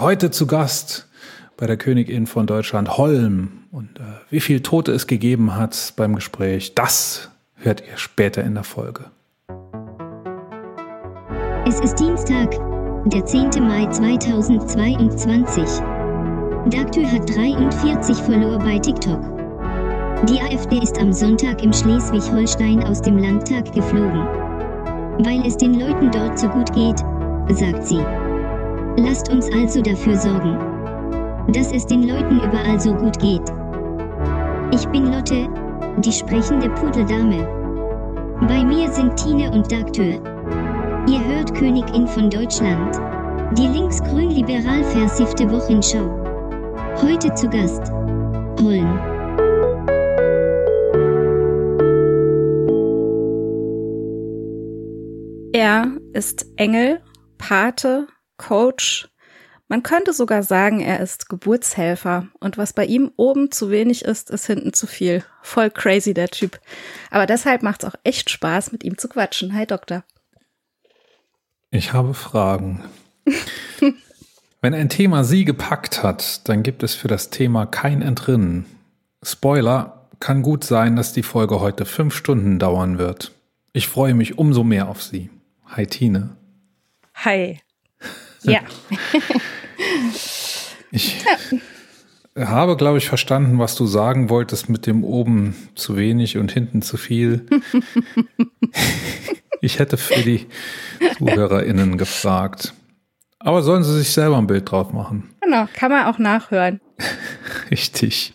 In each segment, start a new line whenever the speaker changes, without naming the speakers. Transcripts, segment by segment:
Heute zu Gast bei der Königin von Deutschland Holm. Und äh, wie viel Tote es gegeben hat beim Gespräch, das hört ihr später in der Folge.
Es ist Dienstag, der 10. Mai 2022. Daktü hat 43 Follower bei TikTok. Die AfD ist am Sonntag im Schleswig-Holstein aus dem Landtag geflogen. Weil es den Leuten dort so gut geht, sagt sie. Lasst uns also dafür sorgen, dass es den Leuten überall so gut geht. Ich bin Lotte, die sprechende Pudeldame. Bei mir sind Tine und Daktür. Ihr hört Königin von Deutschland. Die linksgrün-liberal versiffte Wochenschau. Heute zu Gast. Holm.
Er ist Engel, Pate, Coach. Man könnte sogar sagen, er ist Geburtshelfer. Und was bei ihm oben zu wenig ist, ist hinten zu viel. Voll crazy, der Typ. Aber deshalb macht es auch echt Spaß, mit ihm zu quatschen. Hi, Doktor.
Ich habe Fragen. Wenn ein Thema Sie gepackt hat, dann gibt es für das Thema kein Entrinnen. Spoiler, kann gut sein, dass die Folge heute fünf Stunden dauern wird. Ich freue mich umso mehr auf Sie. Hi Tine.
Hi. Ja.
ich habe, glaube ich, verstanden, was du sagen wolltest mit dem oben zu wenig und hinten zu viel. ich hätte für die ZuhörerInnen gefragt. Aber sollen sie sich selber ein Bild drauf machen?
Genau, kann man auch nachhören.
Richtig.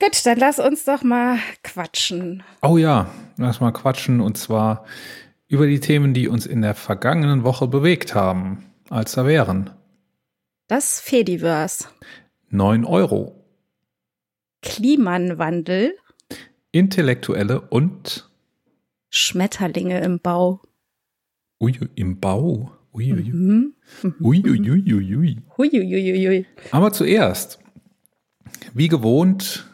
Gut, dann lass uns doch mal quatschen.
Oh ja, lass mal quatschen und zwar über die Themen, die uns in der vergangenen Woche bewegt haben, als da wären.
Das Fediverse.
9 Euro.
Klimawandel.
Intellektuelle und
Schmetterlinge im Bau.
Ui, im Bau. Uiuiui. Mhm. Uiuiuiui.
Uiuiuiui.
Aber zuerst, wie gewohnt,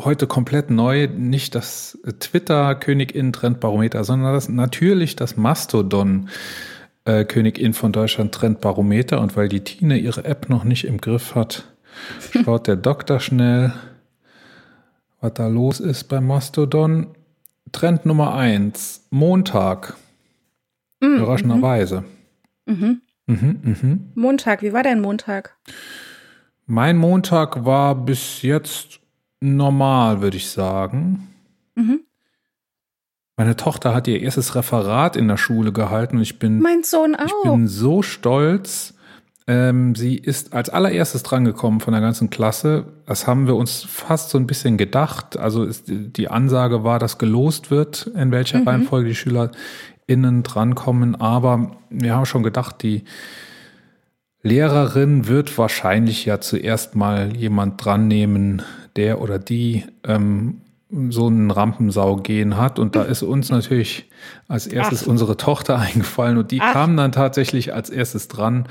heute komplett neu, nicht das Twitter-Königin-Trendbarometer, sondern das, natürlich das Mastodon. Äh, Königin von Deutschland Trendbarometer und weil die Tine ihre App noch nicht im Griff hat, schaut der Doktor schnell, was da los ist beim Mastodon. Trend Nummer eins, Montag. Mm, Überraschenderweise.
Mhm. Mhm, mhm. Montag, wie war dein Montag?
Mein Montag war bis jetzt normal, würde ich sagen. Mhm. Meine Tochter hat ihr erstes Referat in der Schule gehalten und ich bin,
mein Sohn auch.
ich bin so stolz. Ähm, sie ist als allererstes drangekommen von der ganzen Klasse. Das haben wir uns fast so ein bisschen gedacht. Also ist, die Ansage war, dass gelost wird, in welcher mhm. Reihenfolge die SchülerInnen drankommen. Aber wir haben schon gedacht, die Lehrerin wird wahrscheinlich ja zuerst mal jemand dran nehmen, der oder die ähm, so einen Rampensau gehen hat. Und da ist uns natürlich als erstes Ach. unsere Tochter eingefallen und die Ach. kam dann tatsächlich als erstes dran.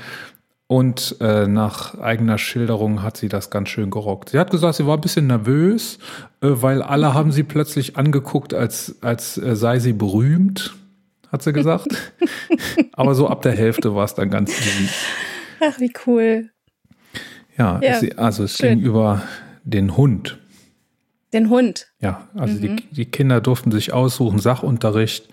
Und äh, nach eigener Schilderung hat sie das ganz schön gerockt. Sie hat gesagt, sie war ein bisschen nervös, äh, weil alle haben sie plötzlich angeguckt, als, als äh, sei sie berühmt, hat sie gesagt. Aber so ab der Hälfte war es dann ganz easy.
Ach, wie cool.
Ja, ja es, also es schön. ging über den Hund.
Den Hund.
Ja, also mhm. die, die Kinder durften sich aussuchen, Sachunterricht,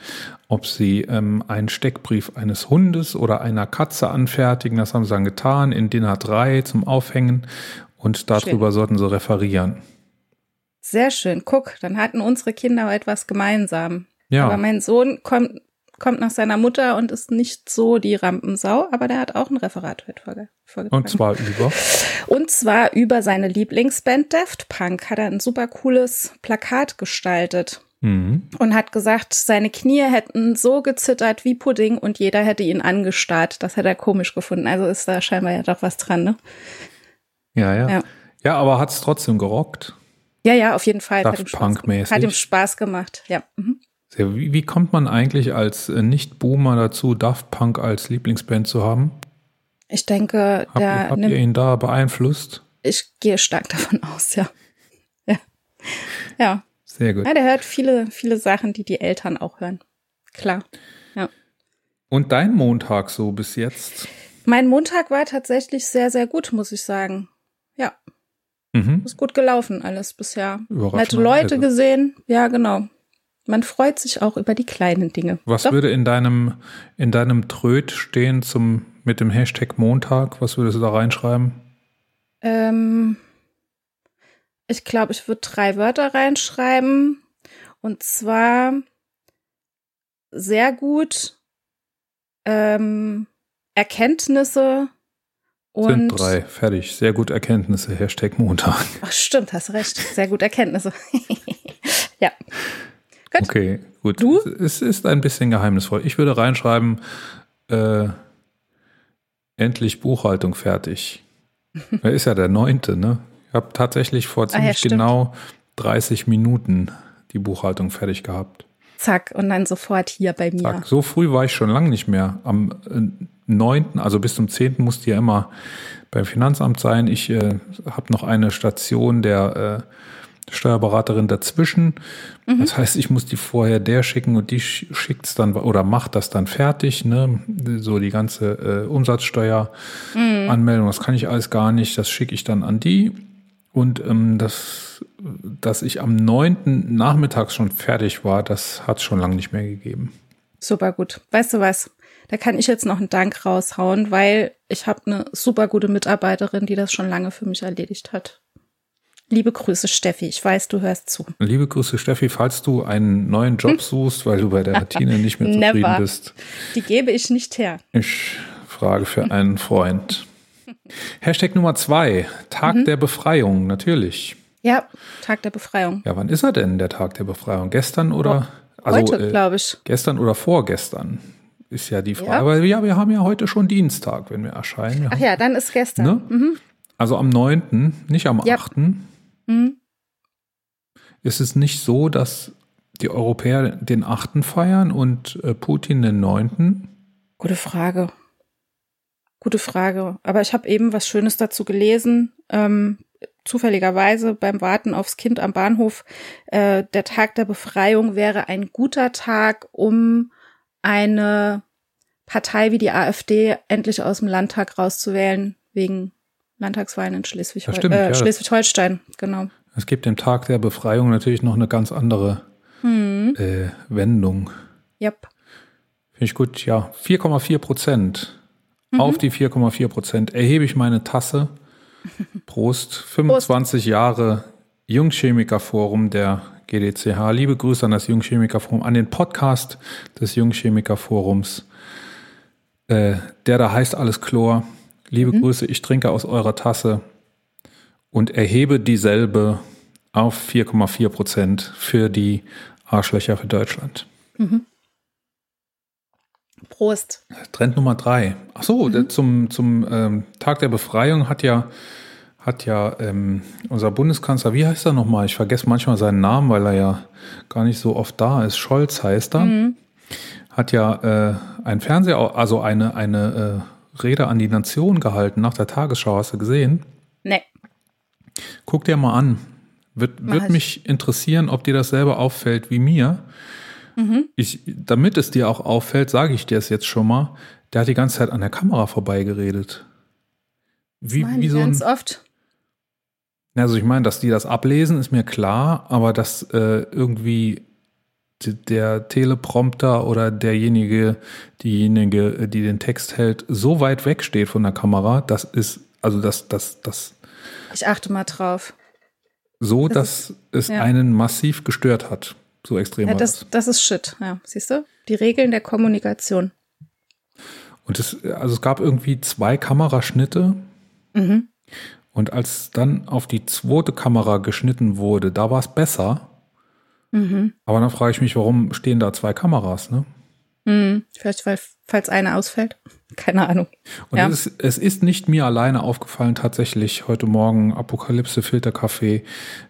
ob sie ähm, einen Steckbrief eines Hundes oder einer Katze anfertigen. Das haben sie dann getan in DIN A3 zum Aufhängen und darüber schön. sollten sie referieren.
Sehr schön. Guck, dann hatten unsere Kinder etwas gemeinsam. Ja. Aber mein Sohn kommt kommt nach seiner Mutter und ist nicht so die Rampensau, aber der hat auch ein Referat heute vorge vorgetragen.
Und zwar über?
Und zwar über seine Lieblingsband Daft Punk hat er ein super cooles Plakat gestaltet. Mhm. Und hat gesagt, seine Knie hätten so gezittert wie Pudding und jeder hätte ihn angestarrt. Das hätte er komisch gefunden. Also ist da scheinbar ja doch was dran, ne?
Ja, ja. Ja, ja aber hat es trotzdem gerockt?
Ja, ja, auf jeden Fall.
Daft Punk-mäßig.
Hat ihm Spaß gemacht, ja. Mhm.
Wie, wie kommt man eigentlich als äh, Nicht-Boomer dazu, Daft Punk als Lieblingsband zu haben?
Ich denke,
Hab, der habt ihr ihn da beeinflusst?
Ich gehe stark davon aus, ja. Ja. ja.
Sehr gut.
Ja, der hört viele, viele Sachen, die die Eltern auch hören. Klar. Ja.
Und dein Montag so bis jetzt?
Mein Montag war tatsächlich sehr, sehr gut, muss ich sagen. Ja.
Mhm.
Ist gut gelaufen alles bisher. Nette. Leute gesehen. Ja, genau. Man freut sich auch über die kleinen Dinge.
Was
Doch.
würde in deinem, in deinem Tröd stehen zum, mit dem Hashtag Montag? Was würdest du da reinschreiben?
Ähm, ich glaube, ich würde drei Wörter reinschreiben. Und zwar sehr gut ähm, Erkenntnisse und
Sind drei. Fertig. Sehr gut Erkenntnisse. Hashtag Montag.
Ach, stimmt, hast recht. Sehr gut Erkenntnisse. ja. Gut.
Okay, gut.
Du?
Es ist ein bisschen geheimnisvoll. Ich würde reinschreiben, äh, endlich Buchhaltung fertig. Er ist ja der neunte, ne? Ich habe tatsächlich vor
Ah ja,
ziemlich genau 30 Minuten die Buchhaltung fertig gehabt.
Zack, und dann sofort hier bei mir.
Zack. So früh war ich schon lange nicht mehr. Am äh, 9., also bis zum 10. musste ja immer beim Finanzamt sein. Ich äh, habe noch eine Station der äh, Steuerberaterin dazwischen. Das heißt, ich muss die vorher der schicken und die sch- schickt's dann oder macht das dann fertig. Ne? So die ganze äh, Umsatzsteueranmeldung, das kann ich alles gar nicht. Das schicke ich dann an die. Und ähm, das, dass ich am 9. nachmittags schon fertig war, das hat es schon lange nicht mehr gegeben.
Super gut. Weißt du was? Da kann ich jetzt noch einen Dank raushauen, weil ich habe eine super gute Mitarbeiterin, die das schon lange für mich erledigt hat. Liebe Grüße, Steffi. Ich weiß, du hörst zu.
Liebe Grüße, Steffi, falls du einen neuen Job suchst, weil du bei der Tine nicht mehr zufrieden
Never.
bist.
Die gebe ich nicht her.
Ich frage für einen Freund. Hashtag Nummer zwei, Tag
Mhm.
der Befreiung, natürlich.
Ja, Tag der Befreiung.
Ja, wann ist er denn, der Tag der Befreiung? Gestern oder? Also,
Heute,
äh,
glaube ich.
Gestern oder vorgestern ist ja die Frage.
Ja.
Aber ja, wir haben ja heute schon Dienstag, wenn wir erscheinen. Wir
Ach
haben-
ja, dann ist gestern.
Ne?
Mhm.
Also am 9., nicht am
Ja.
8.
Mhm.
Ist es nicht so, dass die Europäer den 8. feiern und äh, Putin den 9.?
Gute Frage. Gute Frage. Aber ich habe eben was Schönes dazu gelesen. Ähm, zufälligerweise beim Warten aufs Kind am Bahnhof. Äh, der Tag der Befreiung wäre ein guter Tag, um eine Partei wie die AfD endlich aus dem Landtag rauszuwählen, wegen Landtagswahlen in Schleswig
Ja, stimmt, ja,
äh,
das-
Schleswig-Holstein. Genau.
Es gibt dem Tag der Befreiung natürlich noch eine ganz andere
Hm.
äh, Wendung.
Yep.
Finde ich gut, ja. 4,4 Prozent.
Mhm.
Auf die 4,4 Prozent erhebe ich meine Tasse. Prost. 25 Jahre Jungchemikerforum der GDCH. Liebe Grüße an das Jungchemikerforum, an den Podcast des Jungchemikerforums. Äh, der da heißt alles Chlor. Liebe
Mhm.
Grüße, ich trinke aus eurer Tasse und erhebe dieselbe auf 4,4 Prozent für die Arschlöcher für Deutschland.
Prost.
Trend Nummer drei. Ach so, der- zum, zum ähm, Tag der Befreiung hat ja, hat ja ähm, unser Bundeskanzler, wie heißt er nochmal? Ich vergesse manchmal seinen Namen, weil er ja gar nicht so oft da ist. Scholz heißt er. Hat ja äh, ein Fernseher, also eine, eine äh, Rede an die Nation gehalten nach der Tagesschau. Hast du gesehen?
Nee.
Guck dir mal an. Wird,
Mach
wird
ich.
mich interessieren, ob dir das selber auffällt wie mir.
Mhm.
Ich, damit es dir auch auffällt, sage ich dir es jetzt schon mal. Der hat die ganze Zeit an der Kamera vorbeigeredet. Wie, wie so ein.
ganz oft.
Also ich meine, dass die das ablesen, ist mir klar, aber dass äh, irgendwie der Teleprompter oder derjenige, diejenige, die den Text hält, so weit weg steht von der Kamera, das ist, also das, das, das,
Ich achte mal drauf.
so,
Das
dass es
ja.
einen massiv gestört hat. So extrem
Ja,
war
das,
das.
das ist Shit. Ja, siehst du? Die Regeln der Kommunikation.
Und es, also es gab irgendwie zwei Kameraschnitte.
Mhm.
Und als dann auf die zweite Kamera geschnitten wurde, da war es besser.
Mhm.
Aber dann frage ich mich, warum stehen da zwei Kameras, ne?
Mhm. Vielleicht, weil, falls eine ausfällt. Keine Ahnung.
Und
Ja.
es, ist, es ist nicht mir alleine aufgefallen, tatsächlich heute Morgen Apokalypse Filterkaffee,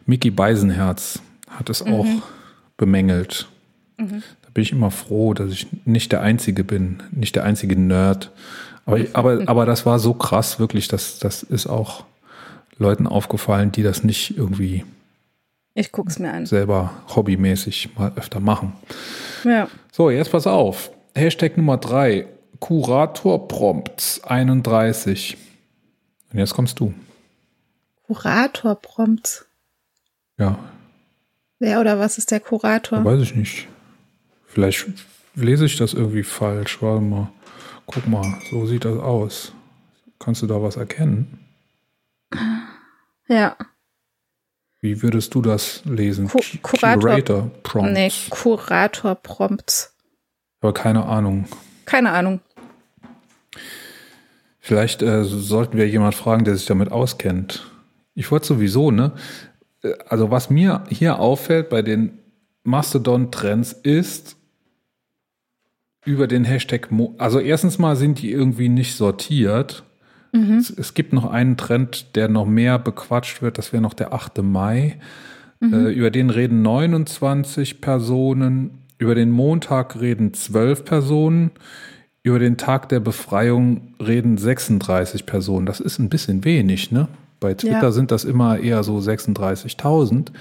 Mickey Beisenherz hat es auch bemängelt. Da bin ich immer froh, dass ich nicht der Einzige bin, nicht der einzige Nerd. Aber, aber, aber das war so krass, wirklich, dass das ist auch Leuten aufgefallen, die das nicht irgendwie
Ich guck's mir an.
selber hobbymäßig mal öfter machen.
Ja.
So, jetzt pass auf. Hashtag Nummer drei, Kurator Prompts 31. Und jetzt kommst du.
Kurator Prompts.
Ja.
Wer oder was ist der Kurator?
Weiß ich nicht. Vielleicht lese ich das irgendwie falsch. Warte mal. Guck mal, so sieht das aus. Kannst du da was erkennen?
Ja.
Wie würdest du das lesen?
Ku Kurator.
Curator Prompts.
Nee, Kurator Prompts.
Aber keine Ahnung.
Keine Ahnung.
Vielleicht äh, sollten wir jemand fragen, der sich damit auskennt. Ich wollte sowieso, ne? Äh, Also was mir hier auffällt bei den Mastodon-Trends ist über den Hashtag, Mo also erstens mal sind die irgendwie nicht sortiert. Es, es gibt noch einen Trend, der noch mehr bequatscht wird, das wäre noch der 8. Mai. Äh, über den reden 29 Personen, über den Montag reden 12 Personen, über den Tag der Befreiung reden 36 Personen. Das ist ein bisschen wenig, ne? Bei Twitter
Ja.
sind das immer eher so 36.000.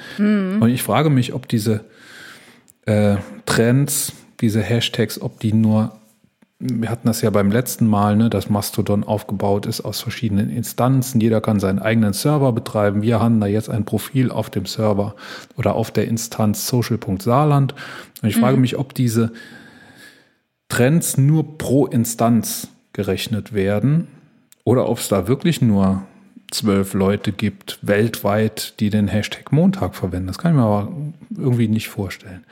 Und ich frage mich, ob diese äh, Trends, diese Hashtags, ob die nur, wir hatten das ja beim letzten Mal, ne, dass Mastodon aufgebaut ist aus verschiedenen Instanzen. Jeder kann seinen eigenen Server betreiben. Wir haben da jetzt ein Profil auf dem Server oder auf der Instanz social.saarland. Und ich frage mich, ob diese Trends nur pro Instanz gerechnet werden oder ob es da wirklich nur zwölf Leute gibt weltweit, die den Hashtag Montag verwenden. Das kann ich mir aber irgendwie nicht vorstellen.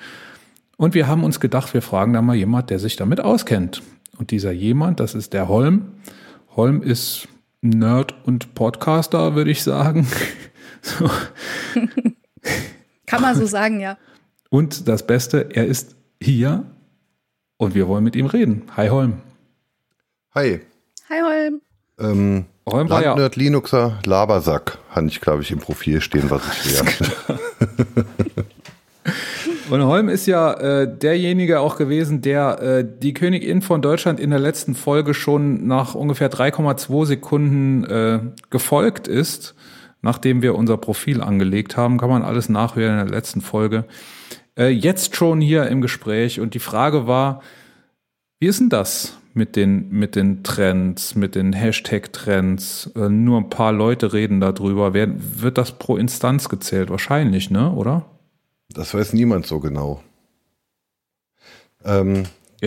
Und wir haben uns gedacht, wir fragen da mal jemand, der sich damit auskennt. Und dieser jemand, das ist der Holm. Holm ist Nerd und Podcaster, würde ich sagen. So.
Kann man so sagen, ja.
Und das Beste, er ist hier und wir wollen mit ihm reden. Hi Holm.
Hi.
Hi Holm.
Ähm,
Holm
Landnerd Linuxer Labersack hatte ich, glaube ich, im Profil stehen, was ich wäre.
Und Holm ist ja äh, derjenige auch gewesen, der äh, die Königin von Deutschland in der letzten Folge schon nach ungefähr 3,2 Sekunden äh, gefolgt ist, nachdem wir unser Profil angelegt haben. Kann man alles nachhören in der letzten Folge. Äh, jetzt schon hier im Gespräch und die Frage war, wie ist denn das mit den, mit den Trends, mit den Hashtag-Trends? Äh, nur ein paar Leute reden darüber. Wird das pro Instanz gezählt? Wahrscheinlich, ne? Oder?
Das weiß niemand so genau. Ähm,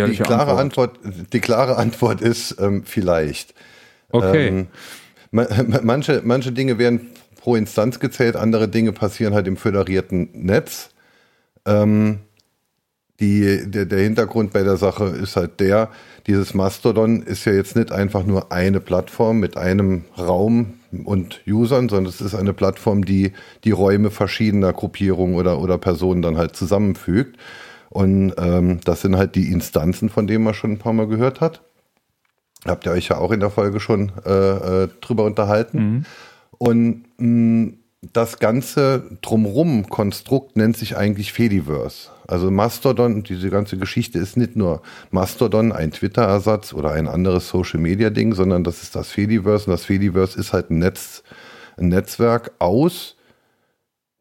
die, klare Antwort. die klare Antwort ist ähm, vielleicht.
Okay.
Ähm, ma- ma- manche, manche Dinge werden pro Instanz gezählt, andere Dinge passieren halt im föderierten Netz. Ähm, die, der, der Hintergrund bei der Sache ist halt der, dieses Mastodon ist ja jetzt nicht einfach nur eine Plattform mit einem Raum und Usern, sondern es ist eine Plattform, die die Räume verschiedener Gruppierungen oder, oder Personen dann halt zusammenfügt. Und ähm, das sind halt die Instanzen, von denen man schon ein paar Mal gehört hat. Habt ihr euch ja auch in der Folge schon äh, äh, drüber unterhalten. Und mh, das ganze drumrum Konstrukt nennt sich eigentlich Fediverse. Also Mastodon, diese ganze Geschichte ist nicht nur Mastodon, ein Twitter-Ersatz oder ein anderes Social-Media-Ding, sondern das ist das Fediverse. Und das Fediverse ist halt ein Netz, ein Netzwerk aus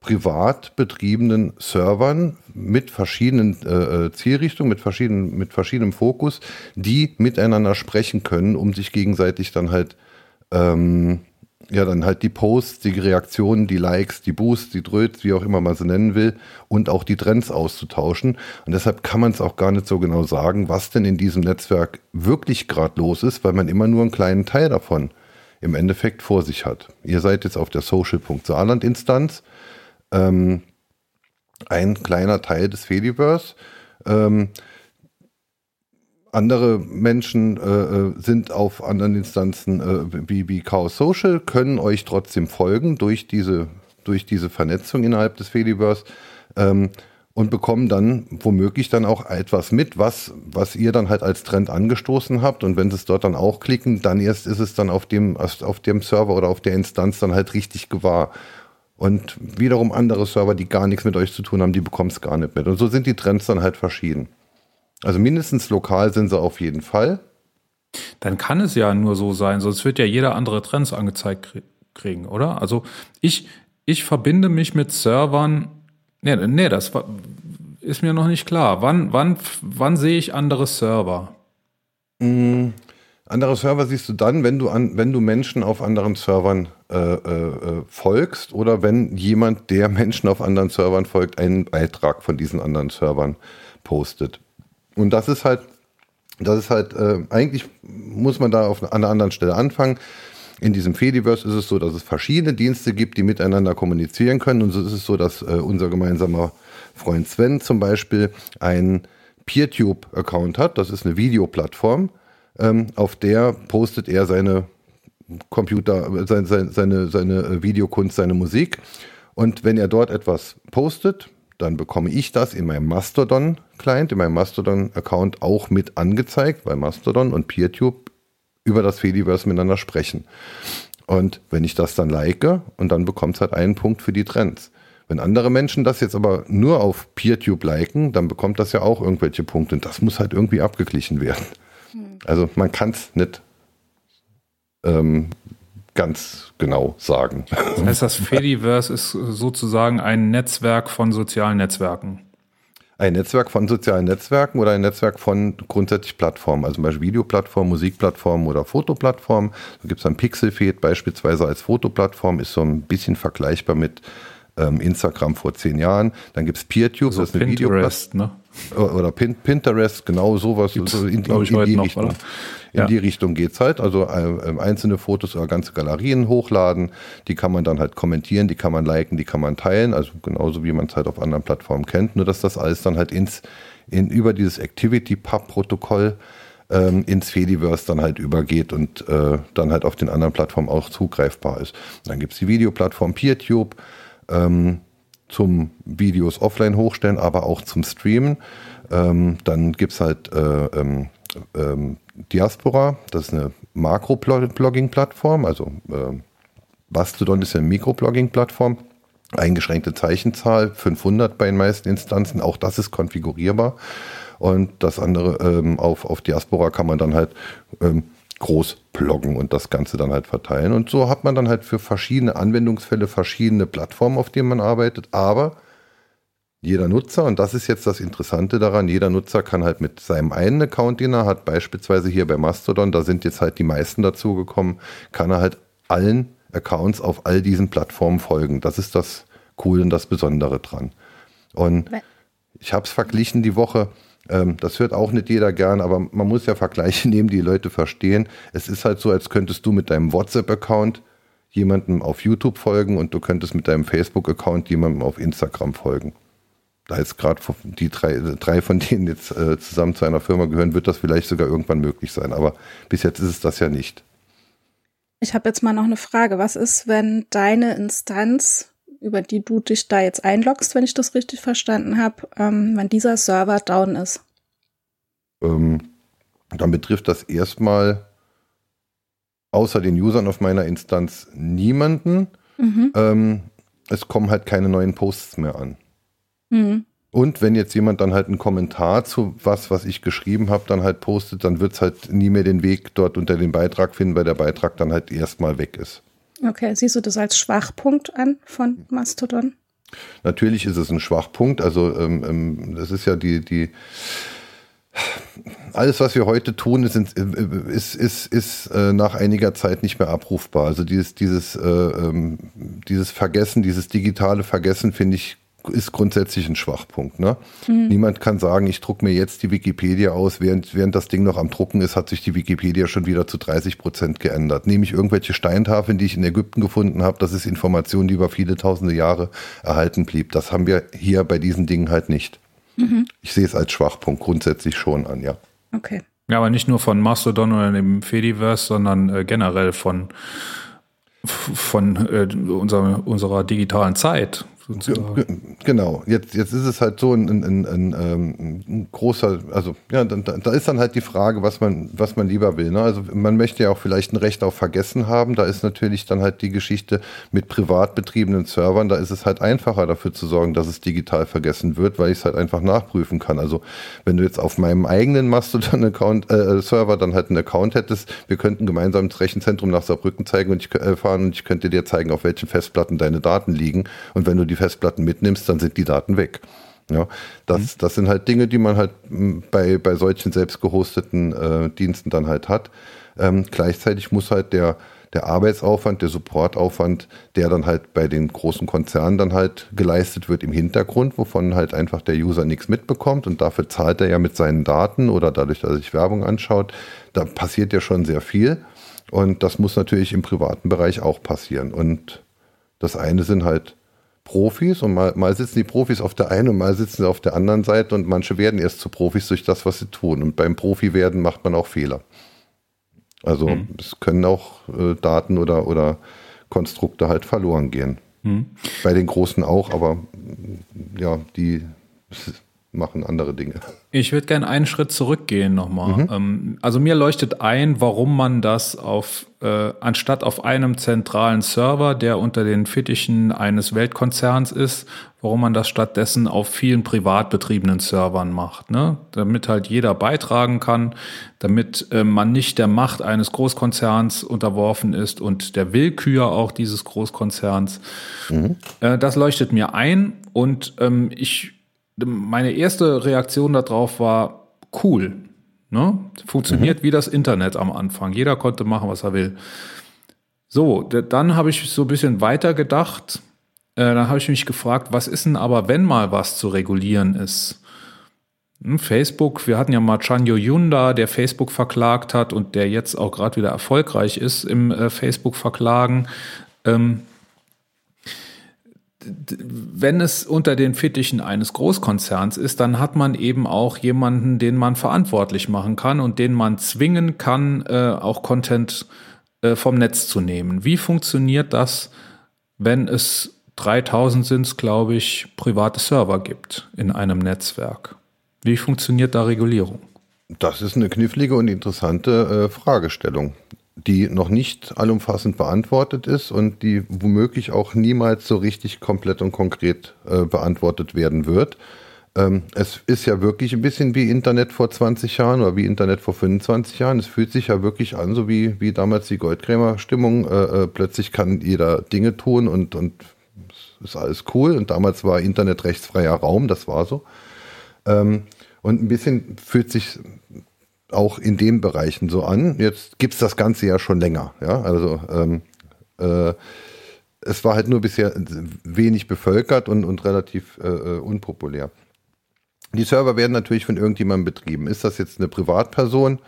privat betriebenen Servern mit verschiedenen äh, äh, Zielrichtungen, mit, verschiedenen, mit verschiedenem Fokus, die miteinander sprechen können, um sich gegenseitig dann halt ähm, ja, dann halt die Posts, die Reaktionen, die Likes, die Boosts, die Dröts, wie auch immer man sie nennen will, und auch die Trends auszutauschen. Und deshalb kann man es auch gar nicht so genau sagen, was denn in diesem Netzwerk wirklich gerade los ist, weil man immer nur einen kleinen Teil davon im Endeffekt vor sich hat. Ihr seid jetzt auf der Social.saarland-Instanz. Ähm, ein kleiner Teil des Fediverse. Ähm, andere Menschen äh, äh, sind auf anderen Instanzen äh, wie, wie Chaos Social, können euch trotzdem folgen durch diese, durch diese Vernetzung innerhalb des Fediverse ähm, und bekommen dann womöglich dann auch etwas mit, was, was ihr dann halt als Trend angestoßen habt. Und wenn sie es dort dann auch klicken, dann erst ist es dann auf dem, auf dem Server oder auf der Instanz dann halt richtig gewahr. Und wiederum andere Server, die gar nichts mit euch zu tun haben, die bekommen es gar nicht mit. Und so sind die Trends dann halt verschieden. Also mindestens lokal sind sie auf jeden Fall.
Dann kann es ja nur so sein, sonst wird ja jeder andere Trends angezeigt krie- kriegen, oder? Also ich, ich verbinde mich mit Servern. Nee, nee, das ist mir noch nicht klar. Wann, wann, wann sehe ich andere Server?
Mm, andere Server siehst du dann, wenn du an, wenn du Menschen auf anderen Servern äh, äh, äh, folgst oder wenn jemand, der Menschen auf anderen Servern folgt, einen Beitrag von diesen anderen Servern postet. Und das ist halt, das ist halt, äh, eigentlich muss man da auf, an einer anderen Stelle anfangen. In diesem Fediverse ist es so, dass es verschiedene Dienste gibt, die miteinander kommunizieren können. Und so ist es so, dass äh, unser gemeinsamer Freund Sven zum Beispiel einen PeerTube-Account hat. Das ist eine Videoplattform, ähm, auf der postet er seine Computer, seine, seine, seine, seine Videokunst, seine Musik. Und wenn er dort etwas postet, dann bekomme ich das in meinem Mastodon-Client, in meinem Mastodon-Account auch mit angezeigt, weil Mastodon und PeerTube über das Fediverse miteinander sprechen. Und wenn ich das dann like, und dann bekommt es halt einen Punkt für die Trends. Wenn andere Menschen das jetzt aber nur auf PeerTube liken, dann bekommt das ja auch irgendwelche Punkte. Und das muss halt irgendwie abgeglichen werden. Hm. Also man kann es nicht ähm, ganz genau sagen.
Das heißt, das Fediverse ist sozusagen ein Netzwerk von sozialen Netzwerken.
Ein Netzwerk von sozialen Netzwerken oder ein Netzwerk von grundsätzlich Plattformen, also zum Beispiel Videoplattformen, Musikplattformen oder Fotoplattformen. Da gibt es dann Pixelfed beispielsweise als Fotoplattform, ist so ein bisschen vergleichbar mit ähm, Instagram vor zehn Jahren. Dann gibt es PeerTube,
also das ist eine Pinterest, ne?
Oder Pin Pinterest, genau sowas.
Gibt's,
so
in, in, in die noch, Richtung. Oder?
In ja. die Richtung geht's halt. Also äh, einzelne Fotos oder ganze Galerien hochladen. Die kann man dann halt kommentieren, die kann man liken, die kann man teilen. Also genauso wie man es halt auf anderen Plattformen kennt. Nur dass das alles dann halt ins, in, über dieses Activity-Pub-Protokoll ähm, ins Fediverse dann halt übergeht und äh, dann halt auf den anderen Plattformen auch zugreifbar ist. Dann gibt's die Videoplattform PeerTube ähm, zum Videos offline hochstellen, aber auch zum Streamen. Ähm, dann gibt es halt äh, ähm, ähm, Diaspora, das ist eine Makro-Blogging-Plattform, also äh, Mastodon ist eine Mikroblogging-Plattform, eingeschränkte Zeichenzahl, 500 bei den meisten Instanzen, auch das ist konfigurierbar. Und das andere ähm, auf, auf Diaspora kann man dann halt ähm, groß bloggen und das Ganze dann halt verteilen. Und so hat man dann halt für verschiedene Anwendungsfälle verschiedene Plattformen, auf denen man arbeitet. Aber jeder Nutzer, und das ist jetzt das Interessante daran, jeder Nutzer kann halt mit seinem einen Account, den er hat, beispielsweise hier bei Mastodon, da sind jetzt halt die meisten dazugekommen, kann er halt allen Accounts auf all diesen Plattformen folgen. Das ist das Coole und das Besondere dran. Und ich habe es verglichen die Woche ähm, das hört auch nicht jeder gern, aber man muss ja Vergleiche nehmen, die Leute verstehen. Es ist halt so, als könntest du mit deinem WhatsApp-Account jemandem auf YouTube folgen und du könntest mit deinem Facebook-Account jemandem auf Instagram folgen. Da jetzt gerade die drei, drei von denen jetzt äh, zusammen zu einer Firma gehören, wird das vielleicht sogar irgendwann möglich sein. Aber bis jetzt ist es das ja nicht.
Ich habe jetzt mal noch eine Frage. Was ist, wenn deine Instanz über die du dich da jetzt einloggst, wenn ich das richtig verstanden habe, ähm, wenn dieser Server down ist?
Ähm, dann betrifft das erstmal außer den Usern auf meiner Instanz niemanden. Mhm. Ähm, es kommen halt keine neuen Posts mehr an. Mhm. Und wenn jetzt jemand dann halt einen Kommentar zu was, was ich geschrieben habe, dann halt postet, dann wird es halt nie mehr den Weg dort unter den Beitrag finden, weil der Beitrag dann halt erstmal weg ist.
Okay, siehst du das als Schwachpunkt an von Mastodon?
Natürlich ist es ein Schwachpunkt. Also ähm, ähm, das ist ja die, die alles, was wir heute tun, ist, ist, ist, ist äh, nach einiger Zeit nicht mehr abrufbar. Also dieses, dieses, äh, ähm, dieses Vergessen, dieses digitale Vergessen, finde ich, ist grundsätzlich ein Schwachpunkt. Ne? Mhm. Niemand kann sagen, ich drucke mir jetzt die Wikipedia aus, während, während das Ding noch am Drucken ist, hat sich die Wikipedia schon wieder zu 30 Prozent geändert. Nehme ich irgendwelche Steintafeln, die ich in Ägypten gefunden habe, das ist Information, die über viele tausende Jahre erhalten blieb. Das haben wir hier bei diesen Dingen halt nicht. Mhm. Ich sehe es als Schwachpunkt grundsätzlich schon an, ja.
Okay.
Ja, aber nicht nur von Mastodon oder dem Fediverse, sondern äh, generell von von äh, unserer, unserer digitalen Zeit
sozusagen. Genau, jetzt, jetzt ist es halt so ein, ein, ein, ein ähm, großer, also ja, da, da, ist dann halt die Frage, was man, was man lieber will. Ne? Also man möchte ja auch vielleicht ein Recht auf Vergessen haben. Da ist natürlich dann halt die Geschichte mit privat betriebenen Servern, da ist es halt einfacher dafür zu sorgen, dass es digital vergessen wird, weil ich es halt einfach nachprüfen kann. Also wenn du jetzt auf meinem eigenen Mastodon-Account, äh, dann halt einen Account hättest, wir könnten gemeinsam ins Rechenzentrum nach Saarbrücken zeigen und ich, äh, fahren und ich könnte dir zeigen, auf welchen Festplatten deine Daten liegen. Und wenn du die die Festplatten mitnimmst, dann sind die Daten weg. Ja, das, mhm. das sind halt Dinge, die man halt bei, bei solchen selbst gehosteten äh, Diensten dann halt hat. Ähm, gleichzeitig muss halt der, der Arbeitsaufwand, der Supportaufwand, der dann halt bei den großen Konzernen dann halt geleistet wird im Hintergrund, wovon halt einfach der User nichts mitbekommt und dafür zahlt er ja mit seinen Daten oder dadurch, dass er sich Werbung anschaut, da passiert ja schon sehr viel und das muss natürlich im privaten Bereich auch passieren und das eine sind halt Profis und mal, mal sitzen die Profis auf der einen und mal sitzen sie auf der anderen Seite und manche werden erst zu Profis durch das, was sie tun und beim Profi werden macht man auch Fehler. Also mhm. es können auch äh, Daten oder, oder Konstrukte halt verloren gehen. Mhm. Bei den Großen auch, aber ja, die machen andere Dinge.
Ich würde gerne einen Schritt zurückgehen nochmal. Mhm. Ähm, also mir leuchtet ein, warum man das auf, äh, anstatt auf einem zentralen Server, der unter den Fittichen eines Weltkonzerns ist, warum man das stattdessen auf vielen privat betriebenen Servern macht. Ne? Damit halt jeder beitragen kann, damit äh, man nicht der Macht eines Großkonzerns unterworfen ist und der Willkür auch dieses Großkonzerns. Mhm. Äh, das leuchtet mir ein und ähm, ich meine erste Reaktion darauf war cool. Ne? Funktioniert mhm. wie das Internet am Anfang. Jeder konnte machen, was er will. So, dann habe ich so ein bisschen weiter gedacht. Äh, dann habe ich mich gefragt, was ist denn aber, wenn mal was zu regulieren ist? Hm, Facebook, wir hatten ja mal Chanyo Yunda, der Facebook verklagt hat und der jetzt auch gerade wieder erfolgreich ist im äh, Facebook-Verklagen. Ähm, wenn es unter den Fittichen eines Großkonzerns ist, dann hat man eben auch jemanden, den man verantwortlich machen kann und den man zwingen kann, äh, auch Content äh, vom Netz zu nehmen. Wie funktioniert das, wenn es 3000 sind glaube ich, private Server gibt in einem Netzwerk? Wie funktioniert da Regulierung?
Das ist eine knifflige und interessante äh, Fragestellung die noch nicht allumfassend beantwortet ist und die womöglich auch niemals so richtig komplett und konkret äh, beantwortet werden wird. Ähm, es ist ja wirklich ein bisschen wie Internet vor 20 Jahren oder wie Internet vor 25 Jahren. Es fühlt sich ja wirklich an, so wie, wie damals die Goldkrämer-Stimmung. Äh, äh, plötzlich kann jeder Dinge tun und, und ist alles cool. Und damals war Internet rechtsfreier Raum, das war so. Ähm, und ein bisschen fühlt sich auch in den Bereichen so an. Jetzt gibt es das Ganze ja schon länger. Ja? Also ähm, äh, es war halt nur bisher wenig bevölkert und, und relativ äh, äh, unpopulär. Die Server werden natürlich von irgendjemandem betrieben. Ist das jetzt eine Privatperson?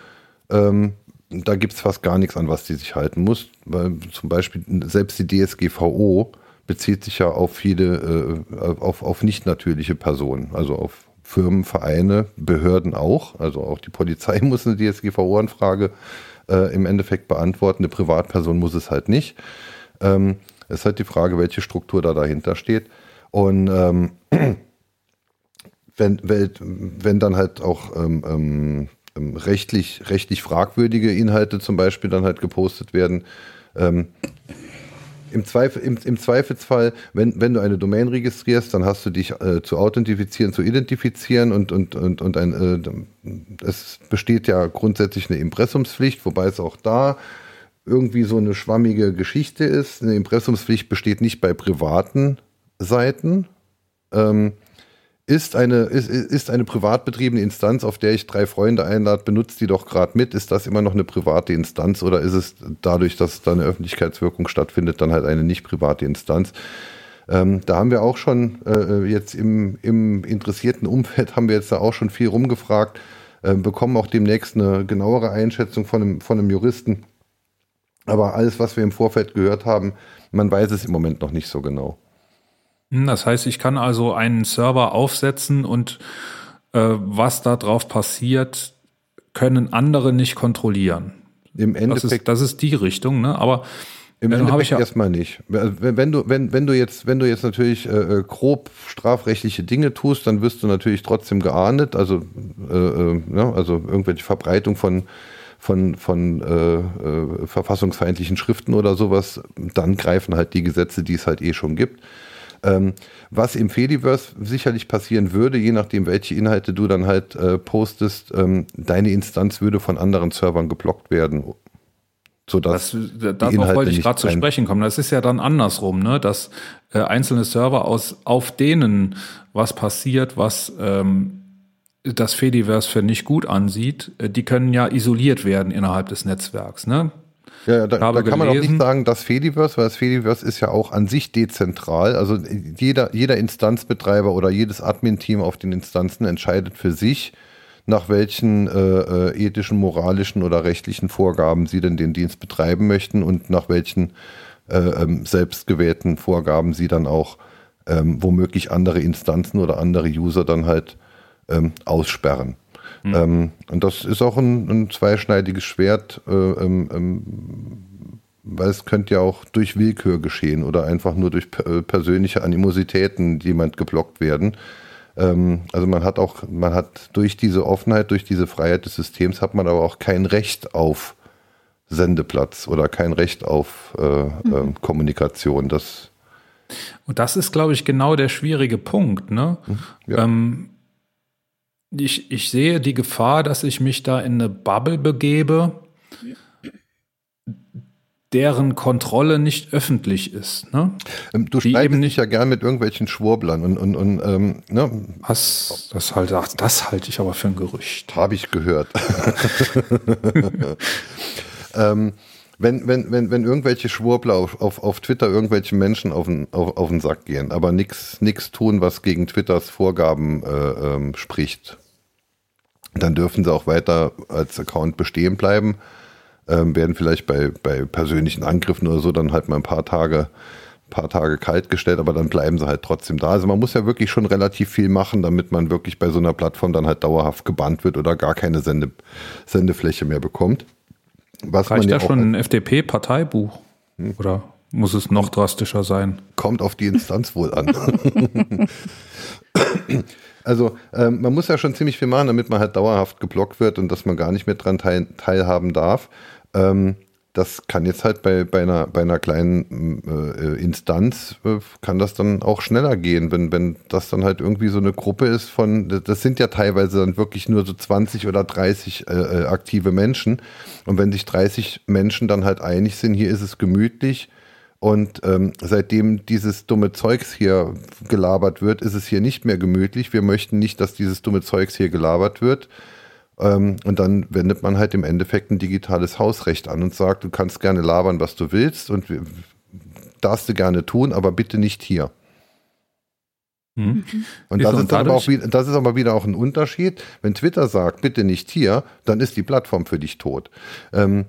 Ähm, da gibt es fast gar nichts, an was die sich halten muss. Weil zum Beispiel selbst die DSGVO bezieht sich ja auf viele, äh, auf, auf nicht natürliche Personen, also auf Firmen, Vereine, Behörden auch. Also auch die Polizei muss eine DSGVO-Anfrage äh, im Endeffekt beantworten. Eine Privatperson muss es halt nicht. Ähm, es ist halt die Frage, welche Struktur da dahinter steht. Und ähm, wenn, wenn dann halt auch ähm, ähm, ähm, rechtlich, rechtlich fragwürdige Inhalte zum Beispiel dann halt gepostet werden, ähm, im, Zweifel, im, im, Zweifelsfall, wenn, wenn du eine Domain registrierst, dann hast du dich äh, zu authentifizieren, zu identifizieren und, und, und, und ein, äh, es besteht ja grundsätzlich eine Impressumspflicht, wobei es auch da irgendwie so eine schwammige Geschichte ist. Eine Impressumspflicht besteht nicht bei privaten Seiten. Ähm, ist eine, ist, ist eine privat betriebene Instanz, auf der ich drei Freunde einlade, benutzt die doch gerade mit. Ist das immer noch eine private Instanz oder ist es dadurch, dass da eine Öffentlichkeitswirkung stattfindet, dann halt eine nicht private Instanz? Ähm, da haben wir auch schon äh, jetzt im, im interessierten Umfeld haben wir jetzt da auch schon viel rumgefragt, äh, bekommen auch demnächst eine genauere Einschätzung von einem, von einem Juristen. Aber alles, was wir im Vorfeld gehört haben, man weiß es im Moment noch nicht so genau.
Hm, das heißt, ich kann also einen Server aufsetzen und äh, was da drauf passiert, können andere nicht kontrollieren. Im Endeffekt. Das ist, das ist die Richtung, ne? Aber
im äh, Endeffekt ich ja erstmal nicht. Wenn du, wenn, wenn du jetzt, wenn du jetzt natürlich äh, grob strafrechtliche Dinge tust, dann wirst du natürlich trotzdem geahndet. Also, äh, äh, ja, also irgendwelche Verbreitung von von, von äh, äh, verfassungsfeindlichen Schriften oder sowas, dann greifen halt die Gesetze, die es halt eh schon gibt. Ähm, was im Fediverse sicherlich passieren würde, je nachdem, welche Inhalte du dann halt äh, postest, ähm, deine Instanz würde von anderen Servern geblockt werden. sodass
das, darauf wollte ich gerade zu sprechen kommen. Das ist ja dann andersrum, ne? dass äh, einzelne Server aus auf denen was passiert, was ähm, das Fediverse für nicht gut ansieht, äh, die können ja isoliert werden innerhalb des Netzwerks. Ne?
Ja, da, da kann man auch nicht sagen, das Fediverse, weil das Fediverse ist ja auch an sich dezentral. Also jeder, jeder Instanzbetreiber oder jedes Admin-Team auf den Instanzen entscheidet für sich, nach welchen äh, äh, ethischen, moralischen oder rechtlichen Vorgaben sie denn den Dienst betreiben möchten und nach welchen äh, ähm, selbstgewählten Vorgaben sie dann auch ähm, womöglich andere Instanzen oder andere User dann halt ähm, aussperren. Mhm. Ähm, und das ist auch ein, ein zweischneidiges Schwert, äh, ähm, ähm, weil es könnte ja auch durch Willkür geschehen oder einfach nur durch äh, persönliche Animositäten jemand geblockt werden. Ähm, also man hat auch, man hat durch diese Offenheit, durch diese Freiheit des Systems hat man aber auch kein Recht auf Sendeplatz oder kein Recht auf äh, mhm. äh, Kommunikation. Das
und das ist, glaube ich, genau der schwierige Punkt. Ne? Mhm. Ja. Ähm, ich, ich sehe die Gefahr, dass ich mich da in eine Bubble begebe, deren Kontrolle nicht öffentlich ist. Ne?
Ähm, du streitest dich ja gern mit irgendwelchen Schwurblern und, und, und ähm, ne?
Was, das, halt, das halte ich aber für ein Gerücht.
Habe ich gehört. ähm, wenn, wenn, wenn, wenn irgendwelche Schwurbler auf, auf, auf Twitter irgendwelchen Menschen auf den, auf, auf den Sack gehen, aber nichts tun, was gegen Twitters Vorgaben äh, ähm, spricht, dann dürfen sie auch weiter als Account bestehen bleiben, ähm, werden vielleicht bei, bei persönlichen Angriffen oder so dann halt mal ein paar Tage paar Tage kalt gestellt, aber dann bleiben sie halt trotzdem da. Also man muss ja wirklich schon relativ viel machen, damit man wirklich bei so einer Plattform dann halt dauerhaft gebannt wird oder gar keine Sende, Sendefläche mehr bekommt.
Was Reicht ja da schon ein FDP-Parteibuch? Hm. Oder muss es noch drastischer sein?
Kommt auf die Instanz wohl an. also ähm, man muss ja schon ziemlich viel machen, damit man halt dauerhaft geblockt wird und dass man gar nicht mehr dran teil, teilhaben darf. Ähm, das kann jetzt halt bei, bei, einer, bei einer kleinen äh, Instanz, äh, kann das dann auch schneller gehen, wenn, wenn das dann halt irgendwie so eine Gruppe ist von, das sind ja teilweise dann wirklich nur so 20 oder 30 äh, äh, aktive Menschen. Und wenn sich 30 Menschen dann halt einig sind, hier ist es gemütlich, und ähm, seitdem dieses dumme Zeugs hier gelabert wird, ist es hier nicht mehr gemütlich. Wir möchten nicht, dass dieses dumme Zeugs hier gelabert wird. Ähm, und dann wendet man halt im Endeffekt ein digitales Hausrecht an und sagt, du kannst gerne labern, was du willst und darfst du gerne tun, aber bitte nicht hier. Mhm. Und das ist, aber auch, das ist aber wieder auch ein Unterschied. Wenn Twitter sagt, bitte nicht hier, dann ist die Plattform für dich tot. Ähm,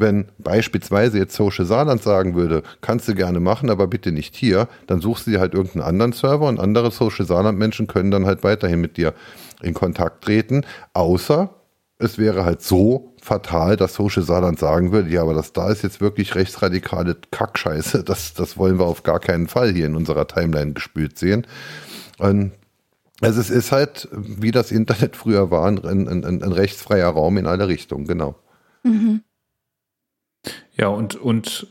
wenn beispielsweise jetzt Social Saarland sagen würde, kannst du gerne machen, aber bitte nicht hier, dann suchst du dir halt irgendeinen anderen Server und andere Social Saarland Menschen können dann halt weiterhin mit dir in Kontakt treten, außer es wäre halt so fatal, dass Social Saarland sagen würde, ja, aber das da ist jetzt wirklich rechtsradikale Kackscheiße, das, das wollen wir auf gar keinen Fall hier in unserer Timeline gespült sehen. Und also es ist halt, wie das Internet früher war, ein, ein, ein, rechtsfreier Raum in alle Richtungen, genau. Mhm.
Ja, und, und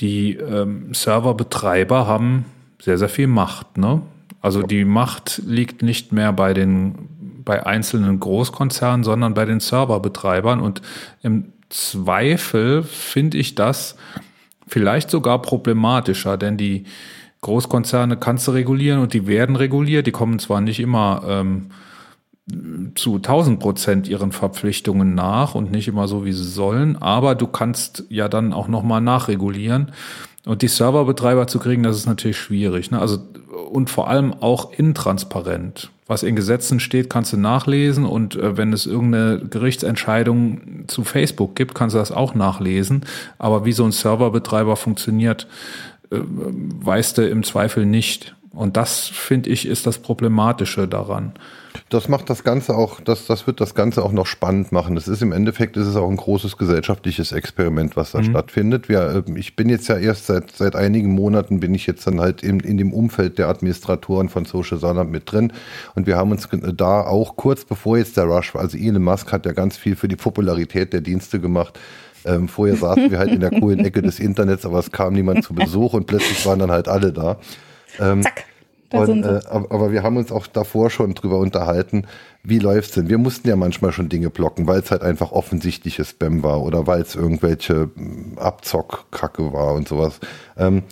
die ähm, Serverbetreiber haben sehr, sehr viel Macht, ne? Also die Macht liegt nicht mehr bei den bei einzelnen Großkonzernen, sondern bei den Serverbetreibern. Und im Zweifel finde ich das vielleicht sogar problematischer, denn die Großkonzerne kannst du regulieren und die werden reguliert. Die kommen zwar nicht immer ähm, zu 1000 Prozent ihren Verpflichtungen nach und nicht immer so, wie sie sollen, aber du kannst ja dann auch nochmal nachregulieren. Und die Serverbetreiber zu kriegen, das ist natürlich schwierig. Ne? Also, und vor allem auch intransparent. Was in Gesetzen steht, kannst du nachlesen und äh, wenn es irgendeine Gerichtsentscheidung zu Facebook gibt, kannst du das auch nachlesen. Aber wie so ein Serverbetreiber funktioniert, äh, weißt du im Zweifel nicht. Und das, finde ich, ist das Problematische daran.
Das macht das Ganze auch, das, das wird das Ganze auch noch spannend machen. Es ist im Endeffekt ist es auch ein großes gesellschaftliches Experiment, was da mhm. stattfindet. Wir, ähm, ich bin jetzt ja erst seit, seit einigen Monaten bin ich jetzt dann halt in, in dem Umfeld der Administratoren von Social Saarland mit drin. Und wir haben uns da auch kurz bevor jetzt der Rush war, also Elon Musk hat ja ganz viel für die Popularität der Dienste gemacht. Ähm, vorher saßen wir halt in der coolen Ecke des Internets, aber es kam niemand zu Besuch und plötzlich waren dann halt alle da. Ähm, Zack Und, äh, aber wir haben uns auch davor schon drüber unterhalten, wie läuft's denn? Wir mussten ja manchmal schon Dinge blocken, weil es halt einfach offensichtliches Spam war oder weil es irgendwelche mm, Abzockkacke war und sowas. Ähm,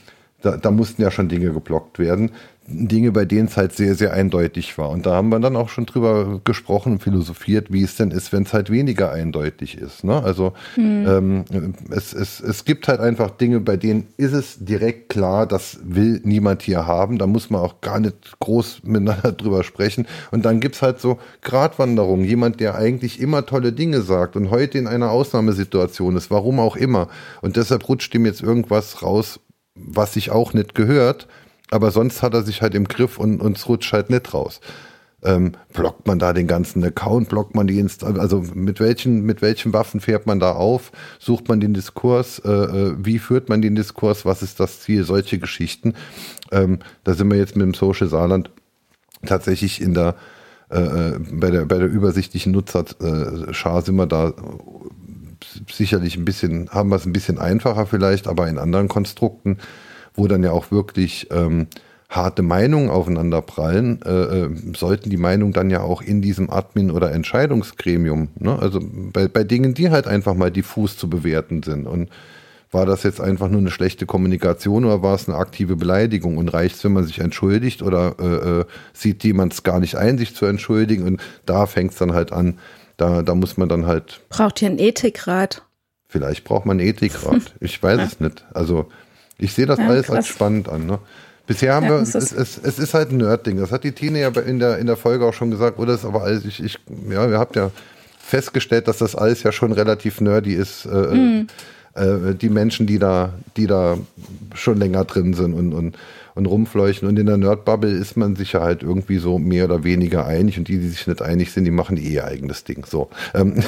da, da mussten ja schon Dinge geblockt werden. Dinge, bei denen es halt sehr, sehr eindeutig war. Und da haben wir dann auch schon drüber gesprochen und philosophiert, wie es denn ist, wenn es halt weniger eindeutig ist. Ne? Also ähm, es, es, es gibt halt einfach Dinge, bei denen ist es direkt klar, das will niemand hier haben. Da muss man auch gar nicht groß miteinander drüber sprechen. Und dann gibt's halt so Gratwanderungen. Jemand, der eigentlich immer tolle Dinge sagt und heute in einer Ausnahmesituation ist, warum auch immer. Und deshalb rutscht ihm jetzt irgendwas raus, was sich auch nicht gehört. Aber sonst hat er sich halt im Griff und uns rutscht halt nicht raus. Ähm, blockt man da den ganzen Account, blockt man die Inst also mit welchen, mit welchen Waffen fährt man da auf, sucht man den Diskurs, äh, äh, wie führt man den Diskurs, was ist das Ziel, solche Geschichten. Ähm, da sind wir jetzt mit dem Social Saarland tatsächlich in der, äh, äh, bei der, bei der übersichtlichen Nutzerschar sind wir da sicherlich ein bisschen, haben wir es ein bisschen einfacher vielleicht, aber in anderen Konstrukten, wo dann ja auch wirklich ähm, harte Meinungen aufeinander prallen, äh, äh, sollten die Meinungen dann ja auch in diesem Admin- oder Entscheidungsgremium, ne? also bei, bei Dingen, die halt einfach mal diffus zu bewerten sind. Und war das jetzt einfach nur eine schlechte Kommunikation oder war es eine aktive Beleidigung? Und reicht es, wenn man sich entschuldigt oder äh, äh, sieht jemand es gar nicht ein, sich zu entschuldigen? Und da fängt es dann halt an, da, da muss man dann halt
Braucht hier einen Ethikrat.
Vielleicht braucht man einen Ethikrat. Ich weiß es nicht. Also ich sehe das
Ja,
alles
krass.
als spannend an. Ne? Bisher haben
Ja,
wir, es,
ist-
es, es ist halt ein Nerd-Ding. Das hat die Tine ja in der, in der Folge auch schon gesagt. Oder ist aber alles, ich, ich, ja, ihr habt ja festgestellt, dass das alles ja schon relativ nerdy ist. Äh,
Mhm.
äh, die Menschen, die da, die da schon länger drin sind und, und, und rumfleuchen. Und in der Nerd-Bubble ist man sich ja halt irgendwie so mehr oder weniger einig. Und die, die sich nicht einig sind, die machen eh ihr eigenes Ding. So. Ähm,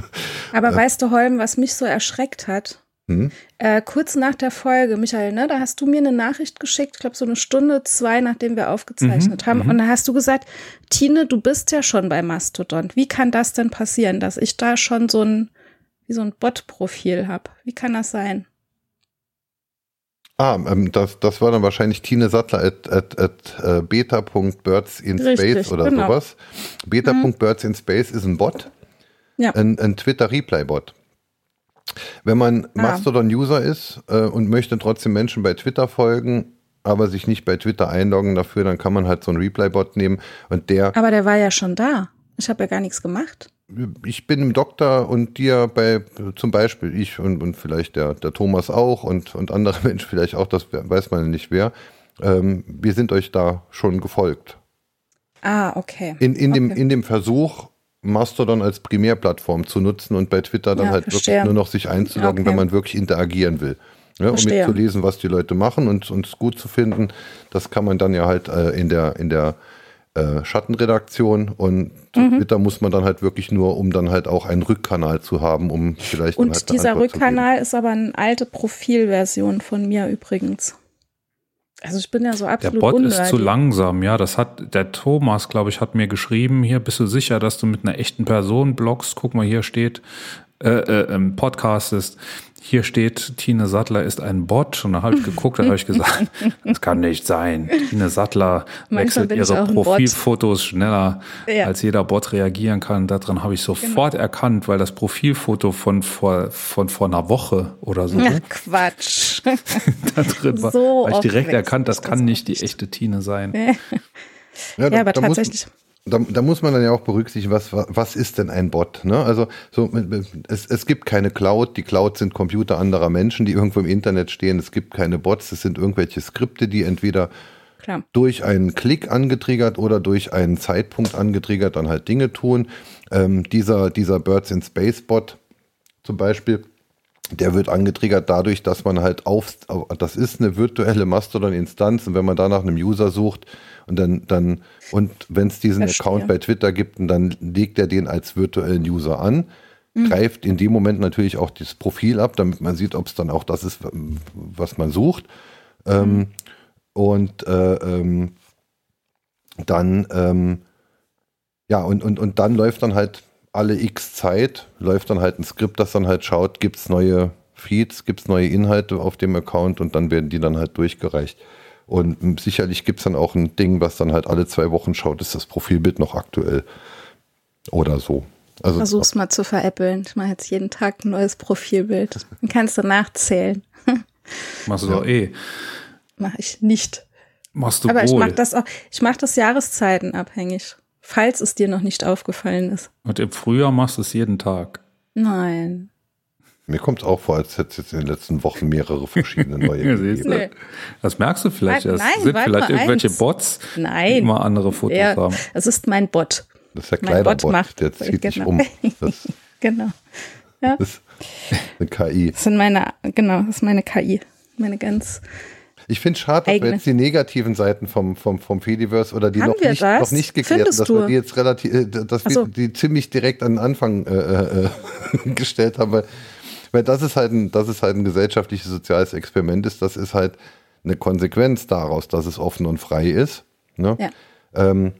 Aber weißt du, Holm, was mich so erschreckt hat?
Hm?
Äh, kurz nach der Folge, Michael, ne, da hast du mir eine Nachricht geschickt, ich glaube so eine Stunde, zwei, nachdem wir aufgezeichnet haben. Und da hast du gesagt, Tine, du bist ja schon bei Mastodon. Wie kann das denn passieren, dass ich da schon so ein, wie so ein Bot-Profil habe? Wie kann das sein?
Ah, ähm, das, das war dann wahrscheinlich Tine Sattler at, at, at äh, beta.birds in
Richtig,
Space oder
genau.
sowas. Beta.birds in Space ist ein Bot,
Ja.
ein, ein Twitter-Replay-Bot. Wenn man
Ah.
Mastodon-User ist äh, und möchte trotzdem Menschen bei Twitter folgen, aber sich nicht bei Twitter einloggen dafür, dann kann man halt so einen Replay-Bot nehmen und der
Aber der war ja schon da. Ich habe ja gar nichts gemacht.
Ich bin im Doktor und dir bei, zum Beispiel ich und, und vielleicht der, der Thomas auch und, und andere Menschen vielleicht auch, das weiß man nicht wer. Ähm, wir sind euch da schon gefolgt.
Ah, okay.
In, in, dem,
Okay.
in dem Versuch, Mastodon als Primärplattform zu nutzen und bei Twitter dann
Ja,
halt
verstehe.
wirklich nur noch sich einzuloggen,
Okay.
wenn man wirklich interagieren will. Ja, um mitzulesen, was die Leute machen und uns gut zu finden. Das kann man dann ja halt äh, in der, in der äh, Schattenredaktion und
Mhm.
Twitter muss man dann halt wirklich nur, um dann halt auch einen Rückkanal zu haben, um vielleicht
Und
halt
dieser. Rückkanal ist aber eine alte Profilversion von mir übrigens. Also ich bin ja so
Der
absolut
Bot ist
unnerdy.
zu langsam, ja. Das hat der Thomas, glaube ich, hat mir geschrieben. Hier bist du sicher, dass du mit einer echten Person bloggst? Guck mal, hier steht äh, äh, im Podcast ist. Hier steht, Tine Sattler ist ein Bot. Und da habe ich geguckt, da habe ich gesagt, das kann nicht sein. Tine Sattler wechselt ihre. Profilfotos schneller,
Ja.
als jeder Bot reagieren kann. Daran habe ich sofort erkannt, weil das Profilfoto von vor, von vor einer Woche oder so
Ach, Quatsch.
da drin war.
So
ich direkt erkannt, das kann nicht die echte Tine sein.
Ja,
Ja, aber
muss-
tatsächlich.
Da, da muss man dann ja auch berücksichtigen, was, was ist denn ein Bot? Ne? Also so, es, es gibt keine Cloud, die Cloud sind Computer anderer Menschen, die irgendwo im Internet stehen. Es gibt keine Bots, es sind irgendwelche Skripte, die entweder
Klar.
durch einen Klick angetriggert oder durch einen Zeitpunkt angetriggert dann halt Dinge tun. Ähm, dieser, dieser Birds in Space Bot zum Beispiel, der wird angetriggert dadurch, dass man halt auf, das ist eine virtuelle Mastodon-Instanz und wenn man da nach einem User sucht und dann, dann und wenn es diesen
Verstehe.
Account bei Twitter gibt, dann legt er den als virtuellen User an, greift in dem Moment natürlich auch das Profil ab, damit man sieht, ob es dann auch das ist, was man sucht. Ähm, und äh, ähm, dann, ähm, ja, und, und, und dann läuft dann halt alle x Zeit, läuft dann halt ein Skript, das dann halt schaut, gibt es neue Feeds, gibt es neue Inhalte auf dem Account und dann werden die dann halt durchgereicht. Und sicherlich gibt es dann auch ein Ding, was dann halt alle zwei Wochen schaut, ist das Profilbild noch aktuell oder so.
Also, Versuch's mal zu veräppeln. Ich mache jetzt jeden Tag ein neues Profilbild. Dann kannst du nachzählen.
Machst du doch eh.
Mach ich nicht.
Machst du
Aber
wohl.
ich mache das auch, ich mache das jahreszeitenabhängig, falls es dir noch nicht aufgefallen ist.
Und im Frühjahr machst du es jeden Tag.
Nein.
Mir kommt es auch vor, als hätte es jetzt in den letzten Wochen mehrere verschiedene neue
Ja, du?
Nee.
Das merkst du vielleicht.
Nein,
Das
nein,
sind vielleicht irgendwelche
eins.
Bots, die
Nein.
immer andere Fotos
Ja,
haben.
es ist mein Bot.
Das ist der
Mein Bot
Kleiderbot,
macht-
der zieht dich
genau.
um. Das
Genau.
ist eine KI.
Das sind meine, genau, das ist meine KI. Meine ganz.
Ich finde es schade, dass wir jetzt die negativen Seiten vom, vom, vom Fediverse oder die
Haben
noch nicht,
das?
noch nicht geklärt, dass
du?
wir die jetzt relativ, äh, dass
so.
wir die ziemlich direkt an den Anfang äh, äh, gestellt haben, weil, weil das ist halt ein, das ist halt ein gesellschaftliches soziales Experiment ist, das ist halt eine Konsequenz daraus, dass es offen und frei ist. Ne?
Ja.
Ähm,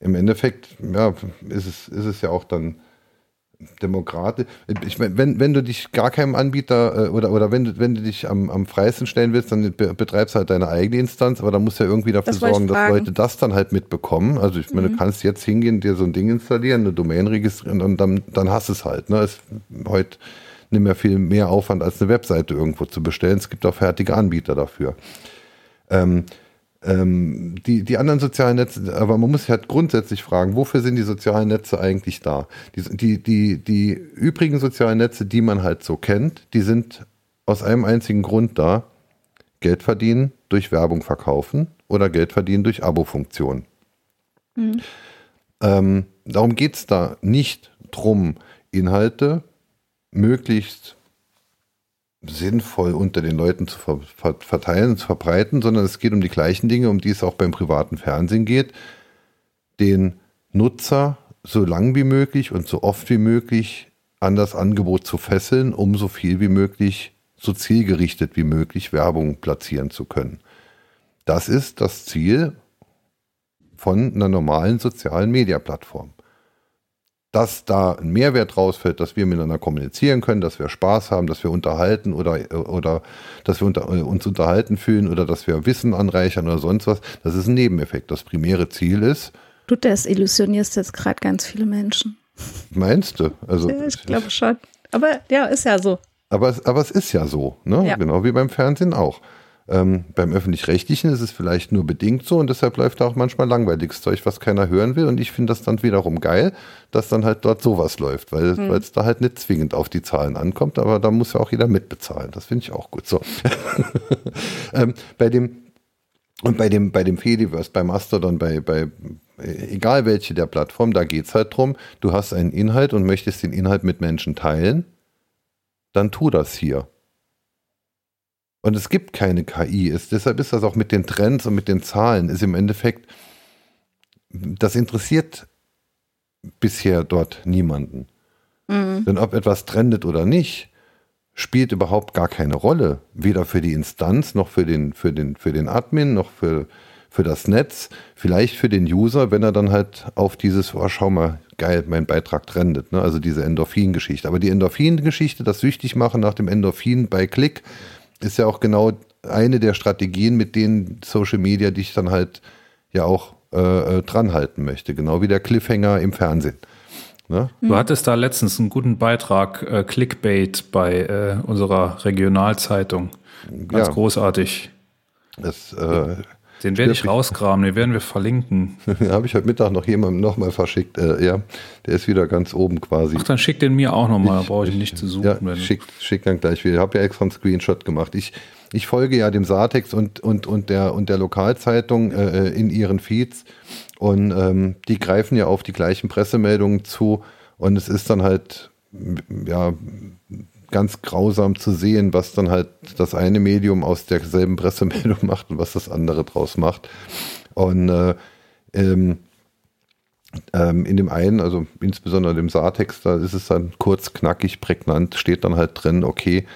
Im Endeffekt, ja, ist es, ist es ja auch dann demokratisch. Ich meine, wenn, wenn du dich gar keinem Anbieter äh, oder, oder wenn, du, wenn du dich am, am freisten stellen willst, dann be betreibst du halt deine eigene Instanz, aber da musst du ja irgendwie dafür
Das
sorgen, dass. Leute das dann halt mitbekommen. Also ich meine, du kannst jetzt hingehen, dir so ein Ding installieren, eine Domain registrieren und dann, dann hast du es halt. Ne? Es heute nicht mehr viel mehr Aufwand, als eine Webseite irgendwo zu bestellen. Es gibt auch fertige Anbieter dafür. Ähm, ähm, die, die anderen sozialen Netze, aber man muss sich halt grundsätzlich fragen, wofür sind die sozialen Netze eigentlich da? Die, die, die, die übrigen sozialen Netze, die man halt so kennt, die sind aus einem einzigen Grund da, Geld verdienen durch Werbung verkaufen oder Geld verdienen durch Abo-Funktionen. Ähm, darum geht es da nicht drum, Inhalte möglichst sinnvoll unter den Leuten zu ver ver verteilen und zu verbreiten, sondern es geht um die gleichen Dinge, um die es auch beim privaten Fernsehen geht, den Nutzer so lang wie möglich und so oft wie möglich an das Angebot zu fesseln, um so viel wie möglich, so zielgerichtet wie möglich Werbung platzieren zu können. Das ist das Ziel von einer normalen sozialen Media-Plattform dass da ein Mehrwert rausfällt, dass wir miteinander kommunizieren können, dass wir Spaß haben, dass wir unterhalten oder, oder dass wir unter, uns unterhalten fühlen oder dass wir Wissen anreichern oder sonst was, das ist ein Nebeneffekt. Das primäre Ziel ist,
Du desillusionierst jetzt gerade ganz viele Menschen.
meinst du? Also,
Ja, ich glaube schon. Aber ja, ist ja so.
aber, es- aber es ist ja so, ne?
Ja.
genau wie beim Fernsehen auch. Ähm, beim öffentlich-rechtlichen ist es vielleicht nur bedingt so und deshalb läuft da auch manchmal langweiliges Zeug, was keiner hören will. Und ich finde das dann wiederum geil, dass dann halt dort sowas läuft, weil weil es da halt nicht zwingend auf die Zahlen ankommt, aber da muss ja auch jeder mitbezahlen. Das finde ich auch gut. So. ähm, bei dem und bei dem, bei dem Fediverse, bei Mastodon, bei, bei egal welche der Plattform, da geht es halt drum, du hast einen Inhalt und möchtest den Inhalt mit Menschen teilen, dann tu das hier. Und es gibt keine KI. Es, deshalb ist das auch mit den Trends und mit den Zahlen, ist im Endeffekt, das interessiert bisher dort niemanden. Denn ob etwas trendet oder nicht, spielt überhaupt gar keine Rolle. Weder für die Instanz, noch für den, für den, für den Admin, noch für, für das Netz. Vielleicht für den User, wenn er dann halt auf dieses, oh, schau mal, geil, mein Beitrag trendet. Ne? Also diese Endorphin-Geschichte. Aber die Endorphin-Geschichte, das süchtig machen nach dem Endorphin bei Klick, ist ja auch genau eine der Strategien, mit denen Social Media dich dann halt ja auch äh, äh, dranhalten möchte. Genau wie der Cliffhanger im Fernsehen. Ne?
Du hattest da letztens einen guten Beitrag, äh, Clickbait, bei äh, unserer Regionalzeitung. Ganz
Ja.
großartig.
Das äh,
Den werde ich rausgraben, den werden wir verlinken.
habe ich heute Mittag noch jemandem nochmal verschickt. Äh, ja, der ist wieder ganz oben quasi.
Ach, dann schick den mir auch nochmal, da brauche ich ihn nicht zu suchen.
Ja,
wenn-
schick, schick dann gleich wieder. Ich habe ja extra einen Screenshot gemacht. Ich, ich folge ja dem Satex und, und, und, der, und der Lokalzeitung äh, in ihren Feeds und ähm, die greifen ja auf die gleichen Pressemeldungen zu und es ist dann halt ja ganz grausam zu sehen, was dann halt das eine Medium aus derselben Pressemeldung macht und was das andere draus macht. Und äh, ähm, ähm, in dem einen, also insbesondere dem Saartext, da ist es dann kurz, knackig, prägnant, steht dann halt drin, okay,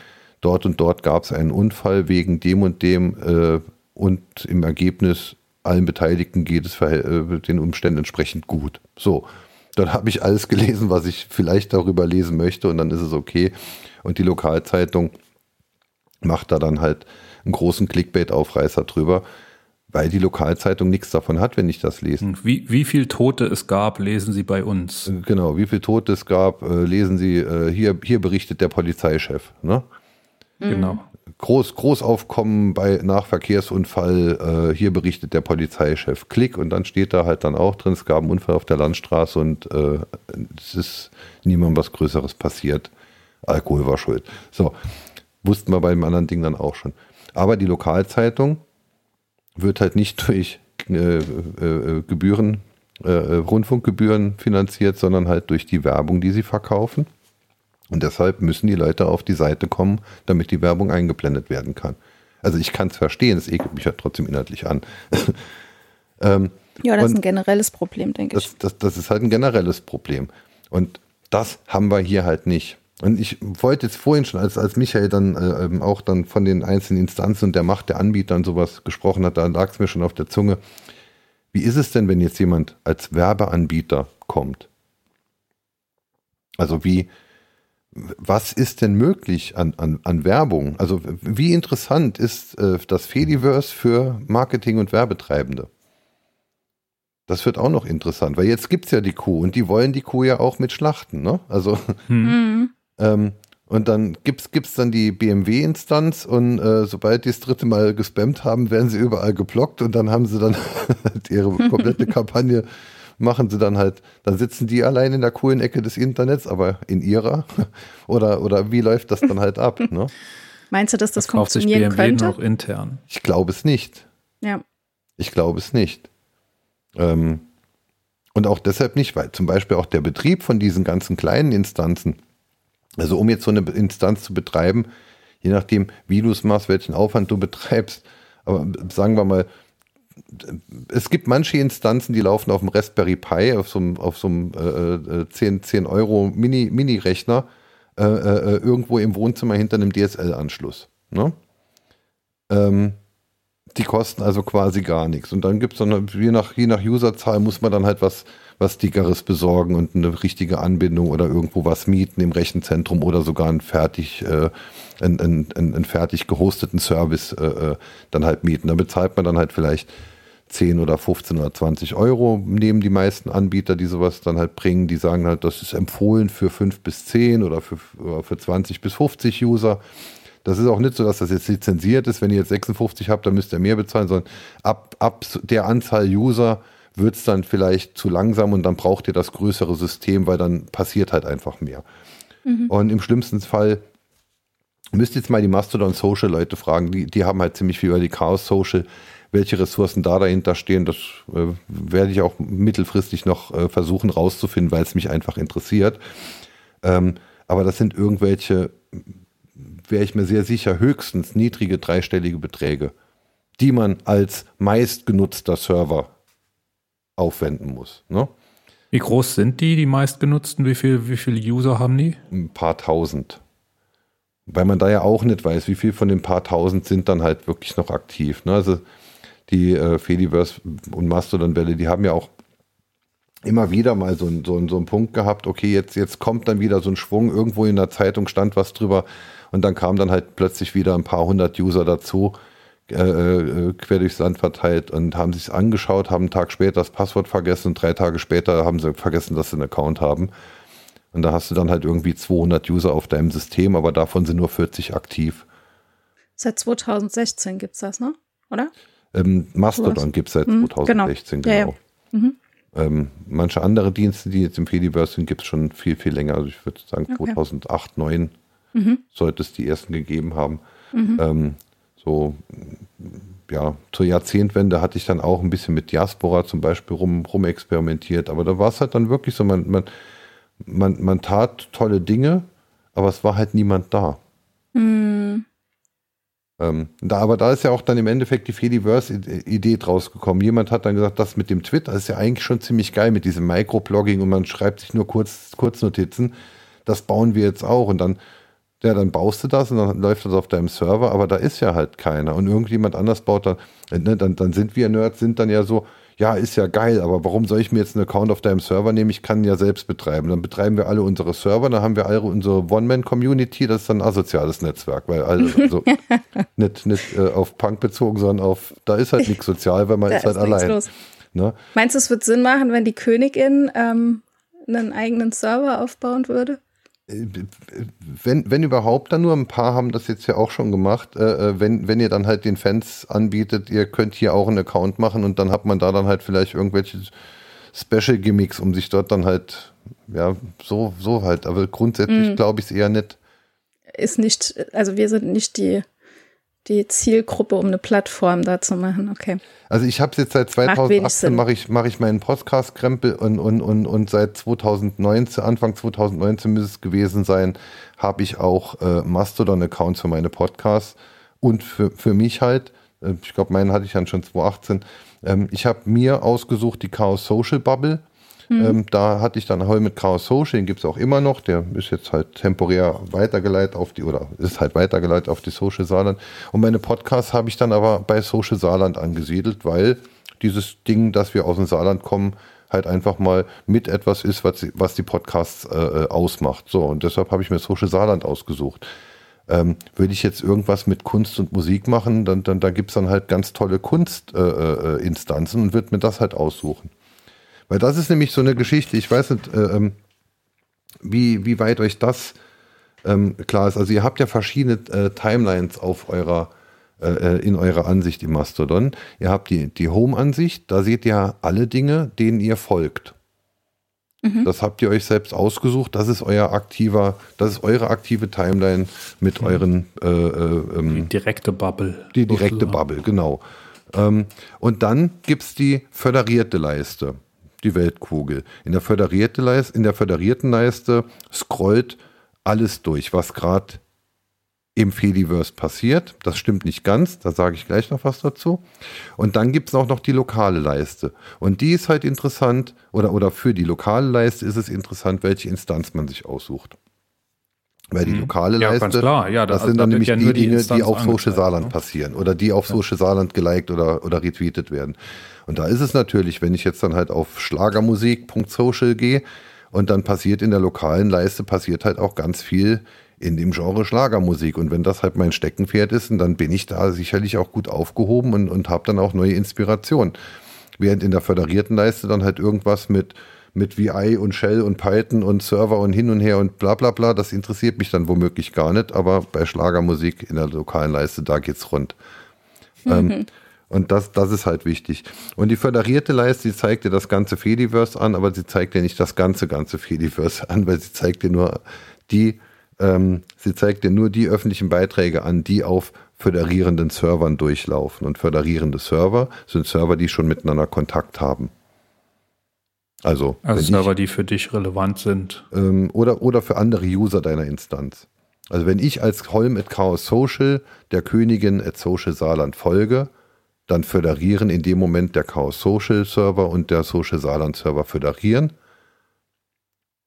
dort und dort gab es einen Unfall wegen dem und dem äh, und im Ergebnis allen Beteiligten geht es äh, den Umständen entsprechend gut. So, dann habe ich alles gelesen, was ich vielleicht darüber lesen möchte und dann ist es okay. Und die Lokalzeitung macht da dann halt einen großen Clickbait-Aufreißer drüber. weil die Lokalzeitung nichts davon hat, wenn ich das lese.
Wie, wie viel Tote es gab, lesen Sie bei uns.
Genau, wie viel Tote es gab, äh, lesen Sie, äh, hier, hier berichtet der Polizeichef. Ne?
Genau.
Groß, Großaufkommen bei nach Verkehrsunfall, äh, hier berichtet der Polizeichef. Klick und dann steht da halt dann auch drin, es gab einen Unfall auf der Landstraße und äh, es ist niemandem was Größeres passiert. Alkohol war schuld. So, wussten wir bei dem anderen Ding dann auch schon. Aber die Lokalzeitung wird halt nicht durch äh, äh, Gebühren, äh, Rundfunkgebühren finanziert, sondern halt durch die Werbung, die sie verkaufen. Und deshalb müssen die Leute auf die Seite kommen, damit die Werbung eingeblendet werden kann. Also ich kann es verstehen, es ekelt mich ja trotzdem inhaltlich an.
ähm, ja, das ist ein generelles Problem, denke
das, ich. Das, das ist halt ein generelles Problem. Und das haben wir hier halt nicht. Und ich wollte jetzt vorhin schon, als, als Michael dann äh, ähm, auch dann von den einzelnen Instanzen und der Macht der Anbieter und sowas gesprochen hat, da lag es mir schon auf der Zunge. Wie ist es denn, wenn jetzt jemand als Werbeanbieter kommt? Also wie, was ist denn möglich an, an, an Werbung? Also wie interessant ist äh, das Fediverse für Marketing- und Werbetreibende? Das wird auch noch interessant, weil jetzt gibt es ja die Kuh und die wollen die Kuh ja auch mit schlachten, ne? Also hm. Ähm, und dann gibt es dann die BMW-Instanz und äh, sobald die das dritte Mal gespammt haben, werden sie überall geblockt und dann haben sie dann ihre komplette Kampagne, machen sie dann halt, dann sitzen die allein in der coolen Ecke des Internets, aber in ihrer. oder, oder wie läuft das dann halt ab? Ne?
Meinst du, dass das, das funktionieren sich BMW könnte?
noch intern.
Ich glaube es nicht.
Ja.
Ich glaube es nicht. Ähm, und auch deshalb nicht, weil zum Beispiel auch der Betrieb von diesen ganzen kleinen Instanzen, also um jetzt so eine Instanz zu betreiben, je nachdem, wie du es machst, welchen Aufwand du betreibst, aber sagen wir mal, es gibt manche Instanzen, die laufen auf dem Raspberry Pi, auf so einem, auf so einem äh, 10, äh, 10 Euro Mini-Rechner, äh, äh, irgendwo im Wohnzimmer hinter einem DSL-Anschluss. Ne? Ähm, die kosten also quasi gar nichts. Und dann gibt es dann, je nach, je nach Userzahl, muss man dann halt was, was Dickeres besorgen und eine richtige Anbindung oder irgendwo was mieten im Rechenzentrum oder sogar einen fertig, äh, einen, einen, einen fertig gehosteten Service äh, äh, dann halt mieten. Da bezahlt man dann halt vielleicht 10 oder 15 oder 20 Euro, nehmen die meisten Anbieter, die sowas dann halt bringen. Die sagen halt, das ist empfohlen für 5 bis 10 oder für, für 20 bis 50 User. Das ist auch nicht so, dass das jetzt lizenziert ist. Wenn ihr jetzt 56 habt, dann müsst ihr mehr bezahlen, sondern ab, ab der Anzahl User wird es dann vielleicht zu langsam und dann braucht ihr das größere System, weil dann passiert halt einfach mehr. Mhm. Und im schlimmsten Fall müsst ihr jetzt mal die Mastodon Social Leute fragen, die, die haben halt ziemlich viel über die Chaos Social, welche Ressourcen da dahinter stehen. Das äh, werde ich auch mittelfristig noch äh, versuchen rauszufinden, weil es mich einfach interessiert. Ähm, aber das sind irgendwelche wäre ich mir sehr sicher, höchstens niedrige dreistellige Beträge, die man als meistgenutzter Server aufwenden muss. Ne?
Wie groß sind die, die meistgenutzten? Wie viele wie viel User haben die?
Ein paar tausend. Weil man da ja auch nicht weiß, wie viel von den paar tausend sind dann halt wirklich noch aktiv. Ne? Also die äh, Fediverse und Mastodon-Welle, die haben ja auch immer wieder mal so, so, so einen Punkt gehabt, okay, jetzt, jetzt kommt dann wieder so ein Schwung, irgendwo in der Zeitung stand was drüber, und dann kamen dann halt plötzlich wieder ein paar hundert User dazu, äh, äh, quer durchs Land verteilt und haben sich angeschaut, haben einen Tag später das Passwort vergessen und drei Tage später haben sie vergessen, dass sie einen Account haben. Und da hast du dann halt irgendwie 200 User auf deinem System, aber davon sind nur 40 aktiv.
Seit 2016 gibt es das, ne? Oder?
Ähm, Mastodon gibt es seit mhm, 2016, genau. genau. Ja, ja. genau. Mhm. Ähm, manche andere Dienste, die jetzt im Fediverse sind, gibt es schon viel, viel länger. Also ich würde sagen okay. 2008, 2009 mhm. sollte es die ersten gegeben haben. Mhm. Ähm, so, ja, zur Jahrzehntwende hatte ich dann auch ein bisschen mit Diaspora zum Beispiel rum, rum experimentiert, aber da war es halt dann wirklich so, man, man, man, man tat tolle Dinge, aber es war halt niemand da. Mhm. Ähm, da, aber da ist ja auch dann im Endeffekt die Fediverse-Idee draus gekommen. Jemand hat dann gesagt, das mit dem Twitter ist ja eigentlich schon ziemlich geil mit diesem Microblogging und man schreibt sich nur kurz, Kurznotizen. Das bauen wir jetzt auch. Und dann ja, dann baust du das und dann läuft das auf deinem Server, aber da ist ja halt keiner. Und irgendjemand anders baut dann, ne, dann, dann sind wir Nerds, sind dann ja so, ja, ist ja geil, aber warum soll ich mir jetzt einen Account auf deinem Server nehmen? Ich kann ihn ja selbst betreiben. Dann betreiben wir alle unsere Server, dann haben wir alle unsere One-Man-Community, das ist dann ein asoziales Netzwerk, weil also, also nicht, nicht äh, auf Punk bezogen, sondern auf, da ist halt nichts sozial, weil man ist halt ist allein.
Ne? Meinst du, es wird Sinn machen, wenn die Königin ähm, einen eigenen Server aufbauen würde?
Wenn, wenn überhaupt, dann nur ein paar haben das jetzt ja auch schon gemacht. Äh, äh, wenn, wenn ihr dann halt den Fans anbietet, ihr könnt hier auch einen Account machen und dann hat man da dann halt vielleicht irgendwelche Special Gimmicks, um sich dort dann halt, ja, so, so halt. Aber grundsätzlich mhm. glaube ich es eher nicht.
Ist nicht, also wir sind nicht die die Zielgruppe, um eine Plattform da zu machen. Okay.
Also ich habe es jetzt seit 2018 mache ich, mach ich meinen Podcast-Krempel und, und, und, und seit 2019, Anfang 2019 müsste es gewesen sein, habe ich auch äh, Mastodon-Accounts für meine Podcasts und für, für mich halt, äh, ich glaube, meinen hatte ich dann schon 2018, ähm, ich habe mir ausgesucht die Chaos Social Bubble Mhm. Ähm, da hatte ich dann Heu mit Chaos Social, den gibt es auch immer noch. Der ist jetzt halt temporär weitergeleitet auf die, oder ist halt weitergeleitet auf die Social Saarland. Und meine Podcasts habe ich dann aber bei Social Saarland angesiedelt, weil dieses Ding, dass wir aus dem Saarland kommen, halt einfach mal mit etwas ist, was, was die Podcasts äh, äh, ausmacht. So, und deshalb habe ich mir Social Saarland ausgesucht. Ähm, würde ich jetzt irgendwas mit Kunst und Musik machen, dann, dann da gibt es dann halt ganz tolle Kunstinstanzen äh, äh, und würde mir das halt aussuchen. Weil das ist nämlich so eine Geschichte, ich weiß nicht, äh, ähm, wie, wie weit euch das ähm, klar ist. Also ihr habt ja verschiedene äh, Timelines auf eurer, äh, äh, in eurer Ansicht im Mastodon. Ihr habt die, die Home-Ansicht, da seht ihr alle Dinge, denen ihr folgt. Mhm. Das habt ihr euch selbst ausgesucht. Das ist euer aktiver, das ist eure aktive Timeline mit mhm. euren äh, äh,
ähm, die direkte Bubble.
Die direkte Bubble, genau. Ähm, und dann gibt es die föderierte Leiste die Weltkugel. In der, föderierte Leiste, in der föderierten Leiste scrollt alles durch, was gerade im Fediverse passiert. Das stimmt nicht ganz, da sage ich gleich noch was dazu. Und dann gibt es auch noch die lokale Leiste. Und die ist halt interessant, oder, oder für die lokale Leiste ist es interessant, welche Instanz man sich aussucht. Weil die mhm. lokale ja, Leiste, ja, das, das sind dann nämlich ja die Dinge, die, die auf Social Saarland ne? passieren oder die auf Social Saarland geliked oder, oder retweetet werden. Und da ist es natürlich, wenn ich jetzt dann halt auf Schlagermusik.social gehe und dann passiert in der lokalen Leiste passiert halt auch ganz viel in dem Genre Schlagermusik. Und wenn das halt mein Steckenpferd ist, dann bin ich da sicherlich auch gut aufgehoben und, und habe dann auch neue Inspiration. Während in der föderierten Leiste dann halt irgendwas mit mit VI und Shell und Python und Server und hin und her und bla bla bla, das interessiert mich dann womöglich gar nicht, aber bei Schlagermusik in der lokalen Leiste, da geht's rund. Ähm, und das, das ist halt wichtig. Und die föderierte Leiste, die zeigt dir das ganze Fediverse an, aber sie zeigt dir nicht das ganze, ganze Fediverse an, weil sie zeigt dir nur die, ähm, sie zeigt dir nur die öffentlichen Beiträge an, die auf föderierenden Servern durchlaufen. Und föderierende Server sind Server, die schon miteinander Kontakt haben. Also,
also Server, ich, die für dich relevant sind.
Ähm, oder, oder für andere User deiner Instanz. Also wenn ich als Holm at Chaos Social der Königin at Social Saarland folge, dann föderieren in dem Moment der Chaos Social Server und der Social Saarland Server föderieren.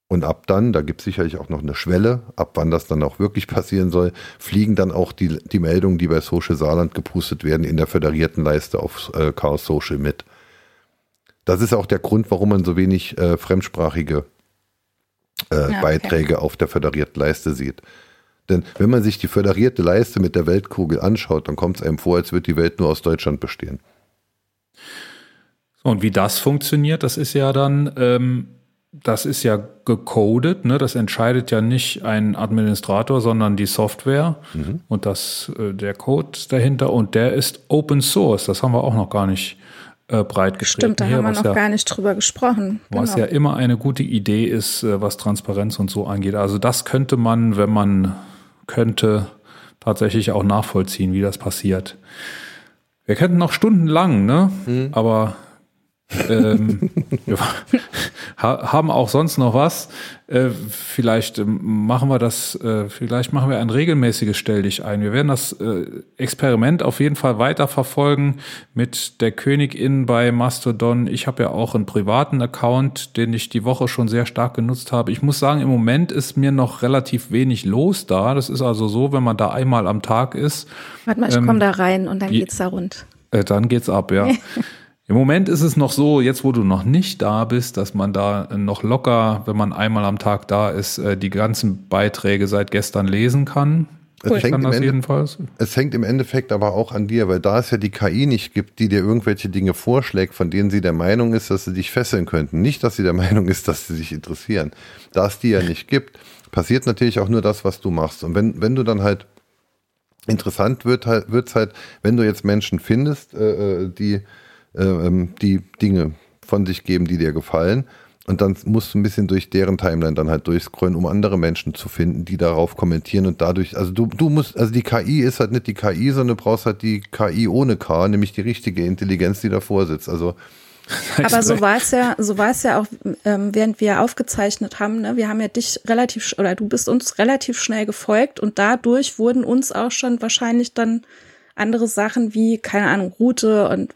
Und ab dann, da gibt es sicherlich auch noch eine Schwelle, ab wann das dann auch wirklich passieren soll, fliegen dann auch die, die Meldungen, die bei Social Saarland gepustet werden, in der föderierten Leiste auf äh, Chaos Social mit. Das ist auch der Grund, warum man so wenig äh, fremdsprachige äh, ja, okay. Beiträge auf der föderierten Leiste sieht. Denn wenn man sich die föderierte Leiste mit der Weltkugel anschaut, dann kommt es einem vor, als würde die Welt nur aus Deutschland bestehen.
und wie das funktioniert, das ist ja dann, ähm, das ist ja gecodet, ne? das entscheidet ja nicht ein Administrator, sondern die Software mhm. und das, äh, der Code dahinter und der ist Open Source, das haben wir auch noch gar nicht äh, breit
Stimmt, da
hier,
haben wir noch ja, gar nicht drüber gesprochen.
Genau. Was ja immer eine gute Idee ist, äh, was Transparenz und so angeht. Also das könnte man, wenn man könnte, tatsächlich auch nachvollziehen, wie das passiert. Wir könnten noch stundenlang, ne? Mhm. Aber ähm, wir haben auch sonst noch was. Äh, vielleicht ähm, machen wir das, äh, vielleicht machen wir ein regelmäßiges Stell dich ein. Wir werden das äh, Experiment auf jeden Fall weiterverfolgen mit der Königin bei Mastodon. Ich habe ja auch einen privaten Account, den ich die Woche schon sehr stark genutzt habe. Ich muss sagen, im Moment ist mir noch relativ wenig los da. Das ist also so, wenn man da einmal am Tag ist.
Warte mal, ich ähm, komme da rein und dann geht's da rund.
Äh, dann geht's ab, ja. Im Moment ist es noch so, jetzt wo du noch nicht da bist, dass man da noch locker, wenn man einmal am Tag da ist, äh, die ganzen Beiträge seit gestern lesen kann.
Es, hängt im jedenfalls. es hängt im Endeffekt aber auch an dir, weil da es ja die KI nicht gibt, die dir irgendwelche Dinge vorschlägt, von denen sie der Meinung ist, dass sie dich fesseln könnten. Nicht, dass sie der Meinung ist, dass sie dich interessieren. Da es die ja nicht gibt, passiert natürlich auch nur das, was du machst. Und wenn, wenn du dann halt interessant wird halt, wird's halt, wenn du jetzt Menschen findest, äh, äh die, äh, ähm, die Dinge von sich geben, die dir gefallen, und dann musst du ein bisschen durch deren Timeline dann halt durchscrollen, um andere Menschen zu finden, die darauf kommentieren und dadurch, also du, du musst, also die KI ist halt nicht die KI, sondern du brauchst halt die KI ohne K, nämlich die richtige Intelligenz, die davor sitzt. Also
aber so war es ja, so war es ja auch, ähm, während wir aufgezeichnet haben. Ne? Wir haben ja dich relativ oder du bist uns relativ schnell gefolgt und dadurch wurden uns auch schon wahrscheinlich dann andere Sachen wie keine Ahnung Route und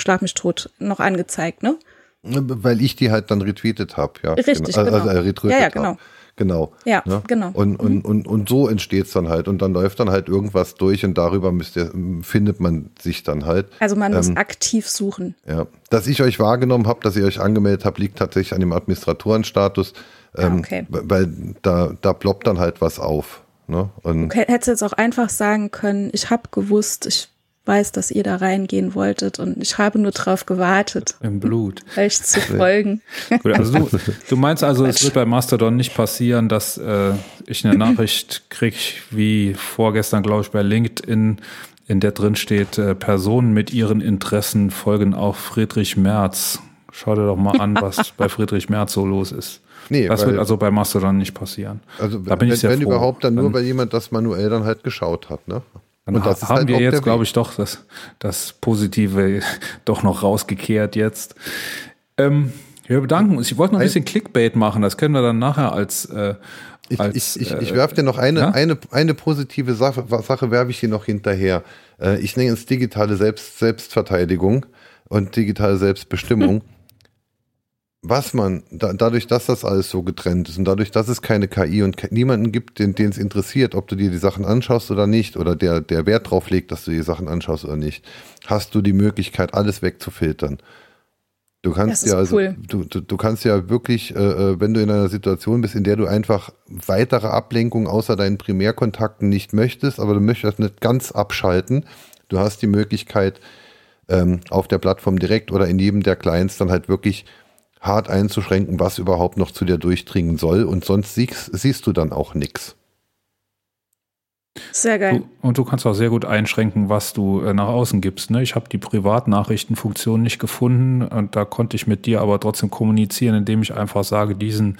Schlag mich tot noch angezeigt, ne?
Weil ich die halt dann retweetet habe, ja.
Richtig,
genau.
Also,
äh, retweetet
ja, ja, genau. Hab.
Genau.
Ja, ne? genau.
Und, und, mhm. und, und so entsteht es dann halt. Und dann läuft dann halt irgendwas durch und darüber ihr, findet man sich dann halt.
Also man ähm, muss aktiv suchen.
Ja. Dass ich euch wahrgenommen habe, dass ihr euch angemeldet habt, liegt tatsächlich an dem Administratorenstatus. Ah, ähm, ah, okay. Weil da, da ploppt dann halt was auf. Ne?
Und okay, hättest jetzt auch einfach sagen können, ich habe gewusst, ich weiß, dass ihr da reingehen wolltet und ich habe nur drauf gewartet.
Im Blut.
Euch zu folgen.
also du, du, meinst also, es wird bei Mastodon nicht passieren, dass äh, ich eine Nachricht kriege, wie vorgestern, glaube ich, bei LinkedIn, in der drin steht, äh, Personen mit ihren Interessen folgen auch Friedrich Merz. Schau dir doch mal an, was bei Friedrich Merz so los ist. Nee, das wird also bei Mastodon nicht passieren.
Also da bin wenn, ich sehr wenn froh. überhaupt, dann nur, weil jemand das manuell dann halt geschaut hat, ne?
Dann und das haben halt wir jetzt, glaube ich, doch das, das Positive doch noch rausgekehrt jetzt. Ähm, wir bedanken uns. Ich wollte noch ein bisschen Clickbait machen. Das können wir dann nachher als. Äh,
als ich ich, ich, ich werfe dir noch eine, ja? eine, eine positive Sache, Sache werfe ich dir noch hinterher. Äh, ich nenne es digitale Selbst, Selbstverteidigung und digitale Selbstbestimmung. Hm was man, da, dadurch, dass das alles so getrennt ist und dadurch, dass es keine KI und niemanden gibt, den es interessiert, ob du dir die Sachen anschaust oder nicht, oder der, der Wert drauf legt, dass du die Sachen anschaust oder nicht, hast du die Möglichkeit, alles wegzufiltern. Du kannst ja also, cool. du, du, du, kannst ja wirklich, äh, äh, wenn du in einer Situation bist, in der du einfach weitere Ablenkungen außer deinen Primärkontakten nicht möchtest, aber du möchtest nicht ganz abschalten, du hast die Möglichkeit, ähm, auf der Plattform direkt oder in jedem der Clients dann halt wirklich hart einzuschränken, was überhaupt noch zu dir durchdringen soll. Und sonst siehst, siehst du dann auch nichts.
Sehr geil.
Du, und du kannst auch sehr gut einschränken, was du äh, nach außen gibst. Ne? Ich habe die Privatnachrichtenfunktion nicht gefunden und da konnte ich mit dir aber trotzdem kommunizieren, indem ich einfach sage, diesen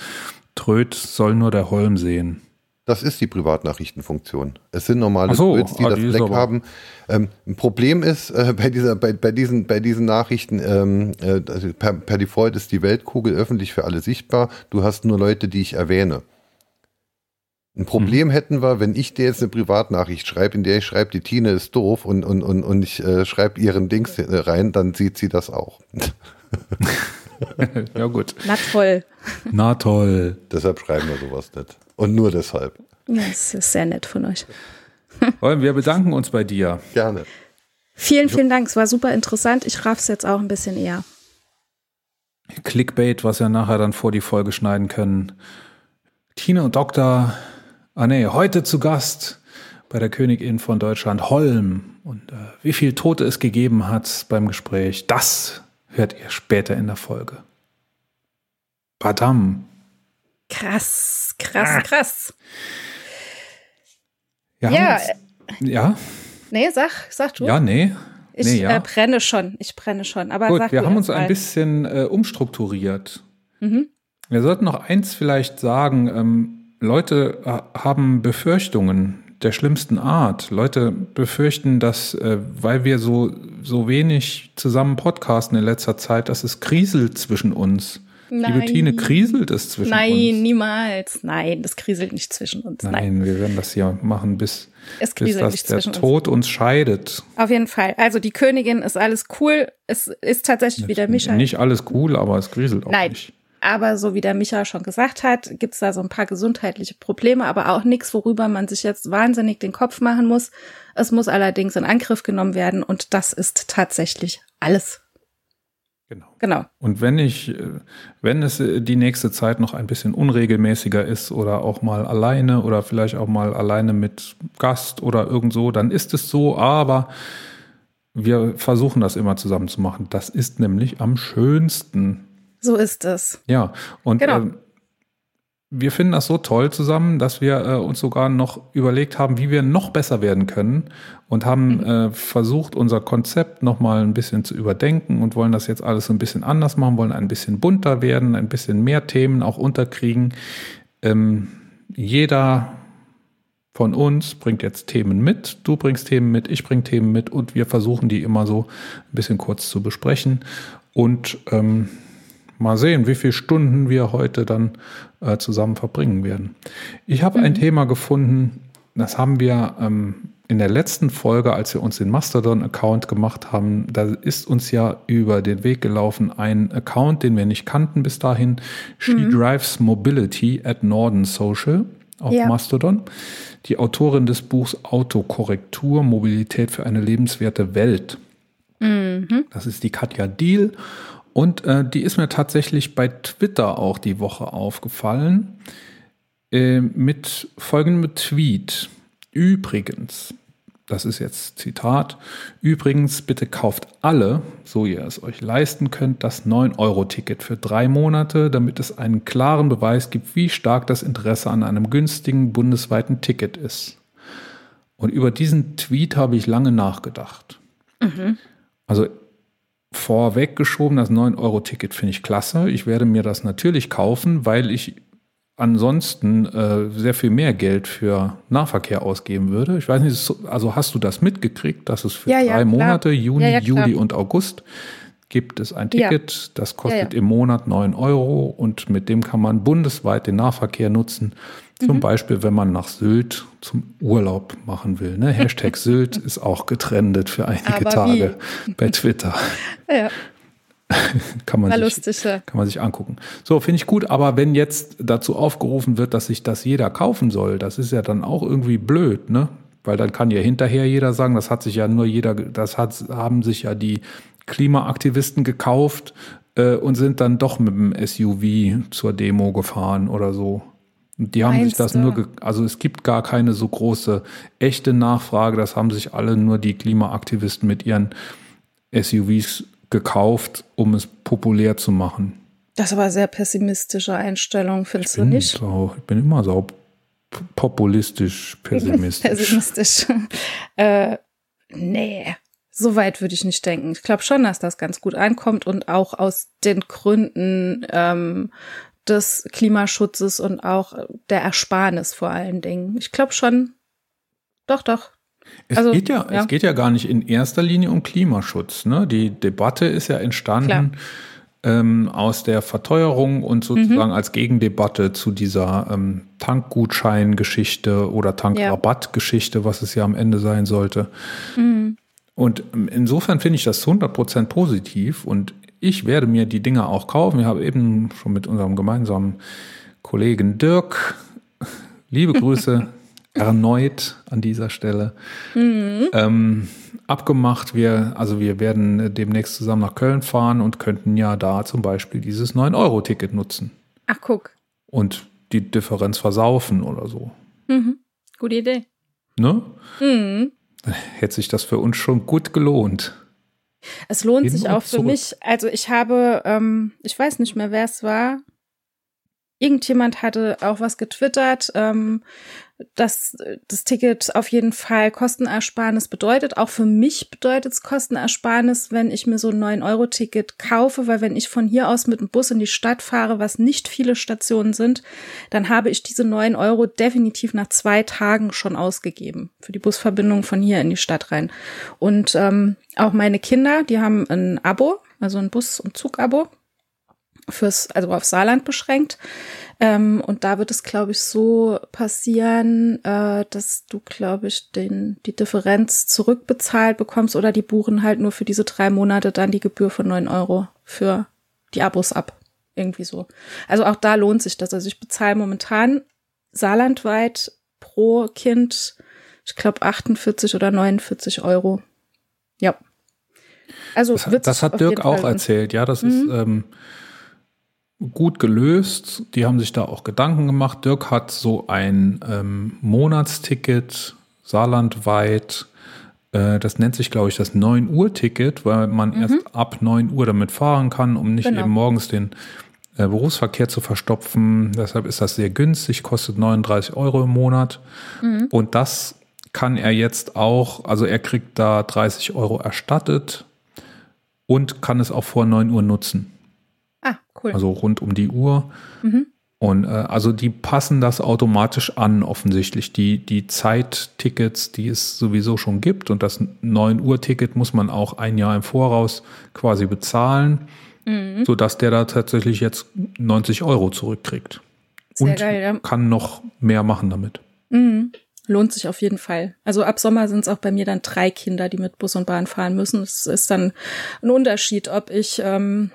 Tröd soll nur der Holm sehen.
Das ist die Privatnachrichtenfunktion. Es sind normale so, Squids, die ah, das die Fleck haben. Ähm, ein Problem ist äh, bei, dieser, bei, bei, diesen, bei diesen Nachrichten, ähm, äh, also per, per Default ist die Weltkugel öffentlich für alle sichtbar. Du hast nur Leute, die ich erwähne. Ein Problem hm. hätten wir, wenn ich dir jetzt eine Privatnachricht schreibe, in der ich schreibe, die Tine ist doof und, und, und, und ich äh, schreibe ihren Dings rein, dann sieht sie das auch.
ja, gut.
Na toll.
Na toll.
Deshalb schreiben wir sowas nicht. Und nur deshalb.
Ja, es ist sehr nett von euch.
wir bedanken uns bei dir.
Gerne.
Vielen, vielen Dank. Es war super interessant. Ich raff's jetzt auch ein bisschen eher.
Clickbait, was wir nachher dann vor die Folge schneiden können. Tine und Dr. Ah nee, heute zu Gast bei der Königin von Deutschland, Holm. Und äh, wie viel Tote es gegeben hat beim Gespräch, das hört ihr später in der Folge. Badam.
Krass, krass, ah. krass.
Ja. Ja. ja.
Nee, sag, sag du.
Ja, nee.
Ich
nee, ja.
äh, brenne schon, ich brenne schon. Aber
Gut, wir haben uns ein bisschen äh, umstrukturiert. Mhm. Wir sollten noch eins vielleicht sagen. Ähm, Leute äh, haben Befürchtungen der schlimmsten Art. Leute befürchten, dass, äh, weil wir so, so wenig zusammen podcasten in letzter Zeit, dass es kriselt zwischen uns. Nein. Liebe Tine, kriselt es zwischen
Nein,
uns?
Nein, niemals. Nein, das kriselt nicht zwischen uns.
Nein, Nein. wir werden das ja machen, bis, es bis das, der Tod uns. uns. scheidet.
Auf jeden Fall. Also die Königin ist alles cool. Es ist tatsächlich wieder Michael.
Nicht alles cool, aber es kriselt auch
Nein.
nicht.
Aber so wie der Micha schon gesagt hat, gibt's da so ein paar gesundheitliche Probleme, aber auch nichts, worüber man sich jetzt wahnsinnig den Kopf machen muss. Es muss allerdings in Angriff genommen werden und das ist tatsächlich alles.
Genau.
Genau.
Und wenn ich, äh, wenn es äh, die nächste Zeit noch ein bisschen unregelmäßiger ist oder auch mal alleine oder vielleicht auch mal alleine mit Gast oder irgend so, dann ist es so, aber wir versuchen das immer zusammen zu machen. Das ist nämlich am schönsten.
So ist es.
Ja, und
Genau.
ähm, wir finden das so toll zusammen, dass wir äh, uns sogar noch überlegt haben, wie wir noch besser werden können und haben äh, versucht, unser Konzept noch mal ein bisschen zu überdenken und wollen das jetzt alles so ein bisschen anders machen, wollen ein bisschen bunter werden, ein bisschen mehr Themen auch unterkriegen. Ähm, jeder von uns bringt jetzt Themen mit, du bringst Themen mit, ich bringe Themen mit und wir versuchen die immer so ein bisschen kurz zu besprechen und ähm, mal sehen, wie viele Stunden wir heute dann äh, zusammen verbringen werden. Ich habe ein Thema gefunden, das haben wir ähm, in der letzten Folge, als wir uns den Mastodon-Account gemacht haben, da ist uns ja über den Weg gelaufen ein Account, den wir nicht kannten bis dahin, She Drives Mobility at Norden Social auf
Ja.
Mastodon. Die Autorin des Buchs Autokorrektur, Mobilität für eine lebenswerte Welt. Das ist die Katja Diel. Und äh, die ist mir tatsächlich bei Twitter auch die Woche aufgefallen äh, mit folgendem Tweet. Übrigens, das ist jetzt Zitat, übrigens bitte kauft alle, so ihr es euch leisten könnt, das 9-Euro-Ticket für drei Monate, damit es einen klaren Beweis gibt, wie stark das Interesse an einem günstigen bundesweiten Ticket ist. Und über diesen Tweet habe ich lange nachgedacht. Also vorweggeschoben, das 9-Euro-Ticket finde ich klasse. Ich werde mir das natürlich kaufen, weil ich ansonsten äh, sehr viel mehr Geld für Nahverkehr ausgeben würde. Ich weiß nicht, also hast du das mitgekriegt, dass es für
Ja, ja,
drei
klar.
Monate, Juni,
Ja, ja.
Juli und August, gibt es ein
Ja.
Ticket, das kostet
Ja, ja.
im Monat 9 Euro und mit dem kann man bundesweit den Nahverkehr nutzen. Zum
Mhm.
Beispiel, wenn man nach Sylt zum Urlaub machen will. Ne? Hashtag Sylt ist auch getrendet für einige
Aber
Tage bei Twitter.
Ja,
Kann man
war
sich kann man sich angucken. So, finde ich gut, aber wenn jetzt dazu aufgerufen wird, dass sich das jeder kaufen soll, das ist ja dann auch irgendwie blöd, ne? Weil dann kann ja hinterher jeder sagen, das hat sich ja nur jeder, das hat, haben sich ja die Klimaaktivisten gekauft äh, und sind dann doch mit dem SUV zur Demo gefahren oder so. Und die haben sich
Meinst
das
du?
nur, also es gibt gar keine so große echte Nachfrage, das haben sich alle nur die Klimaaktivisten mit ihren SUVs gekauft, um es populär zu machen.
Das war eine sehr pessimistische Einstellung, findest du nicht?
So, ich bin immer so populistisch, pessimistisch.
Pessimistisch. äh, nee, so weit würde ich nicht denken. Ich glaube schon, dass das ganz gut ankommt und auch aus den Gründen ähm, des Klimaschutzes und auch der Ersparnis vor allen Dingen. Ich glaube schon. Doch, doch.
es,
also,
geht ja,
ja.
es geht ja gar nicht in erster Linie um Klimaschutz. Ne? Die Debatte ist ja entstanden ähm, aus der Verteuerung und
Mhm.
sozusagen als Gegendebatte zu dieser ähm, Tankgutschein-Geschichte oder Tankrabatt-Geschichte, was es ja am Ende sein sollte.
Mhm.
Und ähm, insofern finde ich das 100% positiv und ich werde mir die Dinge auch kaufen. Wir haben eben schon mit unserem gemeinsamen Kollegen Dirk, liebe Grüße erneut an dieser Stelle, ähm, abgemacht. Wir, also wir werden demnächst zusammen nach Köln fahren und könnten ja da zum Beispiel dieses 9-Euro-Ticket nutzen
Ach, guck.
und die Differenz versaufen oder so.
Mhm. Gute Idee.
Ne?
Mhm.
Hätte sich das für uns schon gut gelohnt.
Es lohnt
Hin
sich auch für
zurück.
mich. Also ich habe, ähm, ich weiß nicht mehr, wer es war. Irgendjemand hatte auch was getwittert, ähm, dass das Ticket auf jeden Fall Kostenersparnis bedeutet. Auch für mich bedeutet es Kostenersparnis, wenn ich mir so ein 9-Euro-Ticket kaufe, weil wenn ich von hier aus mit dem Bus in die Stadt fahre, was nicht viele Stationen sind, dann habe ich diese 9 Euro definitiv nach zwei Tagen schon ausgegeben für die Busverbindung von hier in die Stadt rein. Und ähm, auch meine Kinder, die haben ein Abo, also ein Bus- und Zugabo fürs, also auf Saarland beschränkt. Ähm, und da wird es, glaube ich, so passieren, äh, dass du, glaube ich, den, die Differenz zurückbezahlt bekommst oder die buchen halt nur für diese drei Monate dann die Gebühr von neun Euro für die Abos ab. Irgendwie so. Also auch da lohnt sich das. Also ich bezahle momentan saarlandweit pro Kind, ich glaube, 48 oder 49 Euro. Ja. Also
Das, das hat Dirk auch
Mhm.
erzählt, ja, das ist ähm, gut gelöst. Die haben sich da auch Gedanken gemacht. Dirk hat so ein ähm, Monatsticket saarlandweit. Äh, das nennt sich, glaube ich, das 9-Uhr-Ticket, weil man erst ab 9 Uhr damit fahren kann, um nicht
Mhm. Genau.
eben morgens den äh, Berufsverkehr zu verstopfen. Deshalb ist das sehr günstig, kostet 39 Euro im Monat.
Mhm.
Und das kann er jetzt auch, also er kriegt da 30 Euro erstattet und kann es auch vor 9 Uhr nutzen.
Cool.
Also rund um die Uhr. Und äh, also die passen das automatisch an, offensichtlich. Die, die Zeittickets, die es sowieso schon gibt. Und das 9 Uhr-Ticket muss man auch ein Jahr im Voraus quasi bezahlen, sodass der da tatsächlich jetzt 90 Euro zurückkriegt.
Sehr
und
geil, ja.
kann noch mehr machen damit.
Mhm. Lohnt sich auf jeden Fall. Also ab Sommer sind es auch bei mir dann drei Kinder, die mit Bus und Bahn fahren müssen. Es ist dann ein Unterschied, ob ich ähm,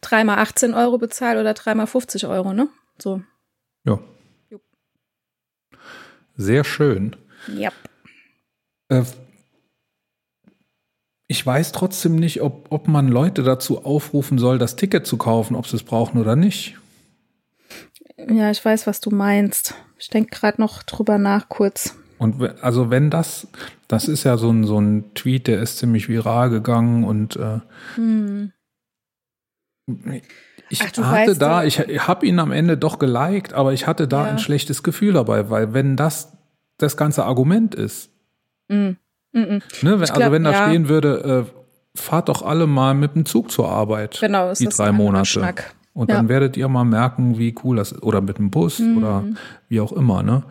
dreimal 18 Euro bezahle oder dreimal 50 Euro, ne? So.
Ja.
Jupp.
Sehr schön.
Ja.
Äh, Ich weiß trotzdem nicht, ob, ob man Leute dazu aufrufen soll, das Ticket zu kaufen, ob sie es brauchen oder nicht.
Ja, ich weiß, was du meinst. Ich denke gerade noch drüber nach kurz.
Und also wenn das, das ist ja so ein, so ein Tweet, der ist ziemlich viral gegangen und äh, ich
Ach, du
hatte da,
ja-
ich habe ihn am Ende doch geliked, aber ich hatte da
Ja.
ein schlechtes Gefühl dabei, weil wenn das das ganze Argument ist,
Mhm. Mhm.
ne, wenn, also
glaub,
wenn da
ja.
stehen würde, äh, fahrt doch alle mal mit dem Zug zur Arbeit,
Genau,
die drei Monate. Und
Ja.
dann werdet ihr mal merken, wie cool das ist. Oder mit dem Bus oder wie auch immer, ne?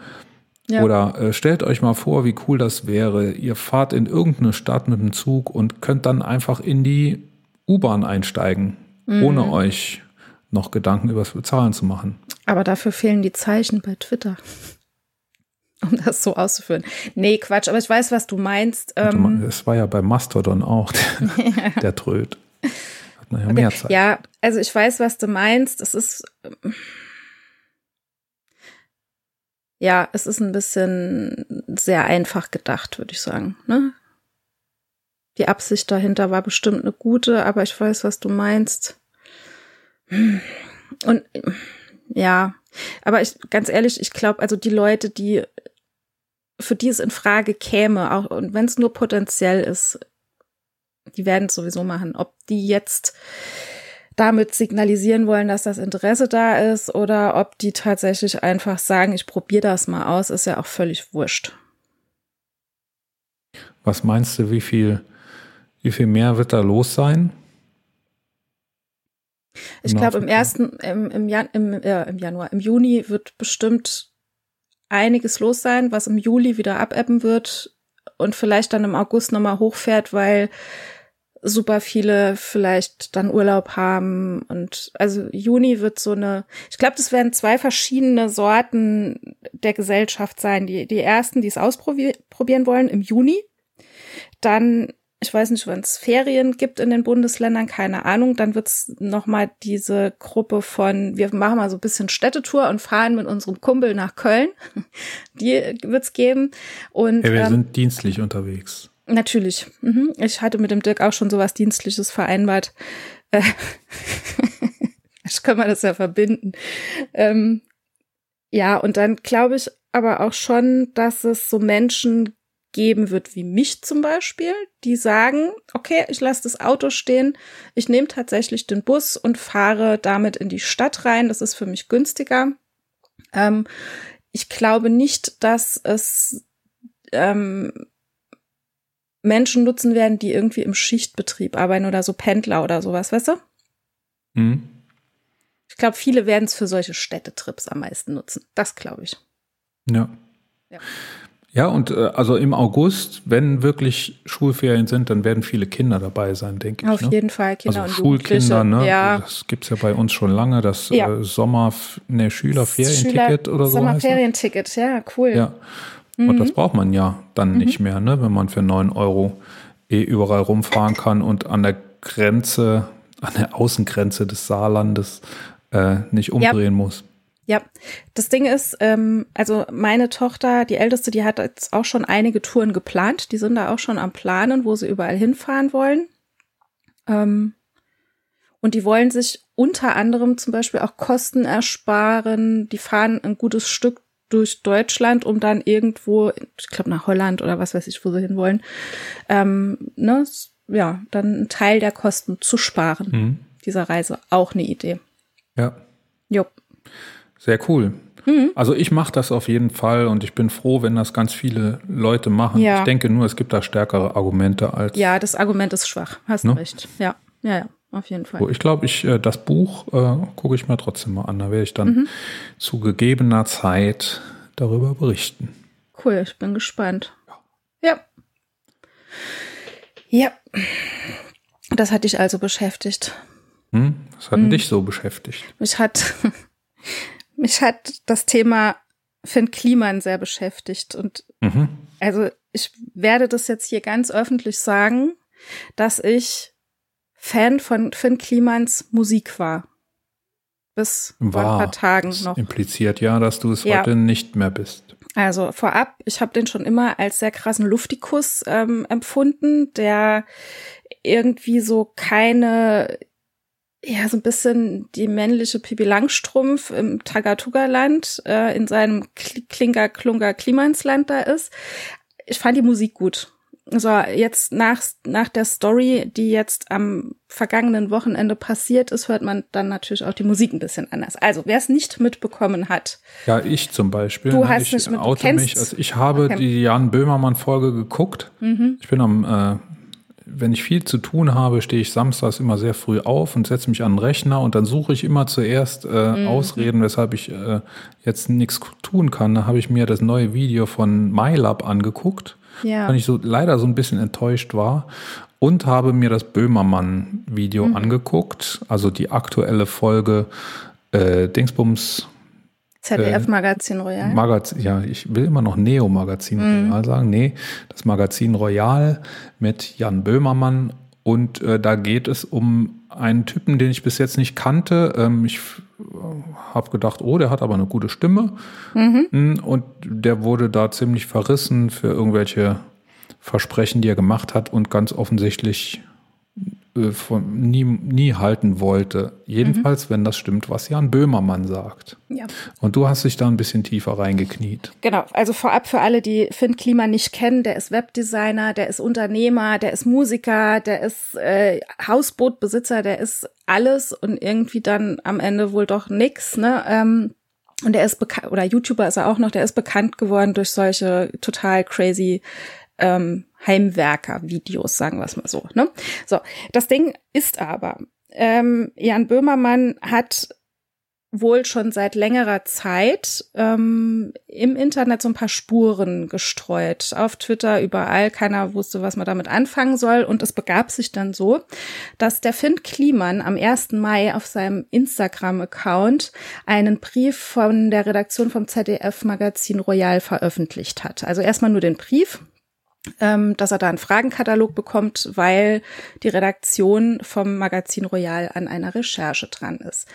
Mhm. Ja.
Oder äh, stellt euch mal vor, wie cool das wäre. Ihr fahrt in irgendeine Stadt mit dem Zug und könnt dann einfach in die U-Bahn einsteigen,
Mhm.
ohne euch noch Gedanken übers Bezahlen zu machen.
Aber dafür fehlen die Zeichen bei Twitter. Um das so auszuführen. Nee, Quatsch, aber ich weiß, was du meinst. Ähm,
Es war ja bei Mastodon auch, der, der Tröd. Hat man ja mehr Zeit.
ja, also ich weiß, was du meinst. Es ist. Ja, es ist ein bisschen sehr einfach gedacht, würde ich sagen. Ne? Die Absicht dahinter war bestimmt eine gute, aber ich weiß, was du meinst. Und ja, aber ich ganz ehrlich, ich glaube, also die Leute, die für die es in Frage käme, auch und wenn es nur potenziell ist, die werden es sowieso machen. Ob die jetzt damit signalisieren wollen, dass das Interesse da ist oder ob die tatsächlich einfach sagen, ich probiere das mal aus, ist ja auch völlig wurscht.
Was meinst du, wie viel, wie viel mehr wird da los sein?
Ich
Im
glaube, im ersten, im, im, Jan, im, äh, im Januar, im Juni wird bestimmt einiges los sein, was im Juli wieder abebben wird und vielleicht dann im August nochmal hochfährt, weil super viele vielleicht dann Urlaub haben und also Juni wird so eine, ich glaube, das werden zwei verschiedene Sorten der Gesellschaft sein. Die, die ersten, die es ausprobieren wollen im Juni, dann ich weiß nicht, wann es Ferien gibt in den Bundesländern, keine Ahnung. Dann wird's es nochmal diese Gruppe von, wir machen mal so ein bisschen Städtetour und fahren mit unserem Kumpel nach Köln. Die wird's geben. Und
Ja, wir
ähm,
sind dienstlich unterwegs.
Natürlich. Mhm. Ich hatte mit dem Dirk auch schon sowas Dienstliches vereinbart. Äh, ich kann man das ja verbinden. Ähm, ja, und dann glaube ich aber auch schon, dass es so Menschen geben wird wie mich zum Beispiel, die sagen, okay, ich lasse das Auto stehen, ich nehme tatsächlich den Bus und fahre damit in die Stadt rein. Das ist für mich günstiger. Ähm, ich glaube nicht, dass es ähm, Menschen nutzen werden, die irgendwie im Schichtbetrieb arbeiten oder so Pendler oder sowas, weißt du?
Hm?
Ich glaube, viele werden es für solche Städtetrips am meisten nutzen. Das glaube ich.
Ja.
Ja.
Ja, und äh, also im August, wenn wirklich Schulferien sind, dann werden viele Kinder dabei sein, denke ich.
Auf
ne?
jeden Fall Kinder
also
und
Schulkinder, ne?
Ja,
Das gibt's ja bei uns schon lange, das
Ja.
äh, Sommer, ne, Schülerferienticket
Schüler-
oder so.
Sommerferienticket, ja, cool.
Ja.
Mhm.
Und das braucht man ja dann nicht mehr, ne? wenn man für 9 Euro eh überall rumfahren kann und an der Grenze, an der Außengrenze des Saarlandes äh, nicht umdrehen muss.
Ja, das Ding ist, ähm, also meine Tochter, die älteste, die hat jetzt auch schon einige Touren geplant. Die sind da auch schon am Planen, wo sie überall hinfahren wollen. Ähm, und die wollen sich unter anderem zum Beispiel auch Kosten ersparen. Die fahren ein gutes Stück durch Deutschland, um dann irgendwo, ich glaube nach Holland oder was weiß ich, wo sie hinwollen, ähm, ne, ja, dann einen Teil der Kosten zu sparen.
Mhm.
Dieser Reise auch eine Idee.
Ja,
Jupp.
Sehr cool. Also ich mache das auf jeden Fall und ich bin froh, wenn das ganz viele Leute machen.
Ja.
Ich denke nur, es gibt da stärkere Argumente als.
Ja, das Argument ist schwach. Hast
Ne?
recht. Ja, ja, ja, auf jeden Fall.
Ich glaube, ich äh, das Buch äh, gucke ich mir trotzdem mal an. Da werde ich dann
Mhm.
zu gegebener Zeit darüber berichten.
Cool, ich bin gespannt. Ja. Ja. Das hat dich also beschäftigt.
Hm? Was
Mhm.
hat denn dich so beschäftigt?
Mich hat, mich hat das Thema Finn Kliman sehr beschäftigt. Und
Mhm.
also ich werde das jetzt hier ganz öffentlich sagen, dass ich Fan von Finn Klimans Musik war. Bis vor ein
War.
paar Tagen
Das
noch.
impliziert ja, dass du es
Ja.
heute nicht mehr bist.
Also vorab, ich habe den schon immer als sehr krassen Luftikus ähm, empfunden, der irgendwie so keine, ja, so ein bisschen die männliche Pipi Langstrumpf im Tagatuga-Land äh, in seinem Kl- Klinker, Klunker, Klimansland da ist. Ich fand die Musik gut. So, jetzt nach, nach der Story, die jetzt am vergangenen Wochenende passiert ist, hört man dann natürlich auch die Musik ein bisschen anders. Also, wer es nicht mitbekommen hat,
Ja, ich zum Beispiel.
Du
ne,
hast
ich
nicht mit-
mich. Also ich habe
Okay. Mhm.
die Jan Böhmermann-Folge geguckt. Ich bin am, äh, wenn ich viel zu tun habe, stehe ich samstags immer sehr früh auf und setze mich an den Rechner und dann suche ich immer zuerst äh,
Mhm.
Ausreden, weshalb ich äh, jetzt nichts tun kann. Da habe ich mir das neue Video von MyLab angeguckt,
Ja.
weil ich so leider so ein bisschen enttäuscht war und habe mir das Böhmermann-Video
Mhm.
angeguckt, also die aktuelle Folge äh, Dingsbums
ZDF-Magazin Royal.
Magazin, ja, ich will immer noch Neo-Magazin
Mhm.
Royal sagen. Nee, das Magazin Royal mit Jan Böhmermann. Und äh, da geht es um einen Typen, den ich bis jetzt nicht kannte. Ähm, ich habe gedacht, oh, der hat aber eine gute Stimme. Mm, Und der wurde da ziemlich verrissen für irgendwelche Versprechen, die er gemacht hat und ganz offensichtlich äh, von, nie, nie halten wollte. Jedenfalls, wenn das stimmt, was Jan Böhmermann sagt.
ja.
Und du hast dich da ein bisschen tiefer reingekniet.
Genau, also vorab für alle, die Finn Klima nicht kennen, der ist Webdesigner, der ist Unternehmer, der ist Musiker, der ist äh, Hausbootbesitzer, der ist alles und irgendwie dann am Ende wohl doch nix, ne? Ähm, und der ist bekannt, oder YouTuber ist er auch noch, der ist bekannt geworden durch solche total crazy ähm, Heimwerker-Videos, sagen wir es mal so. Ne? So, das Ding ist aber, ähm, Jan Böhmermann hat wohl schon seit längerer Zeit ähm, im Internet so ein paar Spuren gestreut. Auf Twitter, überall. Keiner wusste, was man damit anfangen soll. Und es begab sich dann so, dass der Finn Kliman am 1. Mai auf seinem Instagram-Account einen Brief von der Redaktion vom ZDF-Magazin Royal veröffentlicht hat. Also erstmal nur den Brief, dass er da einen Fragenkatalog bekommt, weil die Redaktion vom Magazin Royal an einer Recherche dran ist.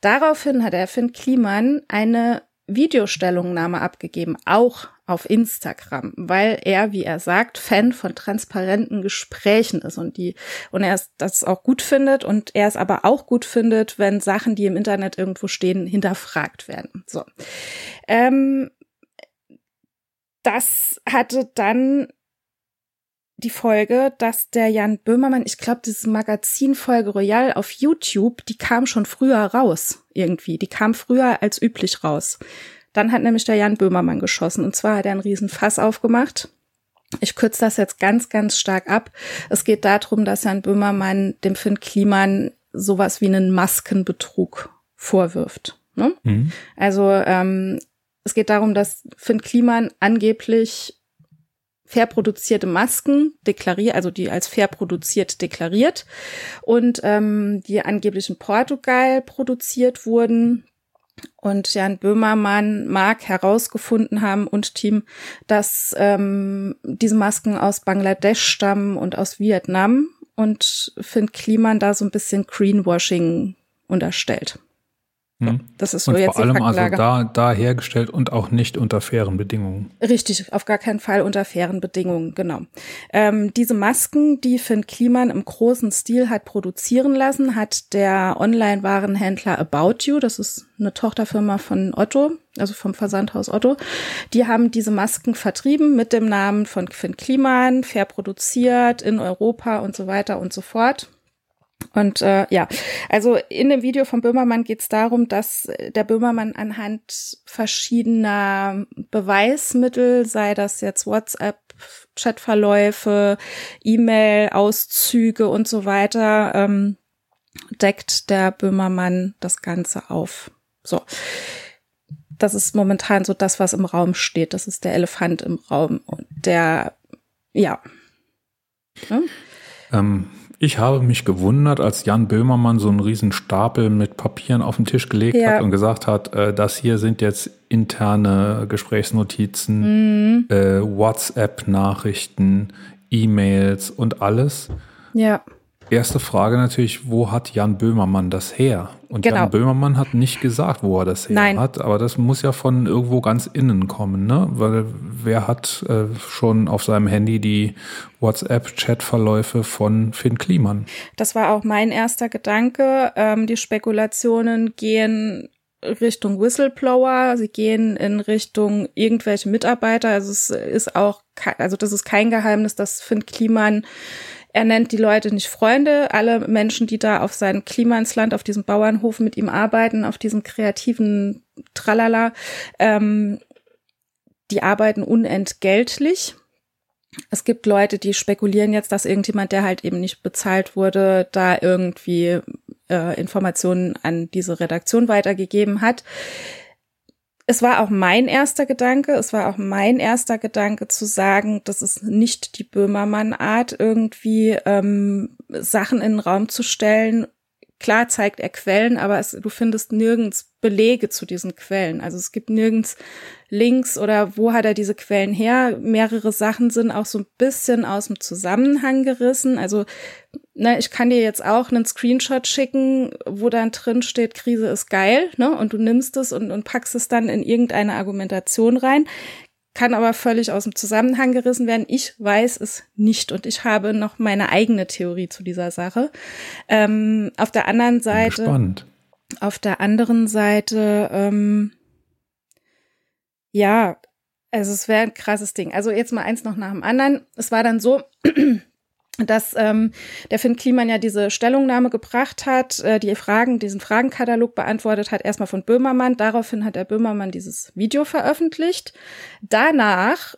Daraufhin hat der Finn Kliman eine Videostellungnahme abgegeben, auch auf Instagram, weil er, wie er sagt, Fan von transparenten Gesprächen ist und die und er es- das auch gut findet und er es aber auch gut findet, wenn Sachen, die im Internet irgendwo stehen, hinterfragt werden. So, ähm, das hatte dann die Folge, dass der Jan Böhmermann, ich glaube, diese Magazinfolge Royal auf YouTube, die kam schon früher raus irgendwie. Die kam früher als üblich raus. Dann hat nämlich der Jan Böhmermann geschossen und zwar hat er einen riesen Fass aufgemacht. Ich kürze das jetzt ganz, ganz stark ab. Es geht darum, dass Jan Böhmermann dem Finn Kliman sowas wie einen Maskenbetrug vorwirft. Ne?
Mhm.
Also ähm, es geht darum, dass Finn Kliman angeblich fair produzierte Masken deklariert, also die als fair produziert deklariert und ähm, die angeblich in Portugal produziert wurden. Und Jan Böhmermann mag herausgefunden haben und Team, dass ähm, diese Masken aus Bangladesch stammen und aus Vietnam und Finn Kliman da so ein bisschen Greenwashing unterstellt.
Mhm.
Das ist so
und
jetzt
vor allem also da, da hergestellt und auch nicht unter fairen Bedingungen.
Richtig, auf gar keinen Fall unter fairen Bedingungen, genau. Ähm, diese Masken, die Finn Kliman im großen Stil hat produzieren lassen, hat der Online-Warenhändler About You, das ist eine Tochterfirma von Otto, also vom Versandhaus Otto, die haben diese Masken vertrieben mit dem Namen von Finn Kliman, fair produziert in Europa und so weiter und so fort. Und äh, ja, also in dem Video von Böhmermann geht es darum, dass der Böhmermann anhand verschiedener Beweismittel, sei das jetzt WhatsApp, Chatverläufe, E-Mail-Auszüge und so weiter, ähm, deckt der Böhmermann das Ganze auf. So. Das ist momentan so das, was im Raum steht. Das ist der Elefant im Raum. Und der, ja. Ne?
Ähm, ich habe mich gewundert, als Jan Böhmermann so einen riesen Stapel mit Papieren auf den Tisch gelegt
Ja.
hat und gesagt hat, äh, das hier sind jetzt interne Gesprächsnotizen,
Mhm.
äh, WhatsApp-Nachrichten, E-Mails und alles.
Ja.
Erste Frage natürlich, wo hat Jan Böhmermann das her? Und
Genau.
Jan Böhmermann hat nicht gesagt, wo er das her
Nein.
hat, aber das muss ja von irgendwo ganz innen kommen, ne? Weil wer hat äh, schon auf seinem Handy die WhatsApp-Chat-Verläufe von Finn Kliman?
Das war auch mein erster Gedanke. Ähm, die Spekulationen gehen Richtung Whistleblower, sie gehen in Richtung irgendwelche Mitarbeiter. Also es ist auch, also das ist kein Geheimnis, dass Finn Kliman, er nennt die Leute nicht Freunde. Alle Menschen, die da auf sein Klimansland, auf diesem Bauernhof mit ihm arbeiten, auf diesem kreativen Tralala, ähm, die arbeiten unentgeltlich. Es gibt Leute, die spekulieren jetzt, dass irgendjemand, der halt eben nicht bezahlt wurde, da irgendwie äh, Informationen an diese Redaktion weitergegeben hat. Es war auch mein erster Gedanke, es war auch mein erster Gedanke zu sagen, das ist nicht die Böhmermann-Art, irgendwie ähm, Sachen in den Raum zu stellen. Klar zeigt er Quellen, aber es, du findest nirgends Belege zu diesen Quellen. Also es gibt nirgends Links oder wo hat er diese Quellen her. Mehrere Sachen sind auch so ein bisschen aus dem Zusammenhang gerissen. Also ne, ich kann dir jetzt auch einen Screenshot schicken, wo dann drin steht, Krise ist geil, ne? Und du nimmst es und, und packst es dann in irgendeine Argumentation rein. Kann aber völlig aus dem Zusammenhang gerissen werden. Ich weiß es nicht und ich habe noch meine eigene Theorie zu dieser Sache. Ähm, auf der anderen Seite.
gespannt.
Auf der anderen Seite, ähm, ja, also es wäre ein krasses Ding. Also jetzt mal eins noch nach dem anderen. Es war dann so, dass ähm, der Finn Kliman ja diese Stellungnahme gebracht hat, äh, die Fragen, diesen Fragenkatalog beantwortet hat, erstmal von Böhmermann. Daraufhin hat der Böhmermann dieses Video veröffentlicht. Danach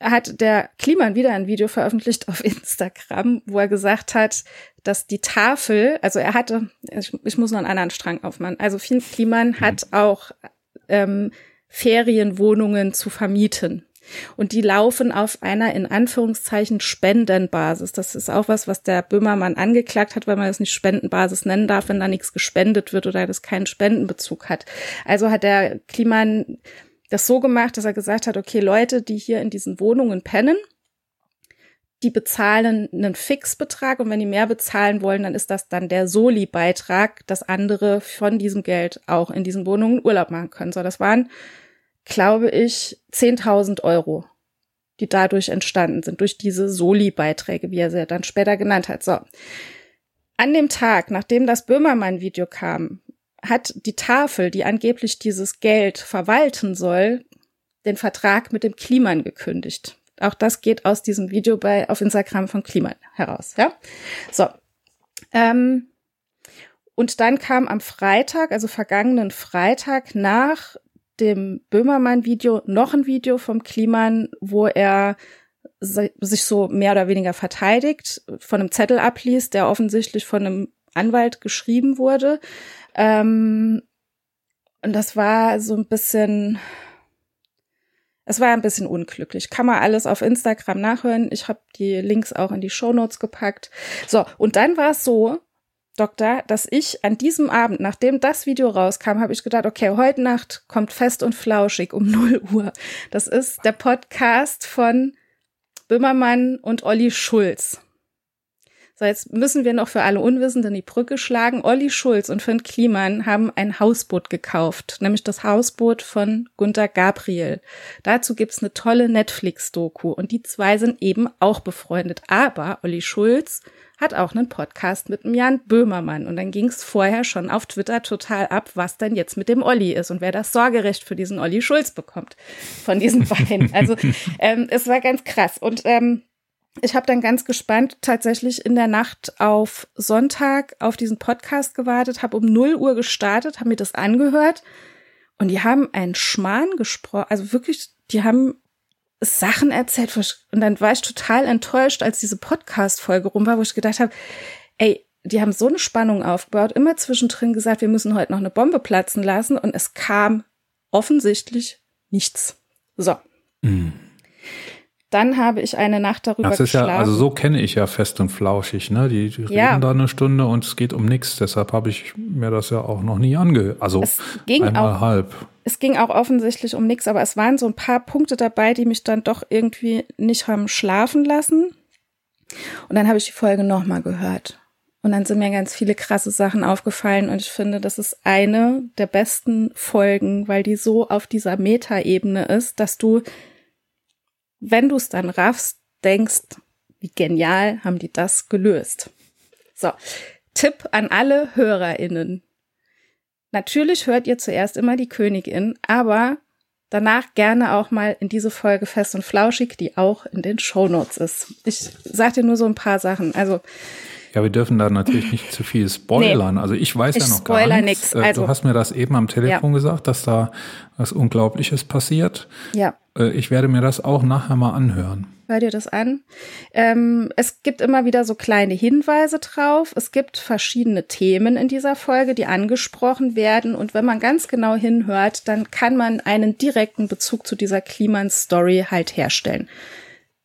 hat der Kliman wieder ein Video veröffentlicht auf Instagram, wo er gesagt hat, dass die Tafel, also er hatte, ich, ich muss noch einen anderen Strang aufmachen. Also Finn Kliman hat auch ähm, Ferienwohnungen zu vermieten. Und die laufen auf einer in Anführungszeichen Spendenbasis. Das ist auch was, was der Böhmermann angeklagt hat, weil man das nicht Spendenbasis nennen darf, wenn da nichts gespendet wird oder das keinen Spendenbezug hat. Also hat der Kliman das so gemacht, dass er gesagt hat, okay, Leute, die hier in diesen Wohnungen pennen, die bezahlen einen Fixbetrag und wenn die mehr bezahlen wollen, dann ist das dann der Soli-Beitrag, dass andere von diesem Geld auch in diesen Wohnungen Urlaub machen können. So, das waren, glaube ich, 10.000 Euro, die dadurch entstanden sind, durch diese Soli-Beiträge, wie er sie dann später genannt hat. So. An dem Tag, nachdem das Böhmermann-Video kam, hat die Tafel, die angeblich dieses Geld verwalten soll, den Vertrag mit dem Kliman gekündigt. Auch das geht aus diesem Video bei auf Instagram von Kliman heraus. Ja, so. Ähm, und dann kam am Freitag, also vergangenen Freitag nach dem Böhmermann-Video noch ein Video vom Kliman, wo er sich so mehr oder weniger verteidigt, von einem Zettel abliest, der offensichtlich von einem Anwalt geschrieben wurde. Ähm, und das war so ein bisschen, es war ein bisschen unglücklich. Kann man alles auf Instagram nachhören. Ich habe die Links auch in die Shownotes gepackt. So, und dann war es so, Doktor, dass ich an diesem Abend, nachdem das Video rauskam, habe ich gedacht, okay, heute Nacht kommt fest und flauschig um 0 Uhr. Das ist der Podcast von Böhmermann und Olli Schulz. So, jetzt müssen wir noch für alle Unwissenden die Brücke schlagen. Olli Schulz und Finn Kliman haben ein Hausboot gekauft, nämlich das Hausboot von Gunter Gabriel. Dazu gibt's eine tolle Netflix-Doku und die zwei sind eben auch befreundet. Aber Olli Schulz hat auch einen Podcast mit dem Jan Böhmermann. Und dann ging's vorher schon auf Twitter total ab, was denn jetzt mit dem Olli ist und wer das Sorgerecht für diesen Olli Schulz bekommt von diesen beiden. Also ähm, es war ganz krass. Und ähm, ich habe dann ganz gespannt tatsächlich in der Nacht auf Sonntag auf diesen Podcast gewartet, habe um 0 Uhr gestartet, habe mir das angehört und die haben einen Schmarrn gesprochen, also wirklich, die haben Sachen erzählt und dann war ich total enttäuscht, als diese Podcast-Folge rum war, wo ich gedacht habe, ey, die haben so eine Spannung aufgebaut, immer zwischendrin gesagt, wir müssen heute noch eine Bombe platzen lassen und es kam offensichtlich nichts. So. Mhm. Dann habe ich eine Nacht darüber
das ist geschlafen. Ja, also so kenne ich ja fest und flauschig, ne? Die, die reden ja. da eine Stunde und es geht um nichts. Deshalb habe ich mir das ja auch noch nie angehört. Also es ging einmal
auch,
halb.
Es ging auch offensichtlich um nichts, aber es waren so ein paar Punkte dabei, die mich dann doch irgendwie nicht haben schlafen lassen. Und dann habe ich die Folge nochmal gehört. Und dann sind mir ganz viele krasse Sachen aufgefallen und ich finde, das ist eine der besten Folgen, weil die so auf dieser Metaebene ist, dass du wenn du es dann raffst, denkst, wie genial haben die das gelöst. So, Tipp an alle HörerInnen. Natürlich hört ihr zuerst immer die Königin, aber danach gerne auch mal in diese Folge fest und flauschig, die auch in den Shownotes ist. Ich sag dir nur so ein paar Sachen. Also
ja, wir dürfen da natürlich nicht zu viel spoilern. Nee, also ich weiß ja noch gar nichts. Nix. Also, du hast mir das eben am Telefon ja. gesagt, dass da was Unglaubliches passiert.
Ja.
Äh, ich werde mir das auch nachher mal anhören.
Hör dir das an. Ähm, es gibt immer wieder so kleine Hinweise drauf. Es gibt verschiedene Themen in dieser Folge, die angesprochen werden. Und wenn man ganz genau hinhört, dann kann man einen direkten Bezug zu dieser Kliman-Story halt herstellen.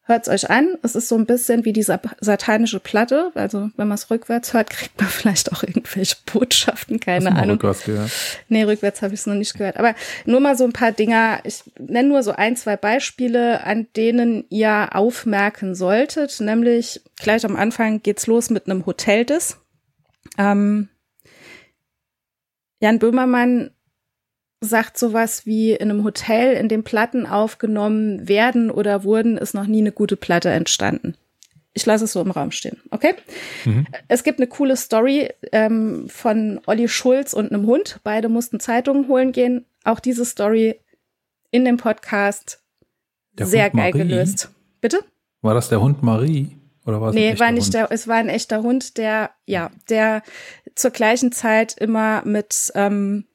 Hört's euch an. Es ist so ein bisschen wie diese satanische Platte. Also wenn man es rückwärts hört, kriegt man vielleicht auch irgendwelche Botschaften, keine Ahnung. Rückwärts gehört? Nee, rückwärts habe ich es noch nicht gehört. Aber nur mal so ein paar Dinger. Ich nenne nur so ein, zwei Beispiele, an denen ihr aufmerken solltet. Nämlich gleich am Anfang geht's los mit einem Hoteldiss. Ähm, Jan Böhmermann sagt sowas wie in einem Hotel, in dem Platten aufgenommen werden oder wurden, ist noch nie eine gute Platte entstanden. Ich lasse es so im Raum stehen, okay? Mhm. Es gibt eine coole Story ähm, von Olli Schulz und einem Hund. Beide mussten Zeitungen holen gehen. Auch diese Story in dem Podcast der sehr Hund geil Marie? gelöst. Bitte?
War das der Hund Marie? Oder war es
nee, war nicht Hund? der, es war ein echter Hund, der, ja, der zur gleichen Zeit immer mit ähm,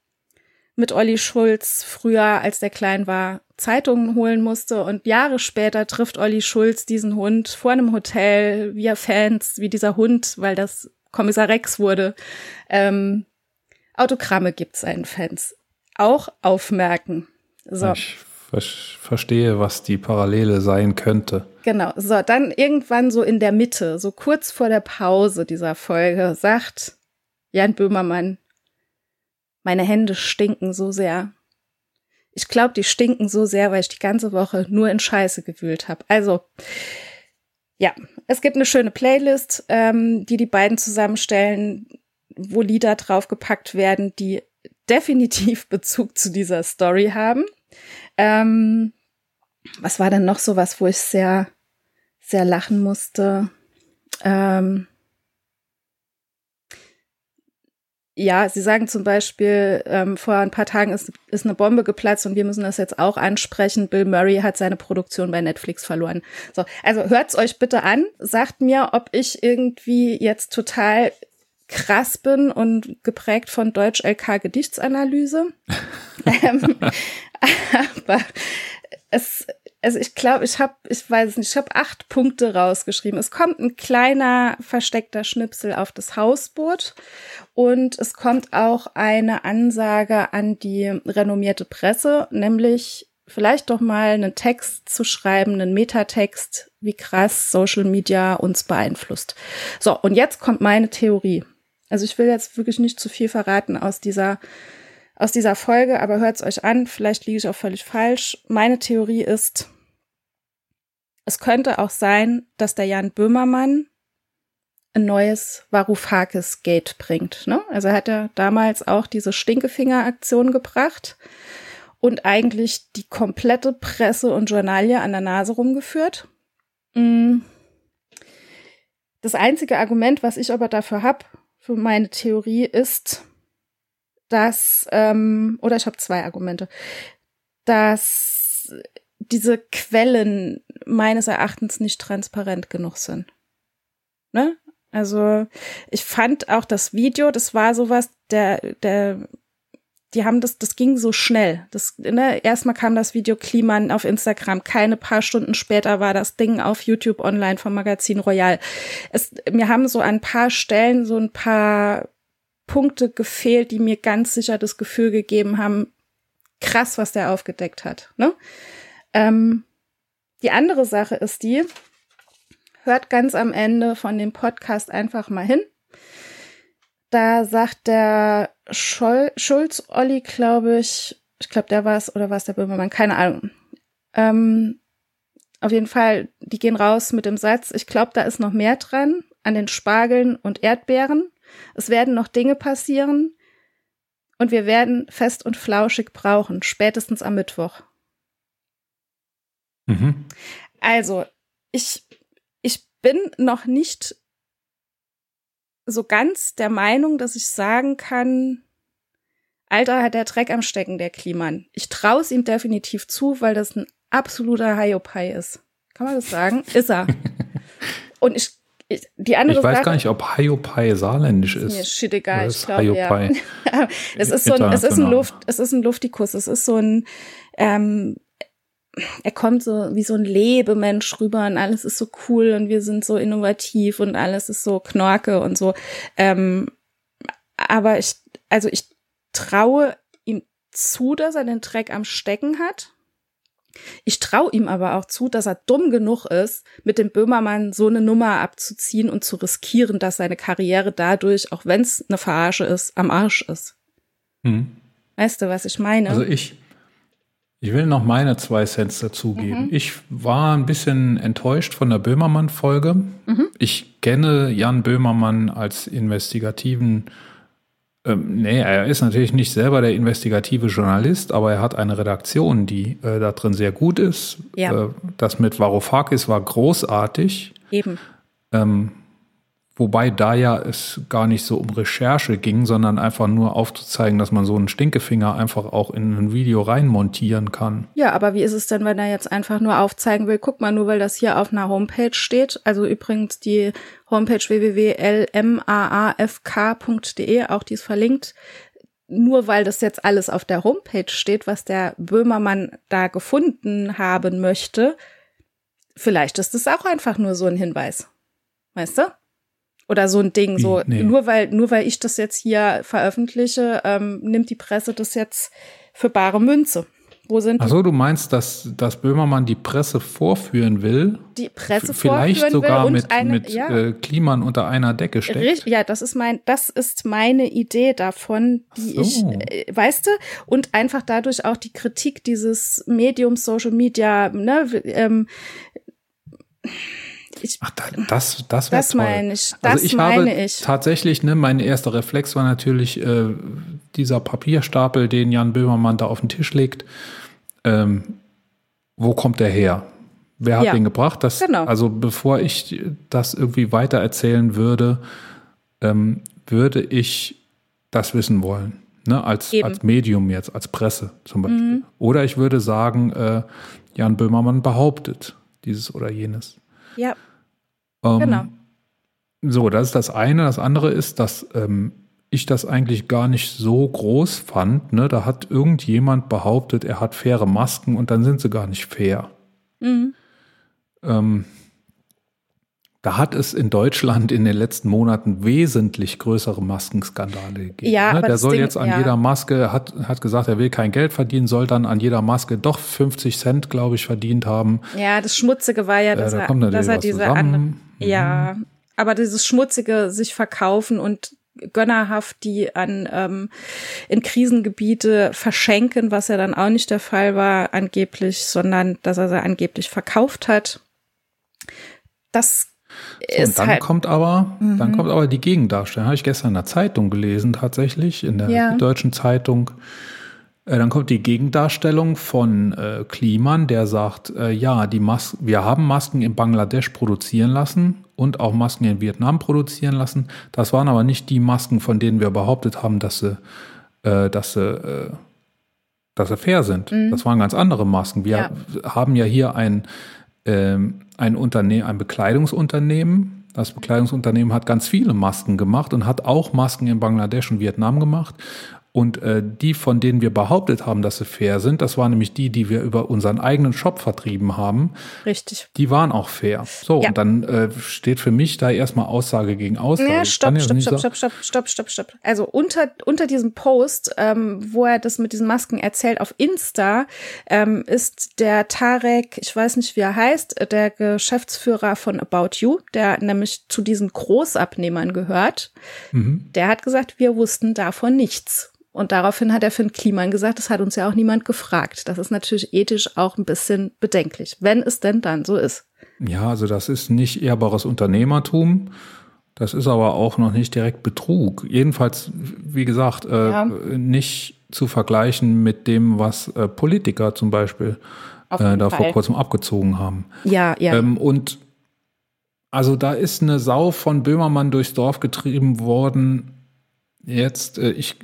mit Olli Schulz früher, als der klein war, Zeitungen holen musste und Jahre später trifft Olli Schulz diesen Hund vor einem Hotel, wir Fans, wie dieser Hund, weil das Kommissar Rex wurde. Ähm, Autogramme gibt seinen Fans. Auch aufmerken. So.
Ich verstehe, was die Parallele sein könnte.
Genau. So, dann irgendwann so in der Mitte, so kurz vor der Pause dieser Folge, sagt Jan Böhmermann, meine Hände stinken so sehr. Ich glaube, die stinken so sehr, weil ich die ganze Woche nur in Scheiße gewühlt habe. Also, ja, es gibt eine schöne Playlist, ähm, die die beiden zusammenstellen, wo Lieder draufgepackt werden, die definitiv Bezug zu dieser Story haben. Ähm, was war denn noch so was, wo ich sehr, sehr lachen musste? Ähm, Ja, Sie sagen zum Beispiel, ähm, vor ein paar Tagen ist, ist eine Bombe geplatzt und wir müssen das jetzt auch ansprechen. Bill Murray hat seine Produktion bei Netflix verloren. So, also hört's euch bitte an, sagt mir, ob ich irgendwie jetzt total krass bin und geprägt von Deutsch LK Gedichtsanalyse. ähm, aber es, also ich glaube, ich habe, ich weiß nicht, ich habe acht Punkte rausgeschrieben. Es kommt ein kleiner versteckter Schnipsel auf das Hausboot und es kommt auch eine Ansage an die renommierte Presse, nämlich vielleicht doch mal einen Text zu schreiben, einen Metatext, wie krass Social Media uns beeinflusst. So, und jetzt kommt meine Theorie. Also ich will jetzt wirklich nicht zu viel verraten aus dieser aus dieser Folge, aber hört's euch an, vielleicht liege ich auch völlig falsch. Meine Theorie ist, es könnte auch sein, dass der Jan Böhmermann ein neues Varoufakis-Gate bringt. Ne? Also er hat ja damals auch diese Stinkefinger-Aktion gebracht und eigentlich die komplette Presse und Journalie an der Nase rumgeführt. Mm. Das einzige Argument, was ich aber dafür habe, für meine Theorie, ist, dass, ähm, oder ich habe zwei Argumente, dass diese Quellen meines Erachtens nicht transparent genug sind. Ne? Also ich fand auch das Video, das war sowas, der, der, die haben das, das ging so schnell. Das, ne, erstmal kam das Video Kliman auf Instagram, keine paar Stunden später war das Ding auf YouTube online vom Magazin Royal. Es, mir haben so an ein paar Stellen so ein paar Punkte gefehlt, die mir ganz sicher das Gefühl gegeben haben, krass, was der aufgedeckt hat. Ne? Ähm, die andere Sache ist die, hört ganz am Ende von dem Podcast einfach mal hin. Da sagt der Schol Schulz Olli, glaube ich, ich glaube, der war es oder war es der Böhmermann, keine Ahnung. Ähm, auf jeden Fall, die gehen raus mit dem Satz, ich glaube, da ist noch mehr dran an den Spargeln und Erdbeeren. Es werden noch Dinge passieren und wir werden fest und flauschig brauchen, spätestens am Mittwoch. Mhm. Also, ich, ich bin noch nicht so ganz der Meinung, dass ich sagen kann, Alter hat der Dreck am Stecken, der Kliman. Ich traue es ihm definitiv zu, weil das ein absoluter Hiopai ist. Kann man das sagen? Ist er. Und ich die andere
ich weiß
Sache,
gar nicht, ob Haiopai saarländisch ist.
Mir shit egal, ich glaube ja. es ist so ein, es ist ein Luft, es ist ein Luftikus, es ist so ein, ähm, er kommt so wie so ein Lebemensch rüber und alles ist so cool und wir sind so innovativ und alles ist so Knorke und so. Ähm, aber ich, also ich traue ihm zu, dass er den Dreck am Stecken hat. Ich traue ihm aber auch zu, dass er dumm genug ist, mit dem Böhmermann so eine Nummer abzuziehen und zu riskieren, dass seine Karriere dadurch, auch wenn es eine Verarsche ist, am Arsch ist. Hm. Weißt du, was ich meine?
Also ich, ich will noch meine zwei Cents dazugeben. Mhm. Ich war ein bisschen enttäuscht von der Böhmermann-Folge. Mhm. Ich kenne Jan Böhmermann als investigativen ähm, nee, er ist natürlich nicht selber der investigative Journalist, aber er hat eine Redaktion, die äh, da drin sehr gut ist. Ja. Äh, das mit Varoufakis war großartig.
Eben.
Ähm, wobei da ja es gar nicht so um Recherche ging, sondern einfach nur aufzuzeigen, dass man so einen Stinkefinger einfach auch in ein Video reinmontieren kann.
Ja, aber wie ist es denn, wenn er jetzt einfach nur aufzeigen will, guck mal, nur weil das hier auf einer Homepage steht, also übrigens die Homepage www.lmaafk.de, auch die ist verlinkt. Nur weil das jetzt alles auf der Homepage steht, was der Böhmermann da gefunden haben möchte, vielleicht ist das auch einfach nur so ein Hinweis. Weißt du? Oder so ein Ding, so nee. nur weil nur weil ich das jetzt hier veröffentliche, ähm, nimmt die Presse das jetzt für bare Münze. Wo sind
Ach so, du meinst, dass, dass Böhmermann die Presse vorführen will?
Die Presse
Vielleicht
vorführen
sogar
will
mit, eine, mit ja. äh, Kliman unter einer Decke steckt.
Ja, das ist mein, das ist meine Idee davon, die so. ich, äh, weißt du, und einfach dadurch auch die Kritik dieses Mediums Social Media, ne, ähm,
ich, Ach, das, das wäre
Das meine ich. Das also
ich
meine
habe
ich.
tatsächlich, ne, mein erster Reflex war natürlich äh, dieser Papierstapel, den Jan Böhmermann da auf den Tisch legt. Ähm, wo kommt der her? Wer hat ja, den gebracht? Das, genau. Also bevor ich das irgendwie weiter erzählen würde, ähm, würde ich das wissen wollen. Ne, als, als Medium jetzt, als Presse zum Beispiel. Mhm. Oder ich würde sagen, äh, Jan Böhmermann behauptet dieses oder jenes.
Ja.
Ähm, genau. So, das ist das eine. Das andere ist, dass ähm, ich das eigentlich gar nicht so groß fand. Ne? Da hat irgendjemand behauptet, er hat faire Masken und dann sind sie gar nicht fair. Mhm. Ähm, da hat es in Deutschland in den letzten Monaten wesentlich größere Maskenskandale gegeben.
Ja,
ne? Der soll
Ding,
jetzt an
ja.
jeder Maske, hat, hat gesagt, er will kein Geld verdienen, soll dann an jeder Maske doch 50 Cent, glaube ich, verdient haben.
Ja, das Schmutzige war ja, dass, äh, da er, dass er diese andere, mhm. ja, aber dieses Schmutzige sich verkaufen und gönnerhaft die an ähm, in Krisengebiete verschenken, was ja dann auch nicht der Fall war angeblich, sondern dass er sie angeblich verkauft hat. Das
So, und dann
halt,
kommt aber, dann kommt aber die Gegendarstellung. Habe ich gestern in der Zeitung gelesen, tatsächlich, in der
Ja.
deutschen Zeitung. Äh, Dann kommt die Gegendarstellung von äh, Kliman, der sagt, äh, ja, die Mas wir haben Masken in Bangladesch produzieren lassen und auch Masken in Vietnam produzieren lassen. Das waren aber nicht die Masken, von denen wir behauptet haben, dass sie, äh, dass sie, äh, dass sie fair sind. Das waren ganz andere Masken. Wir
Ja.
haben ja hier ein, ähm, ein, Unterne ein Bekleidungsunternehmen. Das Bekleidungsunternehmen hat ganz viele Masken gemacht und hat auch Masken in Bangladesch und Vietnam gemacht. Und äh, die, von denen wir behauptet haben, dass sie fair sind, das waren nämlich die, die wir über unseren eigenen Shop vertrieben haben.
richtig.
Die waren auch fair. So,
Ja.
und dann äh, steht für mich da erstmal Aussage gegen Aussage.
Ja, stopp, stopp, stopp, stopp, stopp, stopp, stopp, stopp. Also unter, unter diesem Post, ähm, wo er das mit diesen Masken erzählt auf Insta, ähm, ist der Tarek, ich weiß nicht, wie er heißt, äh, der Geschäftsführer von About You, der nämlich zu diesen Großabnehmern gehört.
Mhm.
Der hat gesagt, wir wussten davon nichts. Und daraufhin hat er Finn Kliman gesagt, das hat uns ja auch niemand gefragt. Das ist natürlich ethisch auch ein bisschen bedenklich, wenn es denn dann so ist.
Ja, also das ist nicht ehrbares Unternehmertum. Das ist aber auch noch nicht direkt Betrug. Jedenfalls, wie gesagt, äh,
Ja.
nicht zu vergleichen mit dem, was äh, Politiker zum Beispiel äh, da vor kurzem abgezogen haben.
Ja, ja.
Ähm, und also da ist eine Sau von Böhmermann durchs Dorf getrieben worden. Jetzt, äh, ich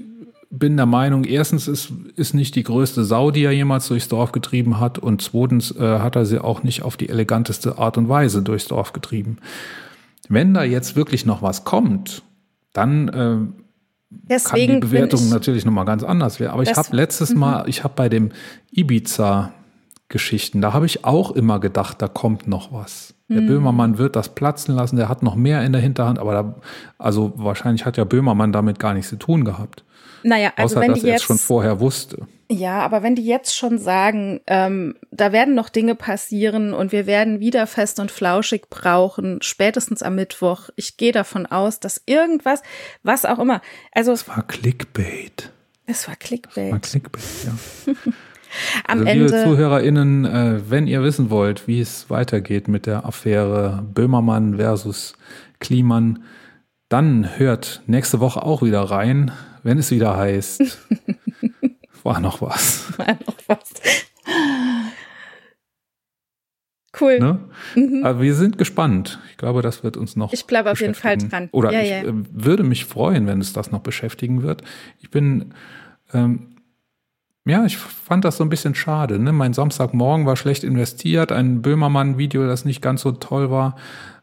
bin der Meinung, erstens ist, ist nicht die größte Sau, die er jemals durchs Dorf getrieben hat. Und zweitens äh, hat er sie auch nicht auf die eleganteste Art und Weise durchs Dorf getrieben. Wenn da jetzt wirklich noch was kommt, dann äh, kann die
Deswegen
Bewertung
ich,
natürlich nochmal ganz anders werden. Aber ich habe letztes Mal, ich habe bei dem Ibiza-Geschichten, da habe ich auch immer gedacht, da kommt noch was.
Mhm.
Der Böhmermann wird das platzen lassen, der hat noch mehr in der Hinterhand, aber da, also wahrscheinlich hat ja Böhmermann damit gar nichts zu tun gehabt.
Naja, also
Außer
wenn
dass
die
es
jetzt
schon vorher wusste.
Ja, aber wenn die jetzt schon sagen, ähm, da werden noch Dinge passieren und wir werden wieder fest und flauschig brauchen, spätestens am Mittwoch. Ich gehe davon aus, dass irgendwas, was auch immer, also
Das war Clickbait.
es war
War
Clickbait.
Clickbait, ja.
Am
also, liebe
Ende,
ZuhörerInnen, äh, wenn ihr wissen wollt, wie es weitergeht mit der Affäre Böhmermann versus Kliman, dann hört nächste Woche auch wieder rein, wenn es wieder heißt, war noch was.
war noch was. Cool.
Ne? Aber wir sind gespannt. Ich glaube, das wird uns noch.
Ich bleibe auf jeden Fall dran.
Oder
Ja,
ich
ja.
äh, würde mich freuen, wenn es das noch beschäftigen wird. Ich bin, ähm, ja, ich fand das so ein bisschen schade. Ne? Mein Samstagmorgen war schlecht investiert. Ein Böhmermann-Video, das nicht ganz so toll war.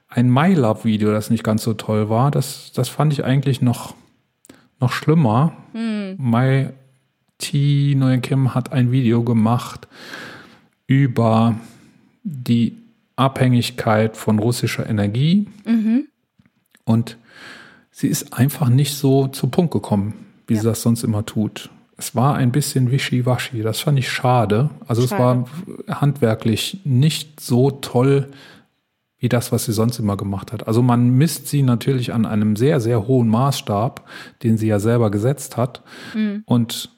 Ein MyLab-Video, das nicht ganz so toll war. Das, das fand ich eigentlich noch, noch schlimmer.
Hm.
My T. Neuenkim hat ein Video gemacht über die Abhängigkeit von russischer Energie. Und sie ist einfach nicht so zum Punkt gekommen, wie sie das sonst immer tut. Es war ein bisschen wischiwaschi. Das fand ich schade. Also es
Schade.
war handwerklich nicht so toll wie das, was sie sonst immer gemacht hat. Also man misst sie natürlich an einem sehr, sehr hohen Maßstab, den sie ja selber gesetzt hat. Und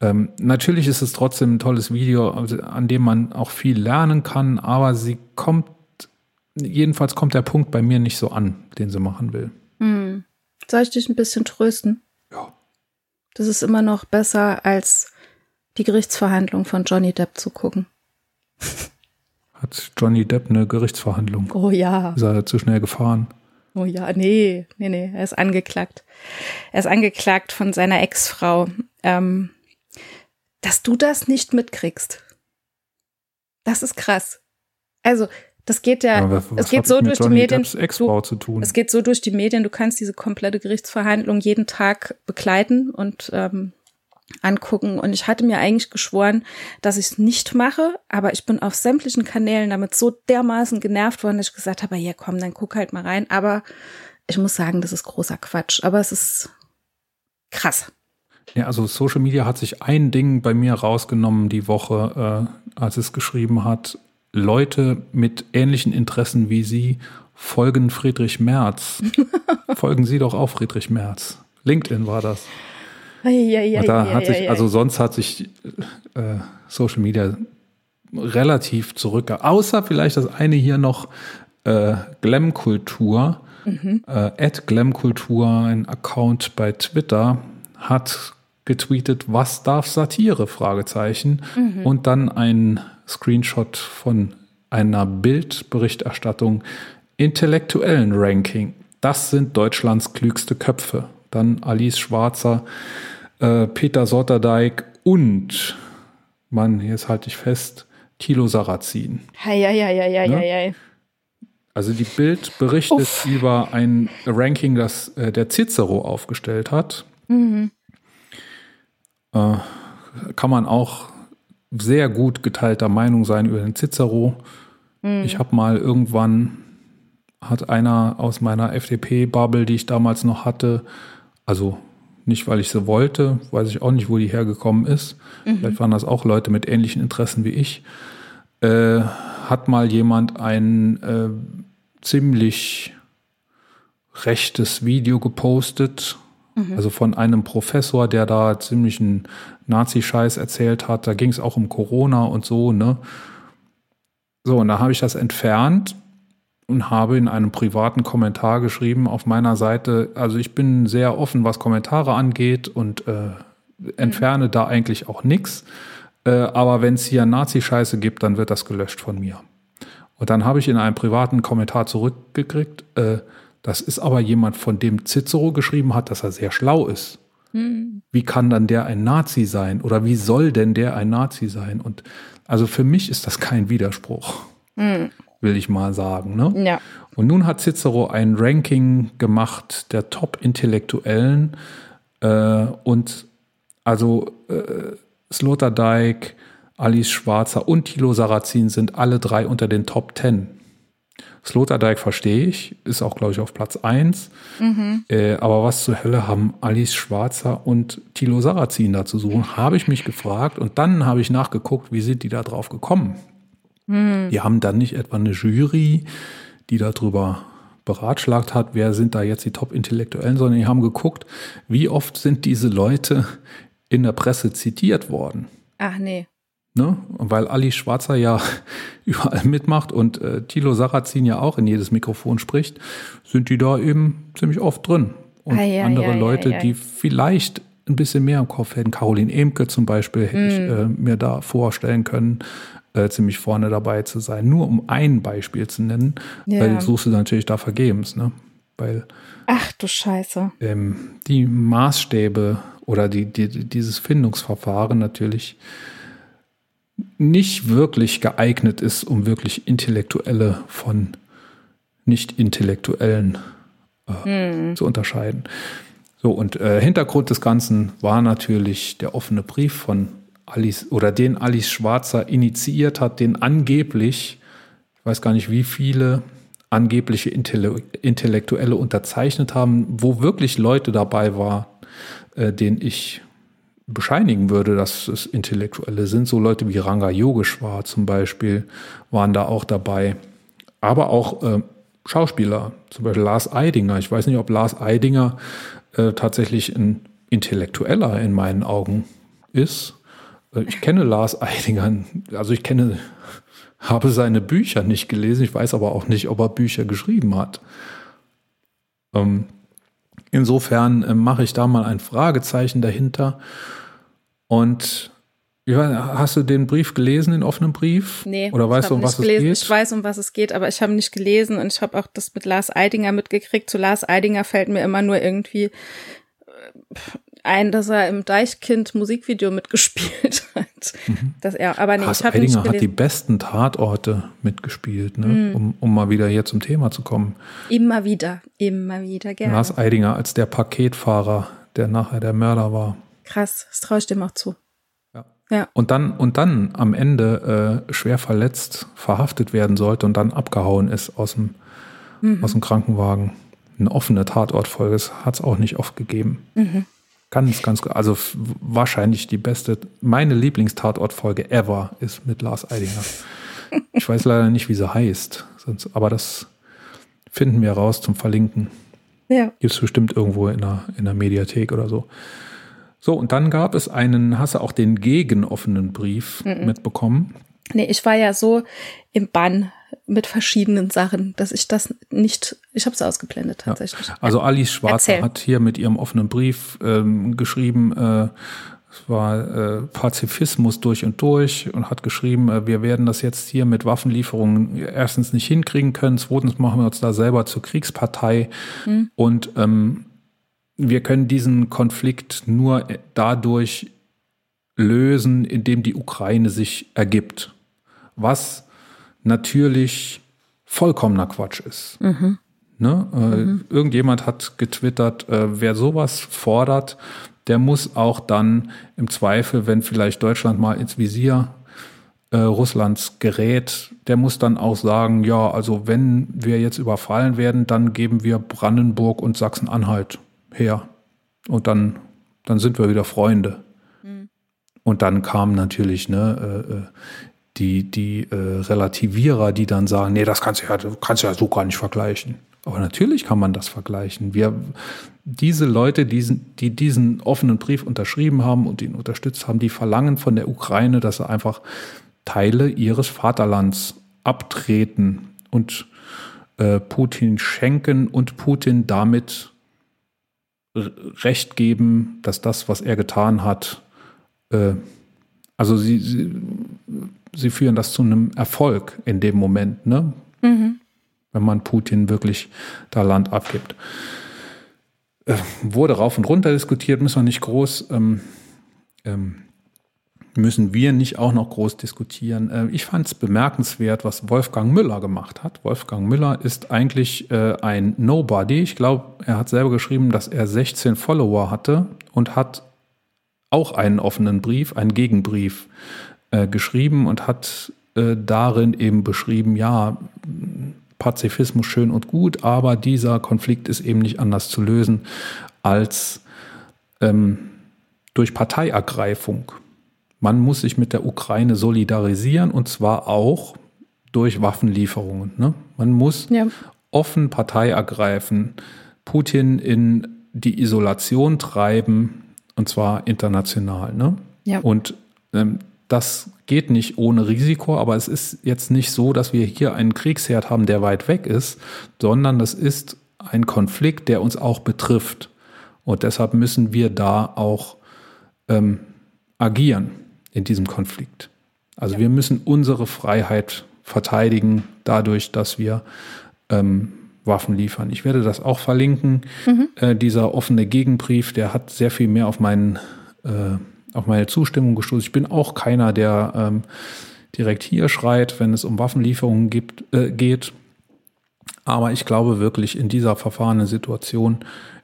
ähm, natürlich ist es trotzdem ein tolles Video, also an dem man auch viel lernen kann, aber sie kommt, jedenfalls kommt der Punkt bei mir nicht so an, den sie machen will.
Soll ich dich ein bisschen trösten?
Ja.
Das ist immer noch besser, als die Gerichtsverhandlung von Johnny Depp zu gucken.
Hat Johnny Depp eine Gerichtsverhandlung?
Oh ja.
Ist er zu schnell gefahren?
Oh ja, nee, nee, nee, er ist angeklagt. Er ist angeklagt von seiner Ex-Frau. Ähm, dass du das nicht mitkriegst. Das ist krass. Also, das geht ja,
Ja, was- was
es geht so durch die Medien. Du,
zu tun.
es geht so durch die Medien, du kannst diese komplette Gerichtsverhandlung jeden Tag begleiten und ähm, angucken. Und ich hatte mir eigentlich geschworen, dass ich es nicht mache, aber ich bin auf sämtlichen Kanälen damit so dermaßen genervt worden, dass ich gesagt habe, ja komm, dann guck halt mal rein. Aber ich muss sagen, das ist großer Quatsch. Aber es ist krass.
Ja, also Social Media hat sich ein Ding bei mir rausgenommen die Woche, äh, als es geschrieben hat, Leute mit ähnlichen Interessen wie Sie folgen Friedrich Merz. folgen Sie doch auch Friedrich Merz. LinkedIn war das. Und da hat sich, also sonst hat sich äh, Social Media relativ zurück, außer vielleicht das eine hier noch, äh, Glamkultur, mhm. äh, Glamkultur, ein Account bei Twitter, hat getweetet, was darf Satire? Fragezeichen. Mhm. Und dann ein Screenshot von einer Bildberichterstattung intellektuellen Ranking. Das sind Deutschlands klügste Köpfe. Dann Alice Schwarzer, äh, Peter Sotterdijk und, Mann, jetzt halte ich fest, Thilo Sarrazin.
Hei, hei, hei, hei, ne? hei.
Also die Bild berichtet Uff. über ein Ranking, das äh, der Cicero aufgestellt hat. Mhm. Äh, kann man auch sehr gut geteilter Meinung sein über den Cicero. Mhm. Ich habe mal irgendwann, hat einer aus meiner FDP-Bubble, die ich damals noch hatte, also nicht, weil ich sie wollte, weiß ich auch nicht, wo die hergekommen ist. Mhm. Vielleicht waren das auch Leute mit ähnlichen Interessen wie ich. Äh, hat mal jemand ein äh, ziemlich rechtes Video gepostet, mhm. also von einem Professor, der da ziemlichen Nazi-Scheiß erzählt hat. Da ging es auch um Corona und so, ne? So, und da habe ich das entfernt und habe in einem privaten Kommentar geschrieben auf meiner Seite, also ich bin sehr offen, was Kommentare angeht und äh, entferne mhm. da eigentlich auch nichts. Äh, aber wenn es hier Nazi-Scheiße gibt, dann wird das gelöscht von mir. Und dann habe ich in einem privaten Kommentar zurückgekriegt, äh, das ist aber jemand, von dem Cicero geschrieben hat, dass er sehr schlau ist. Mhm. Wie kann dann der ein Nazi sein? Oder wie soll denn der ein Nazi sein? Und also für mich ist das kein Widerspruch. Mhm will ich mal sagen. Ne?
Ja.
Und nun hat Cicero ein Ranking gemacht der Top-Intellektuellen äh, und also äh, Sloterdijk, Alice Schwarzer und Thilo Sarrazin sind alle drei unter den Top 10. Sloterdijk verstehe ich, ist auch, glaube ich, auf Platz 1. Mhm. Äh, aber was zur Hölle haben Alice Schwarzer und Thilo Sarrazin da zu suchen, habe ich mich gefragt. Und dann habe ich nachgeguckt, wie sind die da drauf gekommen? Hm. Die haben dann nicht etwa eine Jury, die darüber beratschlagt hat, wer sind da jetzt die Top-Intellektuellen, sondern die haben geguckt, wie oft sind diese Leute in der Presse zitiert worden.
Ach nee.
Ne? Weil Ali Schwarzer ja überall mitmacht und äh, Thilo Sarrazin ja auch in jedes Mikrofon spricht, sind die da eben ziemlich oft drin. Und ah, ja, andere ja, Leute, ja, die vielleicht ein bisschen mehr im Kopf hätten, Caroline Emke zum Beispiel, hätte mm. ich hm. äh, mir da vorstellen können äh, ziemlich vorne dabei zu sein. Nur um ein Beispiel zu nennen, ja. weil suchst du natürlich da vergebens, ne? Weil
Ach du Scheiße.
Ähm, die Maßstäbe oder die, die, dieses Findungsverfahren natürlich nicht wirklich geeignet ist, um wirklich Intellektuelle von Nicht-Intellektuellen äh, hm. zu unterscheiden. So, und äh, Hintergrund des Ganzen war natürlich der offene Brief von Alice oder den Alice Schwarzer initiiert hat, den angeblich, ich weiß gar nicht wie viele angebliche Intellektuelle unterzeichnet haben, wo wirklich Leute dabei waren, äh, denen ich bescheinigen würde, dass es Intellektuelle sind. So Leute wie Ranga Yogeshwar zum Beispiel waren da auch dabei. Aber auch äh, Schauspieler, zum Beispiel Lars Eidinger. Ich weiß nicht, ob Lars Eidinger äh, tatsächlich ein Intellektueller in meinen Augen ist. Äh, ich kenne Lars Eidinger, also ich kenne, habe seine Bücher nicht gelesen, ich weiß aber auch nicht, ob er Bücher geschrieben hat. Ähm, insofern äh, mache ich da mal ein Fragezeichen dahinter. Und hast du den Brief gelesen, den offenen Brief?
Nee.
Oder weißt du, um was
gelesen.
es geht?
Ich weiß, um was es geht, aber ich habe nicht gelesen und ich habe auch das mit Lars Eidinger mitgekriegt. Zu Lars Eidinger fällt mir immer nur irgendwie äh, ein, dass er im Deichkind Musikvideo mitgespielt hat. Mhm. Dass er, aber nee,
Lars
ich
Eidinger hat die besten Tatorte mitgespielt, ne? Mhm. um, um mal wieder hier zum Thema zu kommen.
Immer wieder, immer wieder gerne.
Lars Eidinger als der Paketfahrer, der nachher der Mörder war.
Krass, das traue ich dem auch zu.
Ja. ja. Und dann, und dann am Ende äh, schwer verletzt verhaftet werden sollte und dann abgehauen ist aus dem, mhm. aus dem Krankenwagen. Eine offene Tatortfolge hat es auch nicht oft gegeben. Mhm. Ganz, ganz, also wahrscheinlich die beste, meine Lieblingstatortfolge ever ist mit Lars Eidinger. Ich weiß leider nicht, wie sie heißt, sonst, aber das finden wir raus zum Verlinken.
Ja.
Gibt es bestimmt irgendwo in der, in der Mediathek oder so. So, und dann gab es einen, hast du auch den gegenoffenen Brief mhm. mitbekommen?
Nee, ich war ja so im Bann mit verschiedenen Sachen, dass ich das nicht, ich habe es ausgeblendet tatsächlich.
Ja. Also Alice Schwarzer
Erzähl.
hat hier mit ihrem offenen Brief ähm, geschrieben, äh, es war äh, Pazifismus durch und durch und hat geschrieben, äh, wir werden das jetzt hier mit Waffenlieferungen erstens nicht hinkriegen können, zweitens machen wir uns da selber zur Kriegspartei und ähm, wir können diesen Konflikt nur dadurch lösen, indem die Ukraine sich ergibt. Was natürlich vollkommener Quatsch ist. Ne? Äh, Irgendjemand hat getwittert, äh, wer sowas fordert, der muss auch dann im Zweifel, wenn vielleicht Deutschland mal ins Visier äh, Russlands gerät, der muss dann auch sagen, ja, also wenn wir jetzt überfallen werden, dann geben wir Brandenburg und Sachsen-Anhalt her. Und dann, dann sind wir wieder Freunde. Und dann kamen natürlich ne, äh, äh, die, die äh, Relativierer, die dann sagen, nee, das kannst du ja, du kannst ja so gar nicht vergleichen. Aber natürlich kann man das vergleichen. Wir, diese Leute, diesen, die diesen offenen Brief unterschrieben haben und ihn unterstützt haben, die verlangen von der Ukraine, dass sie einfach Teile ihres Vaterlands abtreten und äh, Putin schenken und Putin damit Recht geben, dass das, was er getan hat, äh, also sie, sie, sie führen das zu einem Erfolg in dem Moment, ne? wenn man Putin wirklich da Land abgibt. Äh, wurde rauf und runter diskutiert, müssen wir nicht groß, ähm, ähm, müssen wir nicht auch noch groß diskutieren. Äh, ich fand es bemerkenswert, was Wolfgang Müller gemacht hat. Wolfgang Müller ist eigentlich äh, ein Nobody. Ich glaube, er hat selber geschrieben, dass er 16 Follower hatte und hat auch einen offenen Brief, einen Gegenbrief äh, geschrieben und hat äh, darin eben beschrieben, ja, Pazifismus schön und gut, aber dieser Konflikt ist eben nicht anders zu lösen als ähm, durch Parteiergreifung. Man muss sich mit der Ukraine solidarisieren und zwar auch durch Waffenlieferungen. Ne? Man muss
Ja.
offen Partei ergreifen, Putin in die Isolation treiben und zwar international. Ne?
Ja.
Und ähm, das geht nicht ohne Risiko, aber es ist jetzt nicht so, dass wir hier einen Kriegsherd haben, der weit weg ist, sondern das ist ein Konflikt, der uns auch betrifft. Und deshalb müssen wir da auch ähm, agieren in diesem Konflikt. Also wir müssen unsere Freiheit verteidigen, dadurch, dass wir ähm, Waffen liefern. Ich werde das auch verlinken. Äh, dieser offene Gegenbrief, der hat sehr viel mehr auf meinen äh, auf meine Zustimmung gestoßen. Ich bin auch keiner, der ähm, direkt hier schreit, wenn es um Waffenlieferungen gibt, äh, geht. Aber ich glaube wirklich, in dieser verfahrenen Situation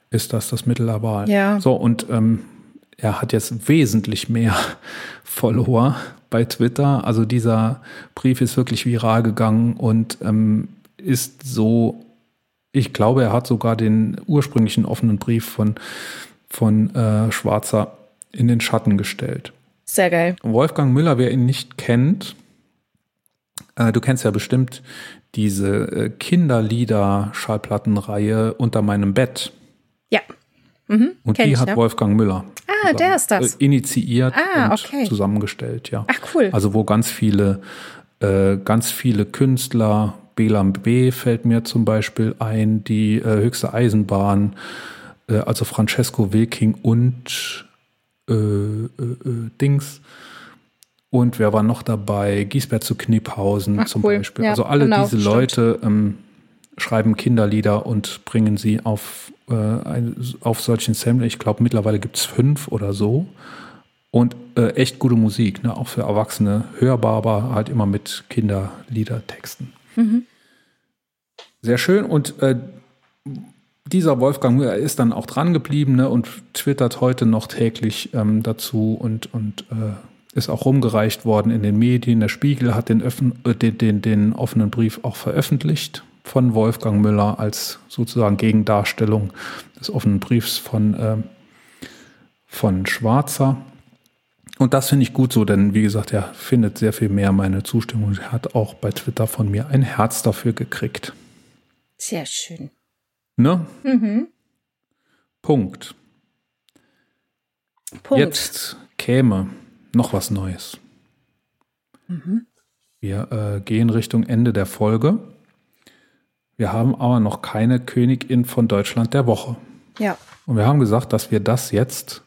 ist das das Mittel der Wahl.
Ja.
So, und ähm, er hat jetzt wesentlich mehr Follower bei Twitter. Also dieser Brief ist wirklich viral gegangen und ähm, ist so, ich glaube, er hat sogar den ursprünglichen offenen Brief von, von äh, Schwarzer in den Schatten gestellt.
Sehr geil.
Wolfgang Müller, wer ihn nicht kennt, äh, du kennst ja bestimmt diese äh, Kinderlieder-Schallplattenreihe Unter meinem Bett.
Ja. Mhm,
Und die
ich,
hat
ja.
Wolfgang Müller
Ah, der ist das.
äh, initiiert
Ah,
und
okay.
zusammengestellt, ja.
Ach, cool.
Also wo ganz viele, äh, ganz viele Künstler, Belam B fällt mir zum Beispiel ein, die äh, höchste Eisenbahn, äh, also Francesco Wilking und äh, äh, äh, Dings. Und wer war noch dabei? Giesbert zu Kniphausen
Ach,
zum
cool.
Beispiel.
Ja,
also alle
genau,
diese. Leute ähm, schreiben Kinderlieder und bringen sie auf, äh, ein, auf solchen Sampler. Ich glaube, mittlerweile gibt es fünf oder so. Und äh, echt gute Musik, ne? auch für Erwachsene hörbar, aber halt immer mit Kinderliedertexten. Sehr schön. Und äh, dieser Wolfgang Müller ist dann auch dran geblieben ne? und twittert heute noch täglich ähm, dazu und, und äh, ist auch rumgereicht worden in den Medien. Der Spiegel hat den, öffn äh, den, den, den offenen Brief auch veröffentlicht von Wolfgang Müller als sozusagen Gegendarstellung des offenen Briefs von, äh, von Schwarzer. Und das finde ich gut so, denn wie gesagt, er findet sehr viel mehr meine Zustimmung. Er hat auch bei Twitter von mir ein Herz dafür gekriegt.
Sehr schön.
Ne?
Mhm.
Punkt.
Punkt.
Jetzt käme noch was Neues. Wir äh, gehen Richtung Ende der Folge. Wir haben aber noch keine Königin von Deutschland der Woche.
Ja.
Und wir haben gesagt, dass wir das jetzt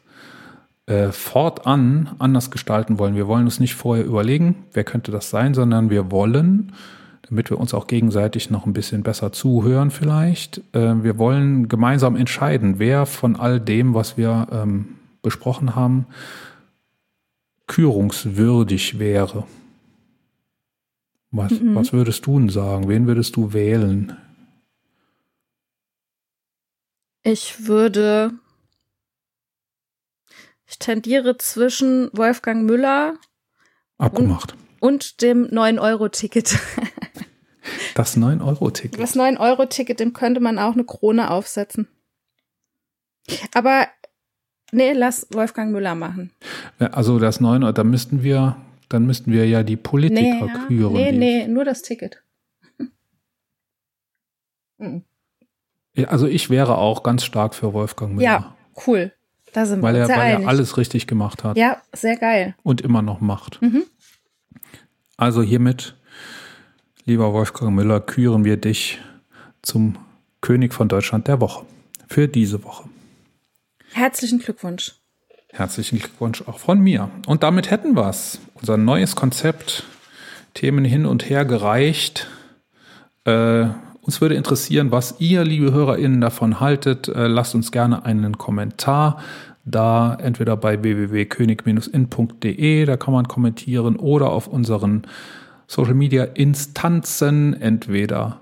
äh, fortan anders gestalten wollen. Wir wollen uns nicht vorher überlegen, wer könnte das sein, sondern wir wollen, damit wir uns auch gegenseitig noch ein bisschen besser zuhören vielleicht, äh, wir wollen gemeinsam entscheiden, wer von all dem, was wir ähm, besprochen haben, kürungswürdig wäre. Was,
Mhm.
was würdest du denn sagen? Wen würdest du wählen?
Ich würde. Ich tendiere zwischen Wolfgang Müller
Abgemacht.
und dem 9-Euro-Ticket.
Das 9-Euro-Ticket.
Das 9-Euro-Ticket, dem könnte man auch eine Krone aufsetzen. Aber nee, lass Wolfgang Müller machen.
Also das 9 Euro, da müssten wir, dann müssten wir ja die Politiker
Nee,
küren.
nee, nee, nur das Ticket.
Also ich wäre auch ganz stark für Wolfgang Müller.
Ja, cool. Da sind
Weil
wir
er,
sehr
weil er
einig.
alles richtig gemacht hat
Ja, sehr geil.
und immer noch macht.
Mhm.
Also hiermit, lieber Wolfgang Müller, küren wir dich zum König von Deutschland der Woche. Für diese Woche.
Herzlichen Glückwunsch.
Herzlichen Glückwunsch auch von mir. Und damit hätten wir es. Unser neues Konzept, Themen hin und her gereicht. Äh, uns würde interessieren, was ihr, liebe HörerInnen, davon haltet. Äh, lasst uns gerne einen Kommentar da, entweder bei www.könig-in.de, da kann man kommentieren, oder auf unseren Social Media Instanzen, entweder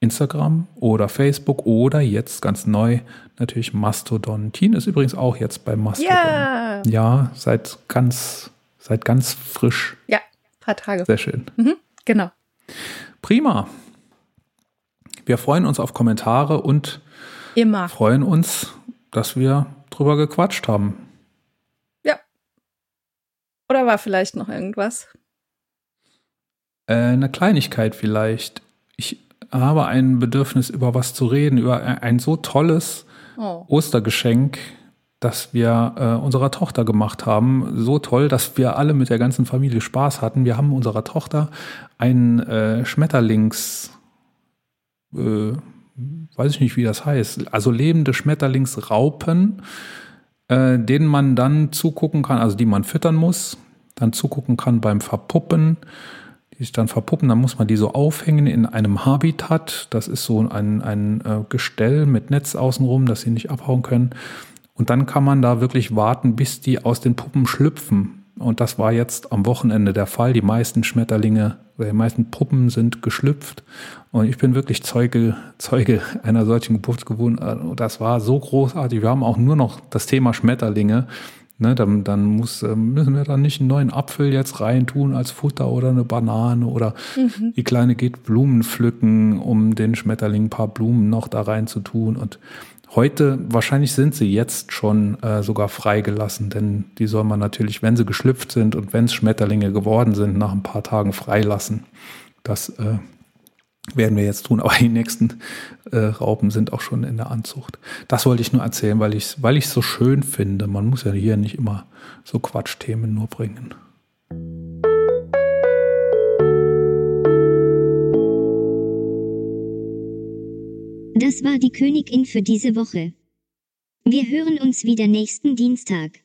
Instagram oder Facebook oder jetzt ganz neu natürlich Mastodon. Tine ist übrigens auch jetzt bei Mastodon.
Ja.
Ja, seit ganz, seit ganz frisch.
Ja, paar Tage.
Sehr schön.
Genau.
Prima. Wir freuen uns auf Kommentare und
Immer.
freuen uns, dass wir drüber gequatscht haben.
Ja. Oder war vielleicht noch irgendwas?
Äh, eine Kleinigkeit vielleicht. Ich habe ein Bedürfnis, über was zu reden, über ein so tolles
Oh.
Ostergeschenk, das wir äh, unserer Tochter gemacht haben. So toll, dass wir alle mit der ganzen Familie Spaß hatten. Wir haben unserer Tochter einen äh, Schmetterlings, äh, weiß ich nicht, wie das heißt, also lebende Schmetterlingsraupen, äh, denen man dann zugucken kann, also die man füttern muss, dann zugucken kann beim Verpuppen, sich dann verpuppen, dann muss man die so aufhängen in einem Habitat. Das ist so ein, ein äh, Gestell mit Netz außenrum, dass sie nicht abhauen können. Und dann kann man da wirklich warten, bis die aus den Puppen schlüpfen. Und das war jetzt am Wochenende der Fall. Die meisten Schmetterlinge oder die meisten Puppen sind geschlüpft. Und ich bin wirklich Zeuge, Zeuge einer solchen Geburtsgewohnheit. Das war so großartig. Wir haben auch nur noch das Thema Schmetterlinge. Ne, dann, dann muss, äh, müssen wir da nicht einen neuen Apfel jetzt reintun als Futter oder eine Banane oder die Kleine geht Blumen pflücken, um den Schmetterling ein paar Blumen noch da rein zu tun. Und heute, wahrscheinlich sind sie jetzt schon äh, sogar freigelassen, denn die soll man natürlich, wenn sie geschlüpft sind und wenn es Schmetterlinge geworden sind, nach ein paar Tagen freilassen. Das äh, werden wir jetzt tun, aber die nächsten äh, Raupen sind auch schon in der Anzucht. Das wollte ich nur erzählen, weil ich es weil so schön finde. Man muss ja hier nicht immer so Quatschthemen nur bringen.
Das war die Königin für diese Woche. Wir hören uns wieder nächsten Dienstag.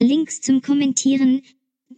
Links zum Kommentieren,